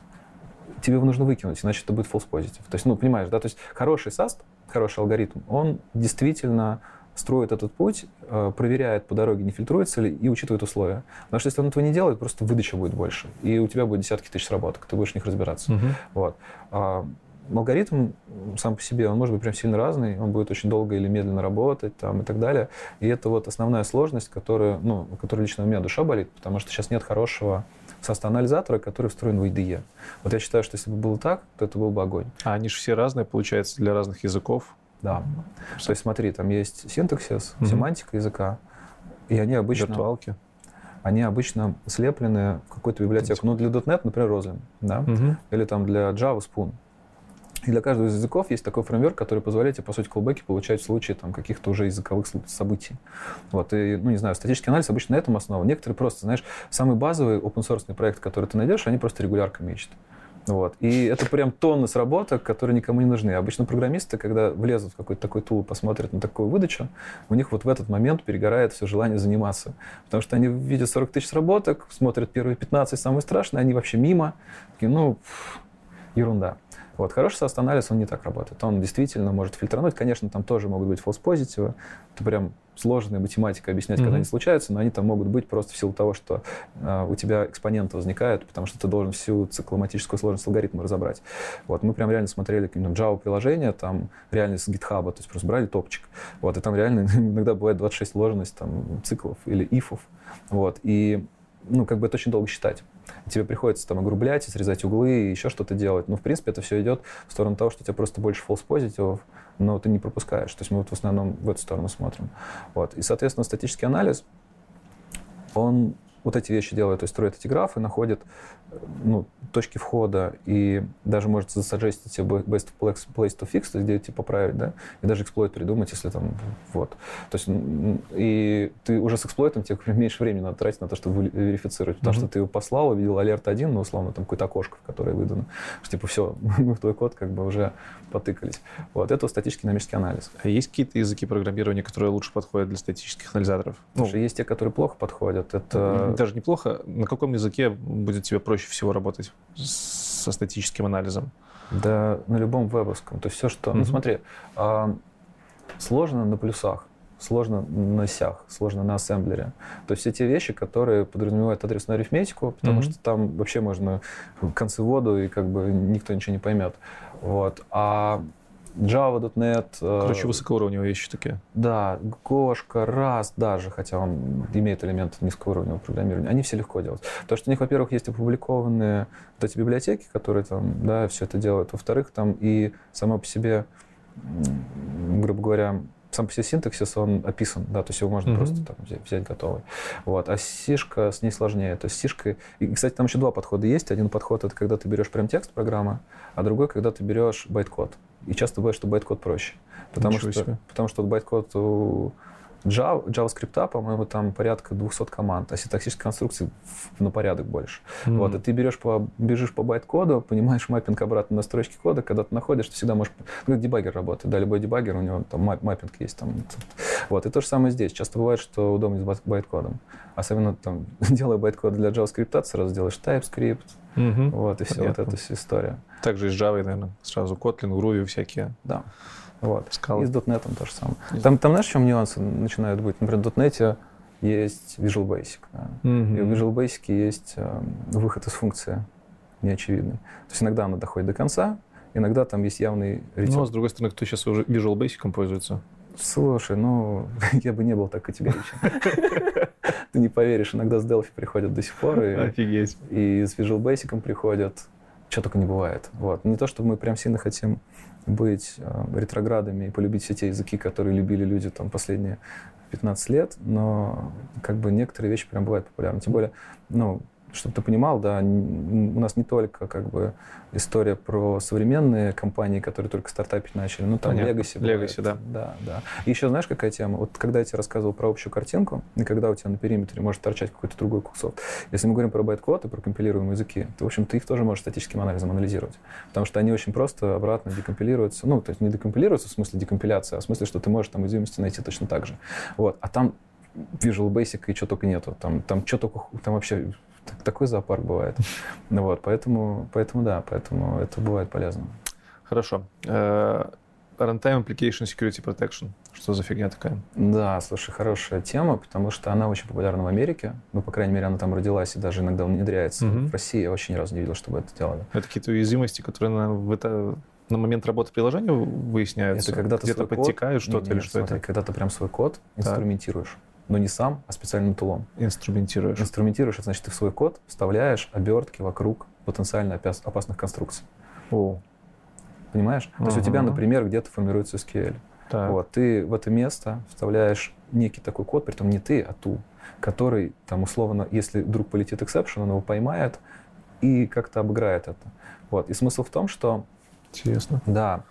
Тебе его нужно выкинуть, иначе это будет false positive. То есть, ну, понимаешь, да, то есть хороший SAST, хороший алгоритм, он действительно строит этот путь, э, проверяет по дороге, не фильтруется ли, и учитывает условия. Потому что если он этого не делает, просто выдача будет больше. И у тебя будет десятки тысяч сработок, ты будешь в них разбираться. Угу. Вот. Алгоритм сам по себе, он может быть прям сильно разный, он будет очень долго или медленно работать там, и так далее. И это вот основная сложность, которая, ну, которая лично у меня душа болит, потому что сейчас нет хорошего анализатора, который встроен в IDE. Вот я считаю, что если бы было так, то это был бы огонь. А они же все разные, получается, для разных языков? Да. То есть смотри, там есть синтаксис, угу. семантика языка, И они обычно... Виртуалки? Они обычно слеплены в какую-то библиотеку. Ну, для .NET, например, Roslyn, да? Угу. Или там для Java Spoon. И для каждого из языков есть такой фреймворк, который позволяет тебе, по сути, колбеки получать в случае там, каких-то уже языковых событий. Вот, и, ну, не знаю, статический анализ обычно на этом основан. Некоторые просто, знаешь, самый базовый open-source проект, который ты найдешь, они просто регулярками ищут. Вот. И это прям тонны сработок, которые никому не нужны. Обычно программисты, когда влезут в какой-то такой тул, посмотрят на такую выдачу, у них вот в этот момент перегорает все желание заниматься. Потому что они видят 40 тысяч сработок, смотрят первые 15, самые страшные, они вообще мимо. Такие, ну, ерунда. Вот, хороший сост-анализ, он не так работает. Он действительно может фильтрануть. Конечно, там тоже могут быть false позитивы. Это прям сложная математика объяснять, mm-hmm. когда они случаются, но они там могут быть просто в силу того, что э, у тебя экспоненты возникают, потому что ты должен всю цикломатическую сложность алгоритма разобрать. Вот, мы прям реально смотрели именно Java-приложение, там реально с GitHub, то есть просто брали топчик. Вот, и там реально иногда бывает 26 сложность там, циклов или ифов. Вот, и ну, как бы это очень долго считать. Тебе приходится там огрублять, срезать углы и еще что-то делать. Но, в принципе, это все идет в сторону того, что у тебя просто больше false позитивов, но ты не пропускаешь. То есть мы вот в основном в эту сторону смотрим. Вот. И, соответственно, статический анализ, он вот эти вещи делает, то есть строит эти графы, находит ну, точки входа и даже может засажестить себе best place to fix, то есть где типа поправить, да, и даже эксплойт придумать, если там, вот. То есть, и ты уже с эксплойтом тебе меньше времени надо тратить на то, чтобы верифицировать, потому mm-hmm. что ты его послал, увидел алерт один, ну, условно, там какое-то окошко, в которое выдано, что типа все, мы в твой код как бы уже потыкались. Вот, это статический динамический анализ. А есть какие-то языки программирования, которые лучше подходят для статических анализаторов? Слушай, ну, есть те, которые плохо подходят. Это... Даже неплохо. На каком языке будет тебе проще всего работать со статическим анализом? Да, на любом вебовском. То есть все, что... Mm-hmm. Ну, смотри, а, сложно на плюсах, сложно на сях, сложно на ассемблере. То есть все те вещи, которые подразумевают адресную арифметику, потому mm-hmm. что там вообще можно концы воду, и как бы никто ничего не поймет. Вот. А Java.NET. Э, Короче, высокоуровневые вещи такие. Да, Гошка, Rust даже, хотя он имеет элементы низкоуровневого программирования, они все легко делают. Потому что у них, во-первых, есть опубликованные вот эти библиотеки, которые там, да, все это делают. Во-вторых, там и само по себе, грубо говоря, сам по себе синтаксис, он описан, да, то есть его можно mm-hmm. просто там, взять, взять готовый. Вот. А сишка с ней сложнее. То есть сишка... И, кстати, там еще два подхода есть. Один подход — это когда ты берешь прям текст программы, а другой — когда ты берешь байт-код. И часто бывает, что байт-код проще. Потому Ничего что, себе. потому что байт-код у Java, JavaScript, по-моему, там порядка 200 команд, а синтаксических конструкций на порядок больше. Mm-hmm. Вот, и ты берешь по, бежишь по байт-коду, понимаешь маппинг обратно на строчки кода, когда ты находишь, ты всегда можешь... Ну, дебаггер работает, да, любой дебаггер, у него там маппинг есть. Там, вот, и то же самое здесь. Часто бывает, что удобно с байт-кодом. Особенно там, делая байт-код для JavaScript, ты сразу делаешь TypeScript, mm-hmm. вот, и все, Понятно. вот эта вся история. Также и с Java, наверное, сразу Kotlin, Groovy всякие. Да. Вот. Scala. И с .NET то же самое. Там, там знаешь, в чем нюансы начинают быть? Например, в .NET есть Visual Basic. Да? Mm-hmm. И в Visual Basic есть э, выход из функции неочевидный. То есть иногда она доходит до конца, иногда там есть явный ретер. Ну, а с другой стороны, кто сейчас уже Visual Basic пользуется? Слушай, ну, я бы не был так категоричен. Ты не поверишь, иногда с Delphi приходят до сих пор. И, Офигеть. И с Visual Basic приходят. Что только не бывает. Вот. Не то, что мы прям сильно хотим быть э, ретроградами и полюбить все те языки, которые любили люди там последние 15 лет, но как бы некоторые вещи прям бывают популярны. Тем более, ну, чтобы ты понимал, да, у нас не только как бы история про современные компании, которые только стартапить начали, ну там Legacy. Legacy, да. Да, да. И еще знаешь, какая тема? Вот когда я тебе рассказывал про общую картинку, и когда у тебя на периметре может торчать какой-то другой кусок, если мы говорим про байткод и про компилируемые языки, то, в общем, ты их тоже можешь статическим анализом анализировать. Потому что они очень просто обратно декомпилируются. Ну, то есть не декомпилируются в смысле декомпиляции, а в смысле, что ты можешь там уязвимости найти точно так же. Вот. А там Visual Basic и что только нету. Там, там что только, там вообще такой зоопарк бывает. Ну вот, поэтому, поэтому да, поэтому это бывает полезно. Хорошо. Э, Runtime Application Security Protection. Что за фигня такая? Да, слушай, хорошая тема, потому что она очень популярна в Америке. Ну, по крайней мере, она там родилась и даже иногда внедряется. Угу. В России я вообще ни разу не видел, чтобы это делали. Это какие-то уязвимости, которые на, в это, на момент работы приложения выясняются? Это когда ты Где-то подтекают что-то или что смотри, это? Когда ты прям свой код инструментируешь но не сам, а специальным tool 'ом. Инструментируешь. Инструментируешь, это значит, ты в свой код вставляешь обертки вокруг потенциально опасных конструкций. О. Понимаешь? Uh-huh. То есть у тебя, например, где-то формируется SQL. Так. Вот, ты в это место вставляешь некий такой код, при том не ты, а tool, который там условно, если вдруг полетит exception, он его поймает и как-то обыграет это. Вот. И смысл в том, что... Интересно. Да.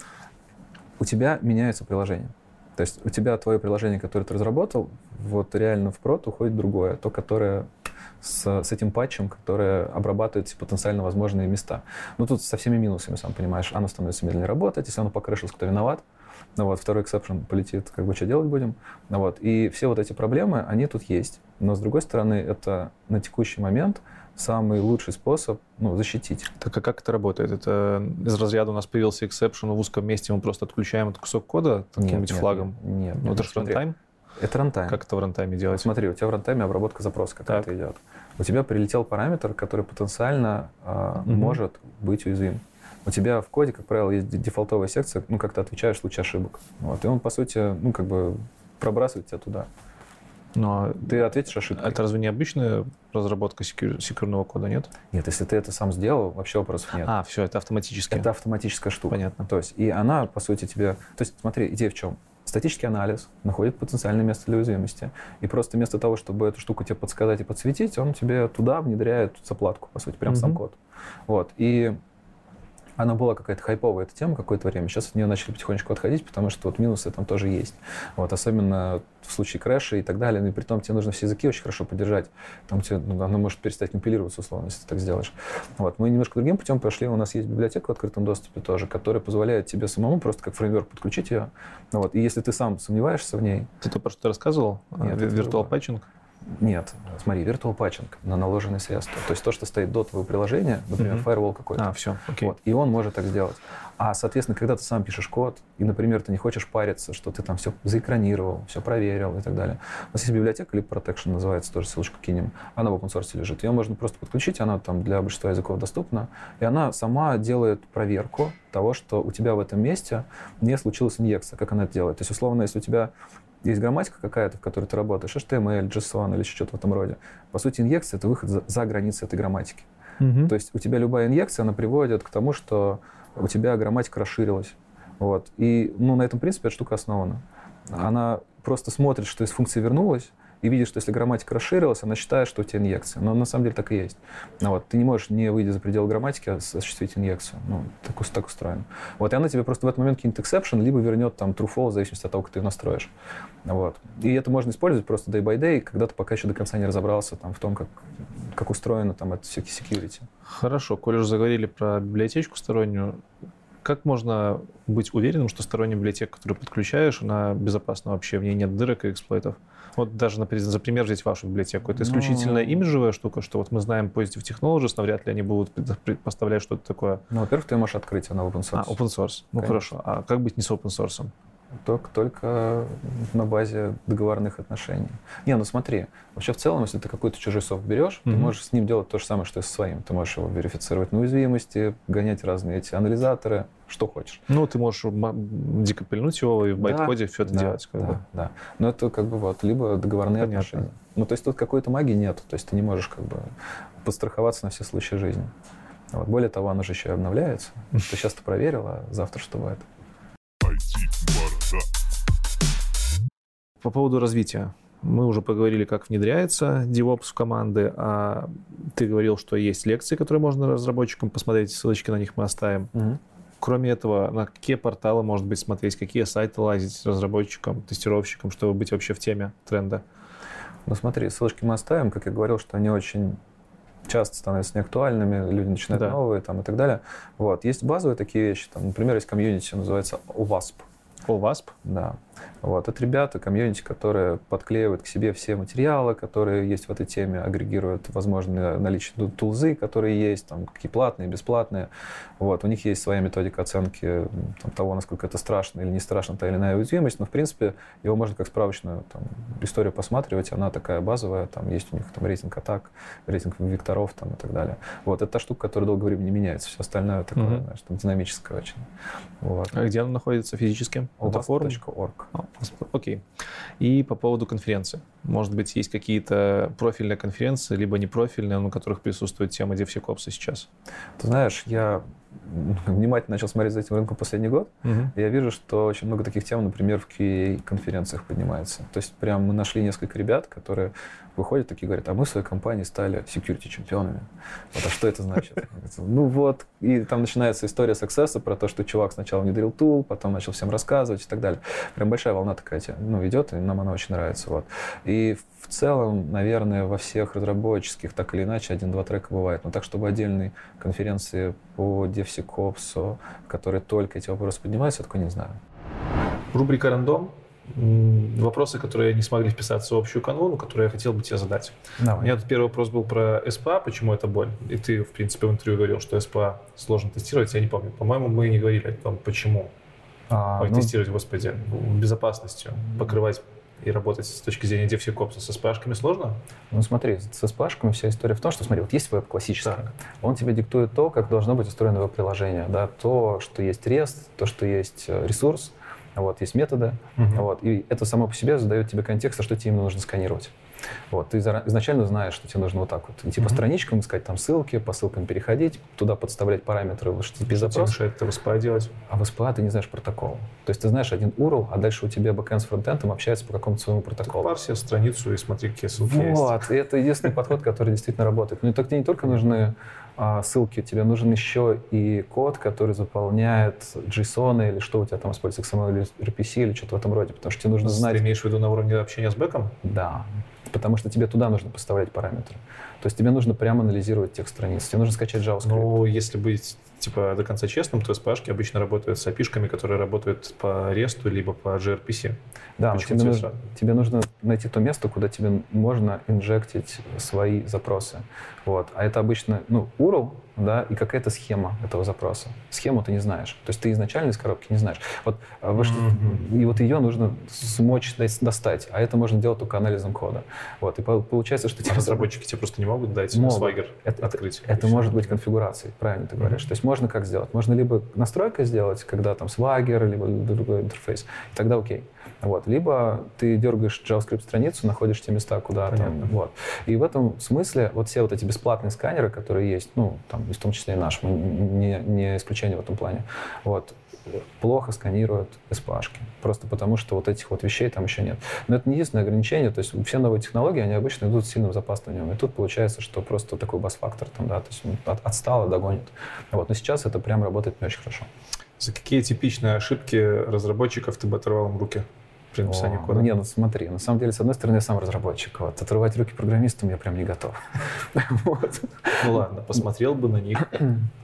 У тебя меняется приложение. То есть у тебя твое приложение, которое ты разработал, вот реально в прод уходит другое, то, которое с, с этим патчем, которое обрабатывает все потенциально возможные места. Ну, тут со всеми минусами, сам понимаешь, оно становится медленнее работать, если оно покрышилось, кто виноват. Ну вот, второй эксепшн полетит, как бы что делать будем. Ну вот, и все вот эти проблемы, они тут есть. Но, с другой стороны, это на текущий момент самый лучший способ ну, защитить. Так а как это работает? Это из разряда у нас появился exception в узком месте, мы просто отключаем этот кусок кода каким-нибудь флагом? Нет, нет. Ну, это же рантайм? Это рантайм. Как это в рантайме делать? Смотри, у тебя в рантайме обработка запроса какая-то идет. У тебя прилетел параметр, который потенциально э, угу. может быть уязвим. У тебя в коде, как правило, есть дефолтовая секция, ну, как ты отвечаешь в случае ошибок. Вот, и он, по сути, ну, как бы пробрасывает тебя туда. Но ты ответишь ошибкой. Это разве не обычная разработка секью- секьюрного кода, нет? Нет, если ты это сам сделал, вообще вопросов нет. А, все, это автоматически. Это автоматическая штука. Понятно. То есть, и она, по сути, тебе... То есть, смотри, идея в чем? Статический анализ находит потенциальное место для уязвимости. И просто вместо того, чтобы эту штуку тебе подсказать и подсветить, он тебе туда внедряет заплатку, по сути, прям mm-hmm. сам код. Вот. И она была какая-то хайповая эта тема какое-то время. Сейчас от нее начали потихонечку отходить, потому что вот минусы там тоже есть. Вот, особенно в случае крэша и так далее. Ну, и при том тебе нужно все языки очень хорошо поддержать. Там тебе, ну, оно может перестать компилироваться, условно, если ты так сделаешь. Вот. Мы немножко другим путем пошли. У нас есть библиотека в открытом доступе тоже, которая позволяет тебе самому просто как фреймворк подключить ее. Вот. И если ты сам сомневаешься в ней... Это то, про что ты рассказывал? Нет, Virtual Patching? Нет, смотри, virtual patching на наложенные средства. То есть то, что стоит до твоего приложения, например, mm-hmm. firewall какой-то. А, все, окей. Вот, и он может так сделать. А, соответственно, когда ты сам пишешь код, и, например, ты не хочешь париться, что ты там все заэкранировал, все проверил и так далее. У нас есть библиотека Lip Protection, называется, тоже ссылочку кинем. Она в open source лежит. Ее можно просто подключить, она там для большинства языков доступна. И она сама делает проверку того, что у тебя в этом месте не случилась инъекция. Как она это делает? То есть, условно, если у тебя есть грамматика какая-то, в которой ты работаешь, HTML, JSON или еще что-то в этом роде. По сути, инъекция — это выход за, за границы этой грамматики. Угу. То есть у тебя любая инъекция, она приводит к тому, что у тебя грамматика расширилась. Вот. И ну, на этом принципе эта штука основана. Она просто смотрит, что из функции вернулась, и видишь, что если грамматика расширилась, она считает, что у тебя инъекция. Но на самом деле так и есть. Ну, вот, ты не можешь, не выйдя за пределы грамматики, осуществить инъекцию. Ну, так, так устроено. Вот, и она тебе просто в этот момент кинет exception, либо вернет там true false, в зависимости от того, как ты ее настроишь. Вот. И это можно использовать просто day by day, когда ты пока еще до конца не разобрался там, в том, как, как устроено там это security. Хорошо, коль уже заговорили про библиотечку стороннюю, как можно быть уверенным, что сторонняя библиотека, которую подключаешь, она безопасна вообще, в ней нет дырок и эксплойтов? Вот даже, например, за пример взять вашу библиотеку. Это исключительно но... Ну. имиджевая штука, что вот мы знаем Positive Technologies, но вряд ли они будут поставлять что-то такое. Ну, во-первых, ты можешь открыть, она open source. А, open source. Ну, Конечно. хорошо. А как быть не с open source? Только, только на базе договорных отношений. Не, ну смотри, вообще в целом, если ты какой-то чужой софт берешь, mm-hmm. ты можешь с ним делать то же самое, что и со своим. Ты можешь его верифицировать на уязвимости, гонять разные эти анализаторы, что хочешь. Ну, ты можешь декомпильнуть его и в байткоде да, все это да, делать. Как да, бы. да. Но это как бы вот, либо договорные Понятно. отношения. Ну, то есть тут какой-то магии нет. То есть ты не можешь как бы подстраховаться на все случаи жизни. Вот. Более того, оно же еще и обновляется. Ты сейчас ты проверил, а завтра что будет? По поводу развития. Мы уже поговорили, как внедряется DevOps в команды, а ты говорил, что есть лекции, которые можно разработчикам посмотреть, ссылочки на них мы оставим. Угу. Кроме этого, на какие порталы, может быть, смотреть, какие сайты лазить разработчикам, тестировщикам, чтобы быть вообще в теме тренда? Ну смотри, ссылочки мы оставим. Как я говорил, что они очень часто становятся неактуальными, люди начинают да. новые там, и так далее. Вот. Есть базовые такие вещи. Там, например, есть комьюнити, называется OWASP. OWASP? Да. Вот. Это ребята, комьюнити, которые подклеивают к себе все материалы, которые есть в этой теме, агрегируют возможные наличие тулзы, которые есть, там, какие платные, бесплатные. Вот. У них есть своя методика оценки там, того, насколько это страшно или не страшно та или иная уязвимость, но, в принципе, его можно как справочную там, историю посматривать, она такая базовая, там есть у них там, рейтинг атак, рейтинг векторов там, и так далее. Вот. Это та штука, которая долгое время не меняется. Все остальное такое, mm-hmm. знаешь, там, динамическое очень. Вот. А где она находится физически? Это форум? .org. Окей. И по поводу конференции. Может быть, есть какие-то профильные конференции, либо непрофильные, на которых присутствует тема DevSecOps сейчас? Ты знаешь, я внимательно начал смотреть за этим рынком последний год, угу. я вижу, что очень много таких тем, например, в QA-конференциях поднимается. То есть прям мы нашли несколько ребят, которые выходят такие говорят, а мы в своей компании стали security чемпионами. Вот, а что это значит? Ну вот, и там начинается история success про то, что чувак сначала внедрил тул, потом начал всем рассказывать и так далее. Прям большая волна такая ну, идет, и нам она очень нравится. Вот. И в целом, наверное, во всех разработческих так или иначе один-два трека бывает. Но так, чтобы отдельной конференции по DevSecOps, в которой только эти вопросы поднимаются, я такой не знаю. Рубрика «Рандом» вопросы, которые не смогли вписаться в общую канву, которые я хотел бы тебе задать. Давай. У меня тут первый вопрос был про СПА, почему это боль. И ты, в принципе, в интервью говорил, что СПА сложно тестировать, я не помню. По-моему, мы не говорили о том, почему. А, Ой, ну... Тестировать, господи, безопасностью, покрывать и работать с точки зрения DevSecOps с SPA-шками сложно? Ну смотри, с SPA-шками вся история в том, что смотри, вот есть веб классический, так. он тебе диктует то, как должно быть устроено веб-приложение, да, то, что есть REST, то, что есть э, ресурс, вот, есть методы, угу. вот, и это само по себе задает тебе контекст, а что тебе именно нужно сканировать. Вот, ты изначально знаешь, что тебе нужно вот так вот идти mm-hmm. по страничкам, искать там ссылки, по ссылкам переходить, туда подставлять параметры в HTTP запрос. Что это в SPA делать? А в SPA ты не знаешь протокол. То есть ты знаешь один URL, а дальше у тебя бэкэнд с фронтендом общается по какому-то своему протоколу. Так парси страницу и смотри, какие ссылки Вот, есть. и это единственный подход, который действительно работает. Но тебе не только нужны ссылки, тебе нужен еще и код, который заполняет JSON или что у тебя там используется, XML или RPC или что-то в этом роде, потому что тебе нужно знать... Ты имеешь в виду на уровне общения с бэком? Да, потому что тебе туда нужно поставлять параметры. То есть тебе нужно прямо анализировать текст страниц, тебе нужно скачать JavaScript. Ну, если быть типа до конца честным, то SPA обычно работают с api которые работают по REST либо по gRPC. Да, тебе нужно, тебе нужно найти то место, куда тебе можно инжектить свои запросы. Вот. А это обычно ну, URL, да, и какая-то схема этого запроса. Схему ты не знаешь. То есть ты изначально из коробки не знаешь. Вот, mm-hmm. И вот ее нужно смочь достать, а это можно делать только анализом кода. Вот, и получается, что... А разработчики тебе просто не могут дать могут. свайгер это, открыть? Это, это может быть конфигурацией, правильно ты говоришь. Mm-hmm. То есть можно как сделать? Можно либо настройка сделать, когда там свайгер, либо другой интерфейс, и тогда окей. Вот. Либо ты дергаешь JavaScript-страницу, находишь те места, куда Понятно. там. Вот. И в этом смысле вот все вот эти бесплатные сканеры, которые есть, ну, там, в том числе и наш, мы не, не исключение в этом плане, вот, плохо сканируют SPA-шки. Просто потому, что вот этих вот вещей там еще нет. Но это не единственное ограничение. То есть все новые технологии, они обычно идут с сильным запаздыванием. И тут получается, что просто такой бас-фактор там, да, то есть он от, отстал и догонит. Вот. Но сейчас это прям работает не очень хорошо. За какие типичные ошибки разработчиков ты бы оторвал им руки? при написании кода? Не, ну смотри, на самом деле, с одной стороны, я сам разработчик. Вот, отрывать руки программистам я прям не готов. Ну ладно, посмотрел бы на них.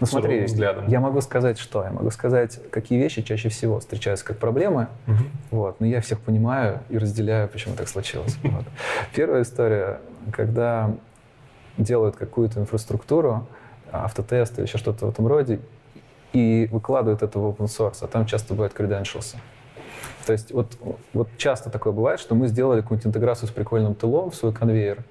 Ну смотри, взглядом. я могу сказать что? Я могу сказать, какие вещи чаще всего встречаются как проблемы. Угу. Вот, но я всех понимаю и разделяю, почему так случилось. Вот. Первая история, когда делают какую-то инфраструктуру, автотест или еще что-то в этом роде, и выкладывают это в open source, а там часто бывают credentials. То есть вот, вот часто такое бывает, что мы сделали какую-нибудь интеграцию с прикольным тылом в свой конвейер,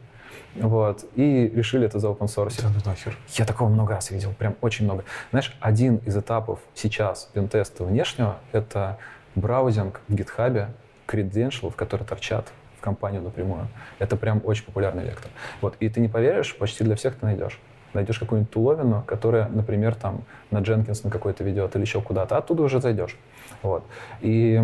вот, и решили это за open source. Да, ну нахер. Я такого много раз видел, прям очень много. Знаешь, один из этапов сейчас пентеста внешнего — это браузинг в гитхабе credentials, которые торчат в компанию напрямую. Это прям очень популярный вектор. Вот, и ты не поверишь, почти для всех ты найдешь найдешь какую-нибудь туловину, которая, например, там на Jenkins на какой-то ведет или еще куда-то, оттуда уже зайдешь. Вот. И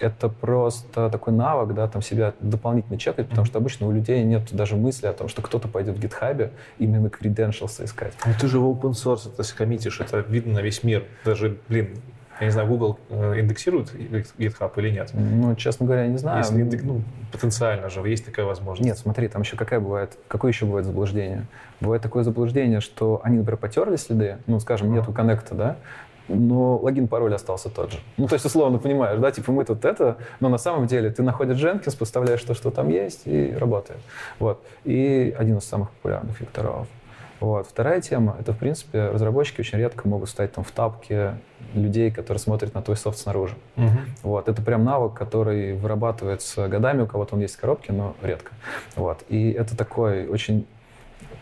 это просто такой навык, да, там себя дополнительно чекать, потому что обычно у людей нет даже мысли о том, что кто-то пойдет в GitHub именно credentials искать. Ну ты же в open source это коммитишь, это видно на весь мир. Даже, блин, я не знаю, Google э, индексирует GitHub или нет? Ну, честно говоря, я не знаю. Если индек... ну, потенциально же есть такая возможность. Нет, смотри, там еще какая бывает, какое еще бывает заблуждение? Бывает такое заблуждение, что они, например, потерли следы, ну, скажем, нету коннекта, да, но логин, пароль остался тот же. Ну, то есть, условно, понимаешь, да, типа мы тут это, но на самом деле ты находишь Jenkins, поставляешь то, что там есть, и работает. Вот. И один из самых популярных векторов. Вот. Вторая тема — это, в принципе, разработчики очень редко могут стать там в тапке людей, которые смотрят на твой софт снаружи. Угу. Вот. Это прям навык, который вырабатывается годами, у кого-то он есть в коробке, но редко. Вот. И это такой очень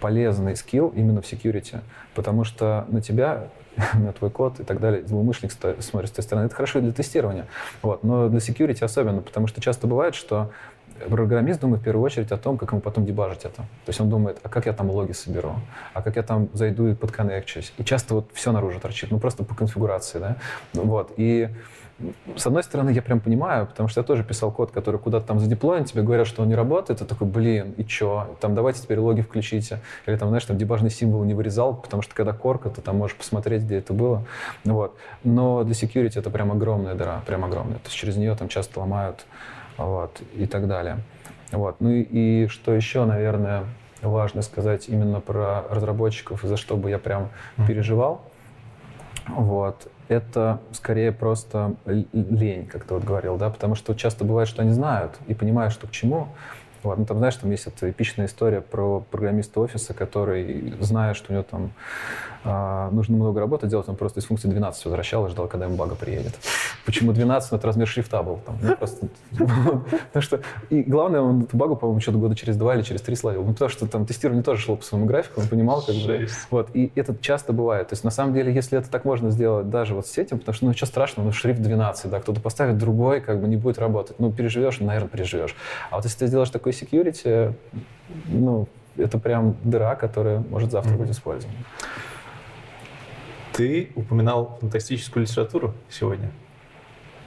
полезный скилл именно в security, потому что на тебя на твой код и так далее, злоумышленник смотрит с той стороны. Это хорошо для тестирования, вот, но для security особенно, потому что часто бывает, что программист думает в первую очередь о том, как ему потом дебажить это. То есть он думает, а как я там логи соберу, а как я там зайду и подконнекчусь. И часто вот все наружу торчит, ну просто по конфигурации, да. Вот. И с одной стороны, я прям понимаю, потому что я тоже писал код, который куда-то там задеплоен, тебе говорят, что он не работает, ты такой, блин, и чё? Там давайте теперь логи включите. Или там, знаешь, там дебажный символ не вырезал, потому что когда корка, ты там можешь посмотреть, где это было. Вот. Но для security это прям огромная дыра, прям огромная. То есть через нее там часто ломают вот, и так далее. Вот. Ну и, и что еще, наверное, важно сказать именно про разработчиков, за что бы я прям mm-hmm. переживал. Вот это скорее просто лень, как ты вот говорил, да, потому что часто бывает, что они знают и понимают, что к чему, вот. Ну, там, знаешь, там есть эта эпичная история про программиста офиса, который, зная, что у него там а, нужно много работы делать, он просто из функции 12 возвращал и ждал, когда ему бага приедет. Почему 12? Ну, это размер шрифта был. Там, ну, просто, потому что, и главное, он эту багу, по-моему, что-то года через два или через три словил. Ну, потому что там тестирование тоже шло по своему графику, он понимал, как бы. Вот, и это часто бывает. То есть, на самом деле, если это так можно сделать даже вот с этим, потому что, ну, что страшного, ну, шрифт 12, да, кто-то поставит другой, как бы не будет работать. Ну, переживешь, наверное, переживешь. А вот если ты сделаешь такой security, ну, это прям дыра, которая может завтра mm-hmm. быть использована. Ты упоминал фантастическую литературу сегодня.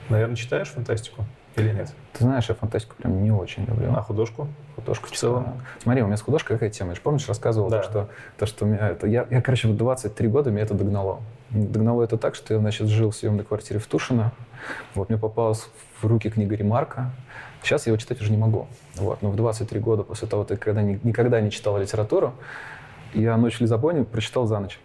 Наверное, читаешь фантастику или нет? Ты знаешь, я фантастику прям не очень люблю. А художку? Художку в целом. Смотри, у меня с художкой какая тема? Я же помнишь, рассказывал, да. то, что, то, что у меня это... Я, я, короче, в 23 года меня это догнало. Догнало это так, что я, значит, жил в съемной квартире в Тушино. Вот мне попалась в руки книга Ремарка. Сейчас я его читать уже не могу. Вот. Но в 23 года после того, когда никогда не читал литературу, я «Ночь в Лизабоне» прочитал за ночь.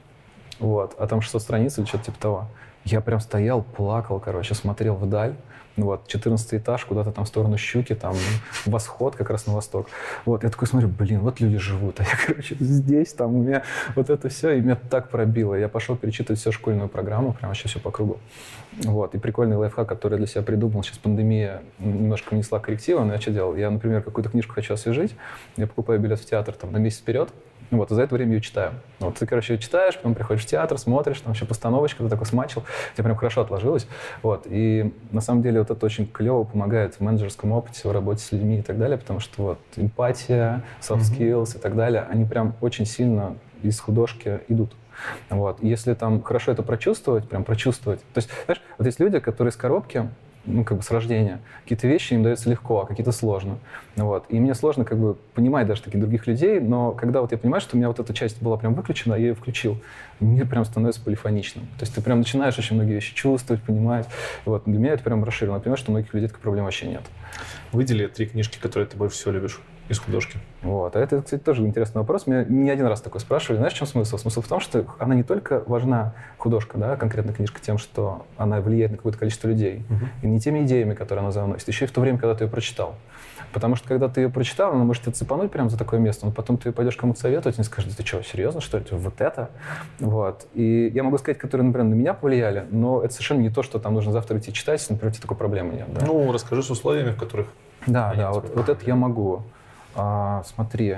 Вот. А там 600 страниц или что-то типа того. Я прям стоял, плакал, короче, смотрел вдаль. Ну вот, 14 этаж, куда-то там в сторону Щуки, там восход как раз на восток. Вот, я такой смотрю, блин, вот люди живут, а я, короче, здесь, там, у меня вот это все, и меня так пробило. Я пошел перечитывать всю школьную программу, прям вообще все по кругу. Вот, и прикольный лайфхак, который я для себя придумал. Сейчас пандемия немножко внесла коррективы, но я что делал? Я, например, какую-то книжку хочу освежить, я покупаю билет в театр там на месяц вперед, вот, и за это время ее читаю. Вот ты, короче, ее читаешь, потом приходишь в театр, смотришь, там еще постановочка, ты такой смачил, тебе прям хорошо отложилось. Вот, и на самом деле вот это очень клево помогает в менеджерском опыте, в работе с людьми и так далее, потому что вот эмпатия, soft skills mm-hmm. и так далее, они прям очень сильно из художки идут. Вот. Если там хорошо это прочувствовать, прям прочувствовать. То есть, знаешь, вот есть люди, которые из коробки ну, как бы с рождения. Какие-то вещи им даются легко, а какие-то сложно. Вот. И мне сложно как бы понимать даже таких других людей, но когда вот я понимаю, что у меня вот эта часть была прям выключена, я ее включил, мир прям становится полифоничным. То есть ты прям начинаешь очень многие вещи чувствовать, понимать. Вот. Для меня это прям расширено. Я понимаю, что у многих людей такой проблемы вообще нет. Выдели три книжки, которые ты больше всего любишь из художки. Вот. А это, кстати, тоже интересный вопрос. Меня не один раз такой спрашивали. Знаешь, в чем смысл? Смысл в том, что она не только важна, художка, да, конкретно книжка, тем, что она влияет на какое-то количество людей, uh-huh. и не теми идеями, которые она заносит, еще и в то время, когда ты ее прочитал. Потому что когда ты ее прочитал, она может тебя цепануть прямо за такое место, но потом ты пойдешь кому-то советовать, и скажешь, ты что, серьезно, что это, вот это? Вот. И я могу сказать, которые, например, на меня повлияли, но это совершенно не то, что там нужно завтра идти читать, если, например, у тебя такой проблемы нет. Да? Ну, расскажи с условиями, в которых... Да, да, вот, вот это я могу. А, смотри,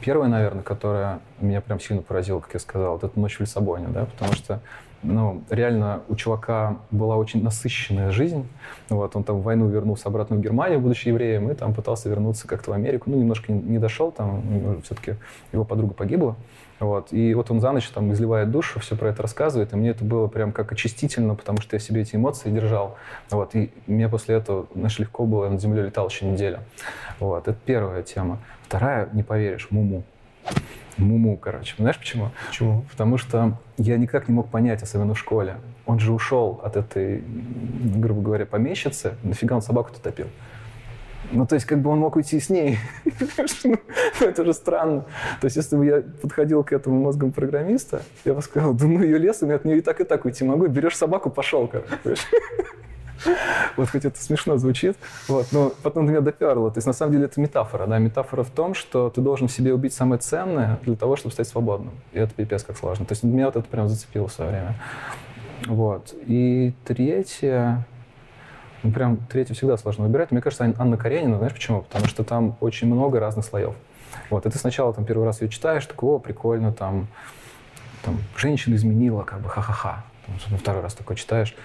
первое, наверное, которое меня прям сильно поразило, как я сказал, это «Ночь в Лиссабоне», да, потому что ну, реально у чувака была очень насыщенная жизнь. Вот, он там в войну вернулся обратно в Германию, будучи евреем, и там пытался вернуться как-то в Америку. Ну, немножко не, не дошел, там все-таки его подруга погибла. Вот. И вот он за ночь там изливает душу, все про это рассказывает, и мне это было прям как очистительно, потому что я себе эти эмоции держал. Вот. И мне после этого, знаешь, легко было, я над землей летал еще неделю. Вот. Это первая тема. Вторая, не поверишь, Муму. Муму, короче. Знаешь почему? Почему? Потому что я никак не мог понять, особенно в школе. Он же ушел от этой, грубо говоря, помещицы. Нафига он собаку-то топил? Ну, то есть, как бы он мог уйти с ней. это же странно. То есть, если бы я подходил к этому мозгом программиста, я бы сказал, да ну ее лесом, я от нее и так, и так уйти могу. Берешь собаку, пошел, короче. Вот хоть это смешно звучит, вот, но потом до меня доперло. То есть на самом деле это метафора, да, метафора в том, что ты должен в себе убить самое ценное для того, чтобы стать свободным. И это пипец как сложно. То есть меня вот это прям зацепило в свое время. Вот. И третье, ну, прям третье всегда сложно выбирать. Мне кажется, Анна Каренина, знаешь почему? Потому что там очень много разных слоев. Вот, и ты сначала там первый раз ее читаешь, такого прикольно, там, там, женщина изменила, как бы, ха-ха-ха. Потом, второй раз такой читаешь,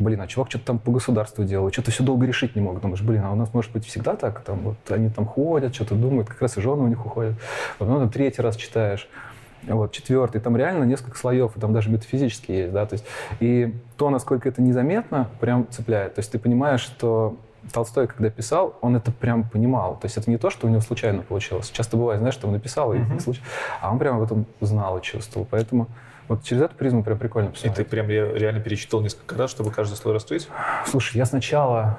блин, а чувак что-то там по государству делал, что-то все долго решить не мог. Думаешь, блин, а у нас может быть всегда так? Там, вот, они там ходят, что-то думают, как раз и жены у них уходят. Потом там третий раз читаешь. Вот, четвертый, там реально несколько слоев, и там даже метафизически есть, да, то есть, и то, насколько это незаметно, прям цепляет. То есть ты понимаешь, что Толстой, когда писал, он это прям понимал. То есть это не то, что у него случайно получилось. Часто бывает, знаешь, что он написал, и не случайно. А он прям об этом знал и чувствовал. Поэтому вот через эту призму прям прикольно посмотреть. И ты прям реально перечитал несколько раз, чтобы каждый слой раскрыть? Слушай, я сначала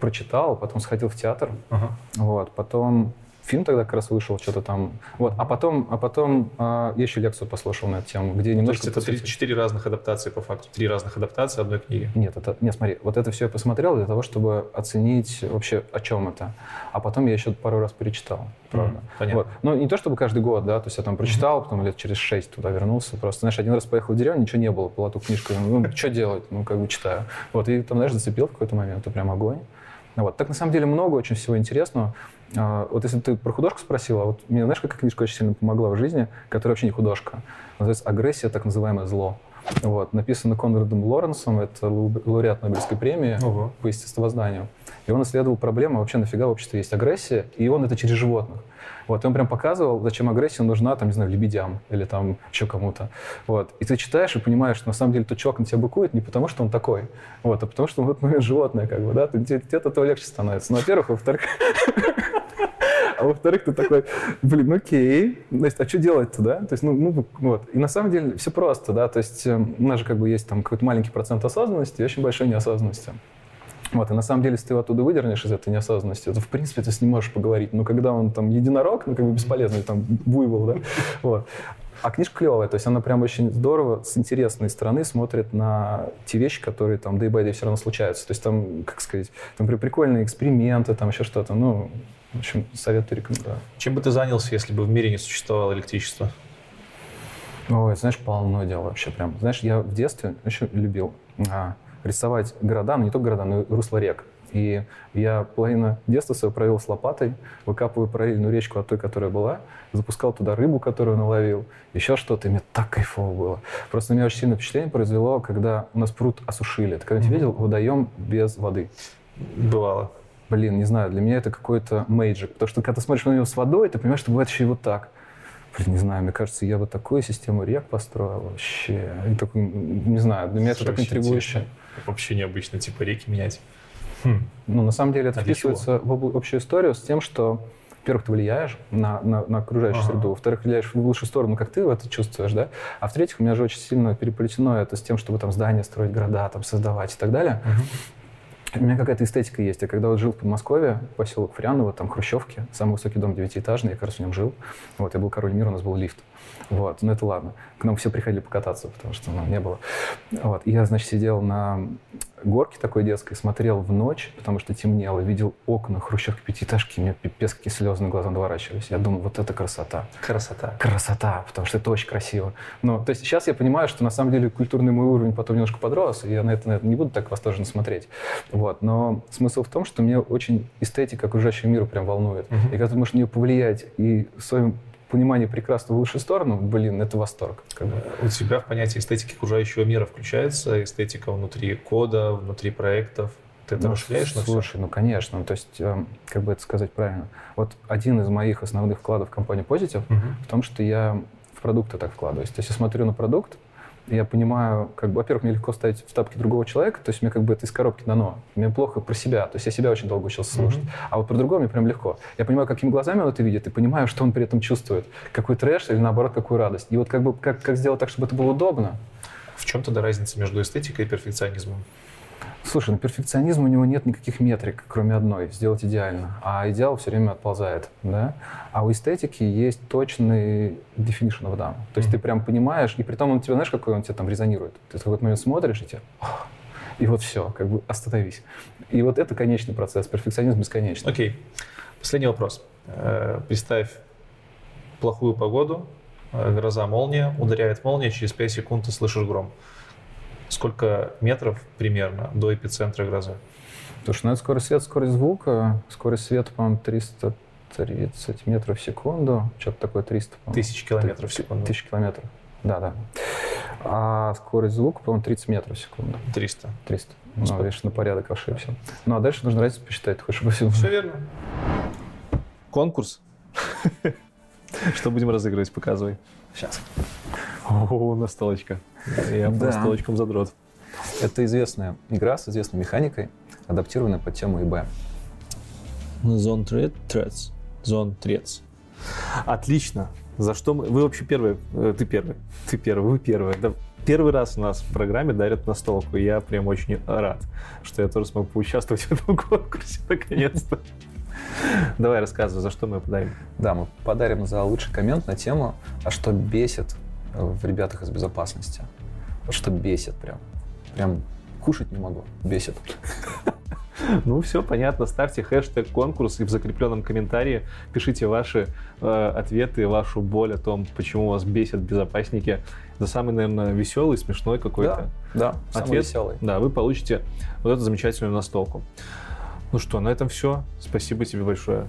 прочитал, потом сходил в театр, uh-huh. вот, потом фильм тогда как раз вышел, что-то там. Вот. А потом, а потом а, я еще лекцию послушал на эту тему, где немножко... То есть это четыре разных адаптации по факту? Три разных адаптации одной книги? Нет, это, нет, смотри, вот это все я посмотрел для того, чтобы оценить вообще, о чем это. А потом я еще пару раз перечитал, правда. Mm, понятно. Вот. Но не то, чтобы каждый год, да, то есть я там прочитал, mm-hmm. потом лет через шесть туда вернулся. Просто, знаешь, один раз поехал в деревню, ничего не было, была только книжка, ну, что делать? Ну, как бы читаю. Вот, и там, знаешь, зацепил в какой-то момент, это прям огонь. Вот. Так на самом деле много очень всего интересного. А, вот если ты про художку спросила, вот мне, знаешь, какая книжка очень сильно помогла в жизни, которая вообще не художка. Называется «Агрессия, так называемое зло». Вот, написано Конрадом Лоренсом, это лауреат Нобелевской премии Ого. по естествознанию. И он исследовал проблему, вообще нафига в обществе есть агрессия, и он это через животных. Вот, и он прям показывал, зачем агрессия нужна, там, не знаю, лебедям или там еще кому-то. Вот. И ты читаешь и понимаешь, что на самом деле тот чувак на тебя быкует не потому, что он такой, вот, а потому, что он в этот животное, как бы, да, тебе, тебе от этого легче становится. Ну, во-первых, во-вторых, а во-вторых, ты такой, блин, ну окей, то есть, а что делать-то, да? То есть, ну, ну, вот. И на самом деле все просто, да, то есть э, у нас же как бы есть там какой-то маленький процент осознанности и очень большой неосознанности. Вот, и на самом деле, если ты его оттуда выдернешь из этой неосознанности, то, в принципе, ты с ним можешь поговорить. Но когда он там единорог, ну, как бы бесполезный, там, буйвол, да, вот. А книжка клевая, то есть она прям очень здорово, с интересной стороны смотрит на те вещи, которые там day by day все равно случаются. То есть там, как сказать, там прикольные эксперименты, там еще что-то. Ну, в общем, советую, рекомендую. Чем бы ты занялся, если бы в мире не существовало электричества? Ой, знаешь, полно дел вообще прям. Знаешь, я в детстве очень любил а, рисовать города, ну не только города, но и русло рек. И я половину детства своего провел с лопатой, выкапываю параллельную речку от той, которая была, запускал туда рыбу, которую наловил, еще что-то, и мне так кайфово было. Просто на меня очень сильное впечатление произвело, когда у нас пруд осушили. Ты когда-нибудь mm-hmm. видел водоем без воды? Бывало. Блин, не знаю, для меня это какой-то мейджик, потому что когда ты смотришь на него с водой, ты понимаешь, что бывает еще и вот так. Блин, не знаю, мне кажется, я бы такую систему рек построил вообще. И такой, не знаю, для меня это так интригующе. Вообще необычно, типа реки менять. Хм. Ну, на самом деле это а вписывается в общую историю с тем, что во-первых, ты влияешь на, на, на окружающую ага. среду, во-вторых, влияешь в лучшую сторону, как ты это чувствуешь, да, а в-третьих, у меня же очень сильно переплетено это с тем, чтобы там здания строить, города там создавать и так далее. Ага. У меня какая-то эстетика есть. Я когда вот жил в Подмосковье, поселок Фряново, там хрущевки, самый высокий дом девятиэтажный, я как раз в нем жил. Вот, я был король мира, у нас был лифт. Вот, ну это ладно. К нам все приходили покататься, потому что нам ну, не было. Вот, и я, значит, сидел на горке такой детской, смотрел в ночь, потому что темнело, видел окна хрущевки пятиэтажки, и мне пипец какие слезы на глаза наворачивались. Я думал, вот это красота. Красота. Красота, потому что это очень красиво. Но, то есть сейчас я понимаю, что на самом деле культурный мой уровень потом немножко подрос, и я на это, на это не буду так восторженно смотреть. Вот. Но смысл в том, что мне очень эстетика окружающего мира прям волнует. Uh-huh. И когда ты можешь на нее повлиять и своим понимание прекрасно в лучшую сторону, блин, это восторг. Как бы. У тебя в понятие эстетики окружающего мира включается эстетика внутри кода, внутри проектов? Ты это ну, расширяешь на Слушай, все? ну конечно. То есть, э, как бы это сказать правильно. Вот один из моих основных вкладов в компанию Positive угу. в том, что я в продукты так вкладываюсь. То есть я смотрю на продукт, я понимаю, как бы, во-первых, мне легко ставить в тапки другого человека, то есть мне как бы это из коробки дано. Мне плохо про себя, то есть я себя очень долго учился слушать. Mm-hmm. А вот про другого мне прям легко. Я понимаю, какими глазами он это видит, и понимаю, что он при этом чувствует. Какой трэш или наоборот, какую радость. И вот как бы как, как сделать так, чтобы это было удобно. В чем тогда разница между эстетикой и перфекционизмом? Слушай, на перфекционизм у него нет никаких метрик, кроме одной – сделать идеально. А идеал все время отползает. Да? А у эстетики есть точный definition of done. То есть mm-hmm. ты прям понимаешь, и при том он тебе, знаешь, какой он тебе там резонирует. Ты в какой-то момент смотришь, и тебе и вот все, как бы остановись. И вот это конечный процесс, перфекционизм бесконечный. Окей. Okay. Последний вопрос. Э, представь плохую погоду, э, гроза, молния, ударяет молния, через 5 секунд ты слышишь гром. Сколько метров примерно до эпицентра грозы? Слушай, ну это скорость света, скорость звука. Скорость света, по-моему, 330 метров в секунду. Что-то такое 300, Тысяч километров в секунду. Тысяч километров. Да, да. А скорость звука, по-моему, 30 метров в секунду. 300. 300. Ну, ну видишь, на порядок ошибся. Ну, а дальше нужно разницу посчитать. Ты хочешь по Все верно. Конкурс. Что будем разыгрывать? Показывай. Сейчас. О, настолочка. Я да. настолочком задрот. Это известная игра с известной механикой, адаптированная под тему ИБ. Zone Threads. Zone Threads. Отлично. За что мы... Вы вообще первые. Э, ты первый. Ты первый. Вы первые. Да, первый раз у нас в программе дарят настолку. И я прям очень рад, что я тоже смог поучаствовать в этом конкурсе наконец-то. Давай рассказывай, за что мы подарим. Да, мы подарим за лучший коммент на тему «А что бесит в ребятах из безопасности?» Что бесит прям. Прям кушать не могу. Бесит. Ну, все понятно. Ставьте хэштег конкурс и в закрепленном комментарии пишите ваши э, ответы, вашу боль о том, почему вас бесят безопасники. За самый, наверное, веселый, смешной какой-то да, да, ответ. веселый. Да, вы получите вот эту замечательную настолку. Ну что, на этом все. Спасибо тебе большое.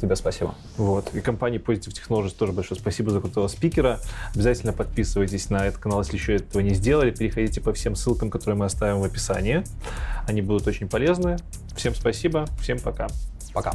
Тебе спасибо. Вот. И компании Positive Technologies тоже большое спасибо за крутого спикера. Обязательно подписывайтесь на этот канал, если еще этого не сделали. Переходите по всем ссылкам, которые мы оставим в описании. Они будут очень полезны. Всем спасибо. Всем пока. Пока.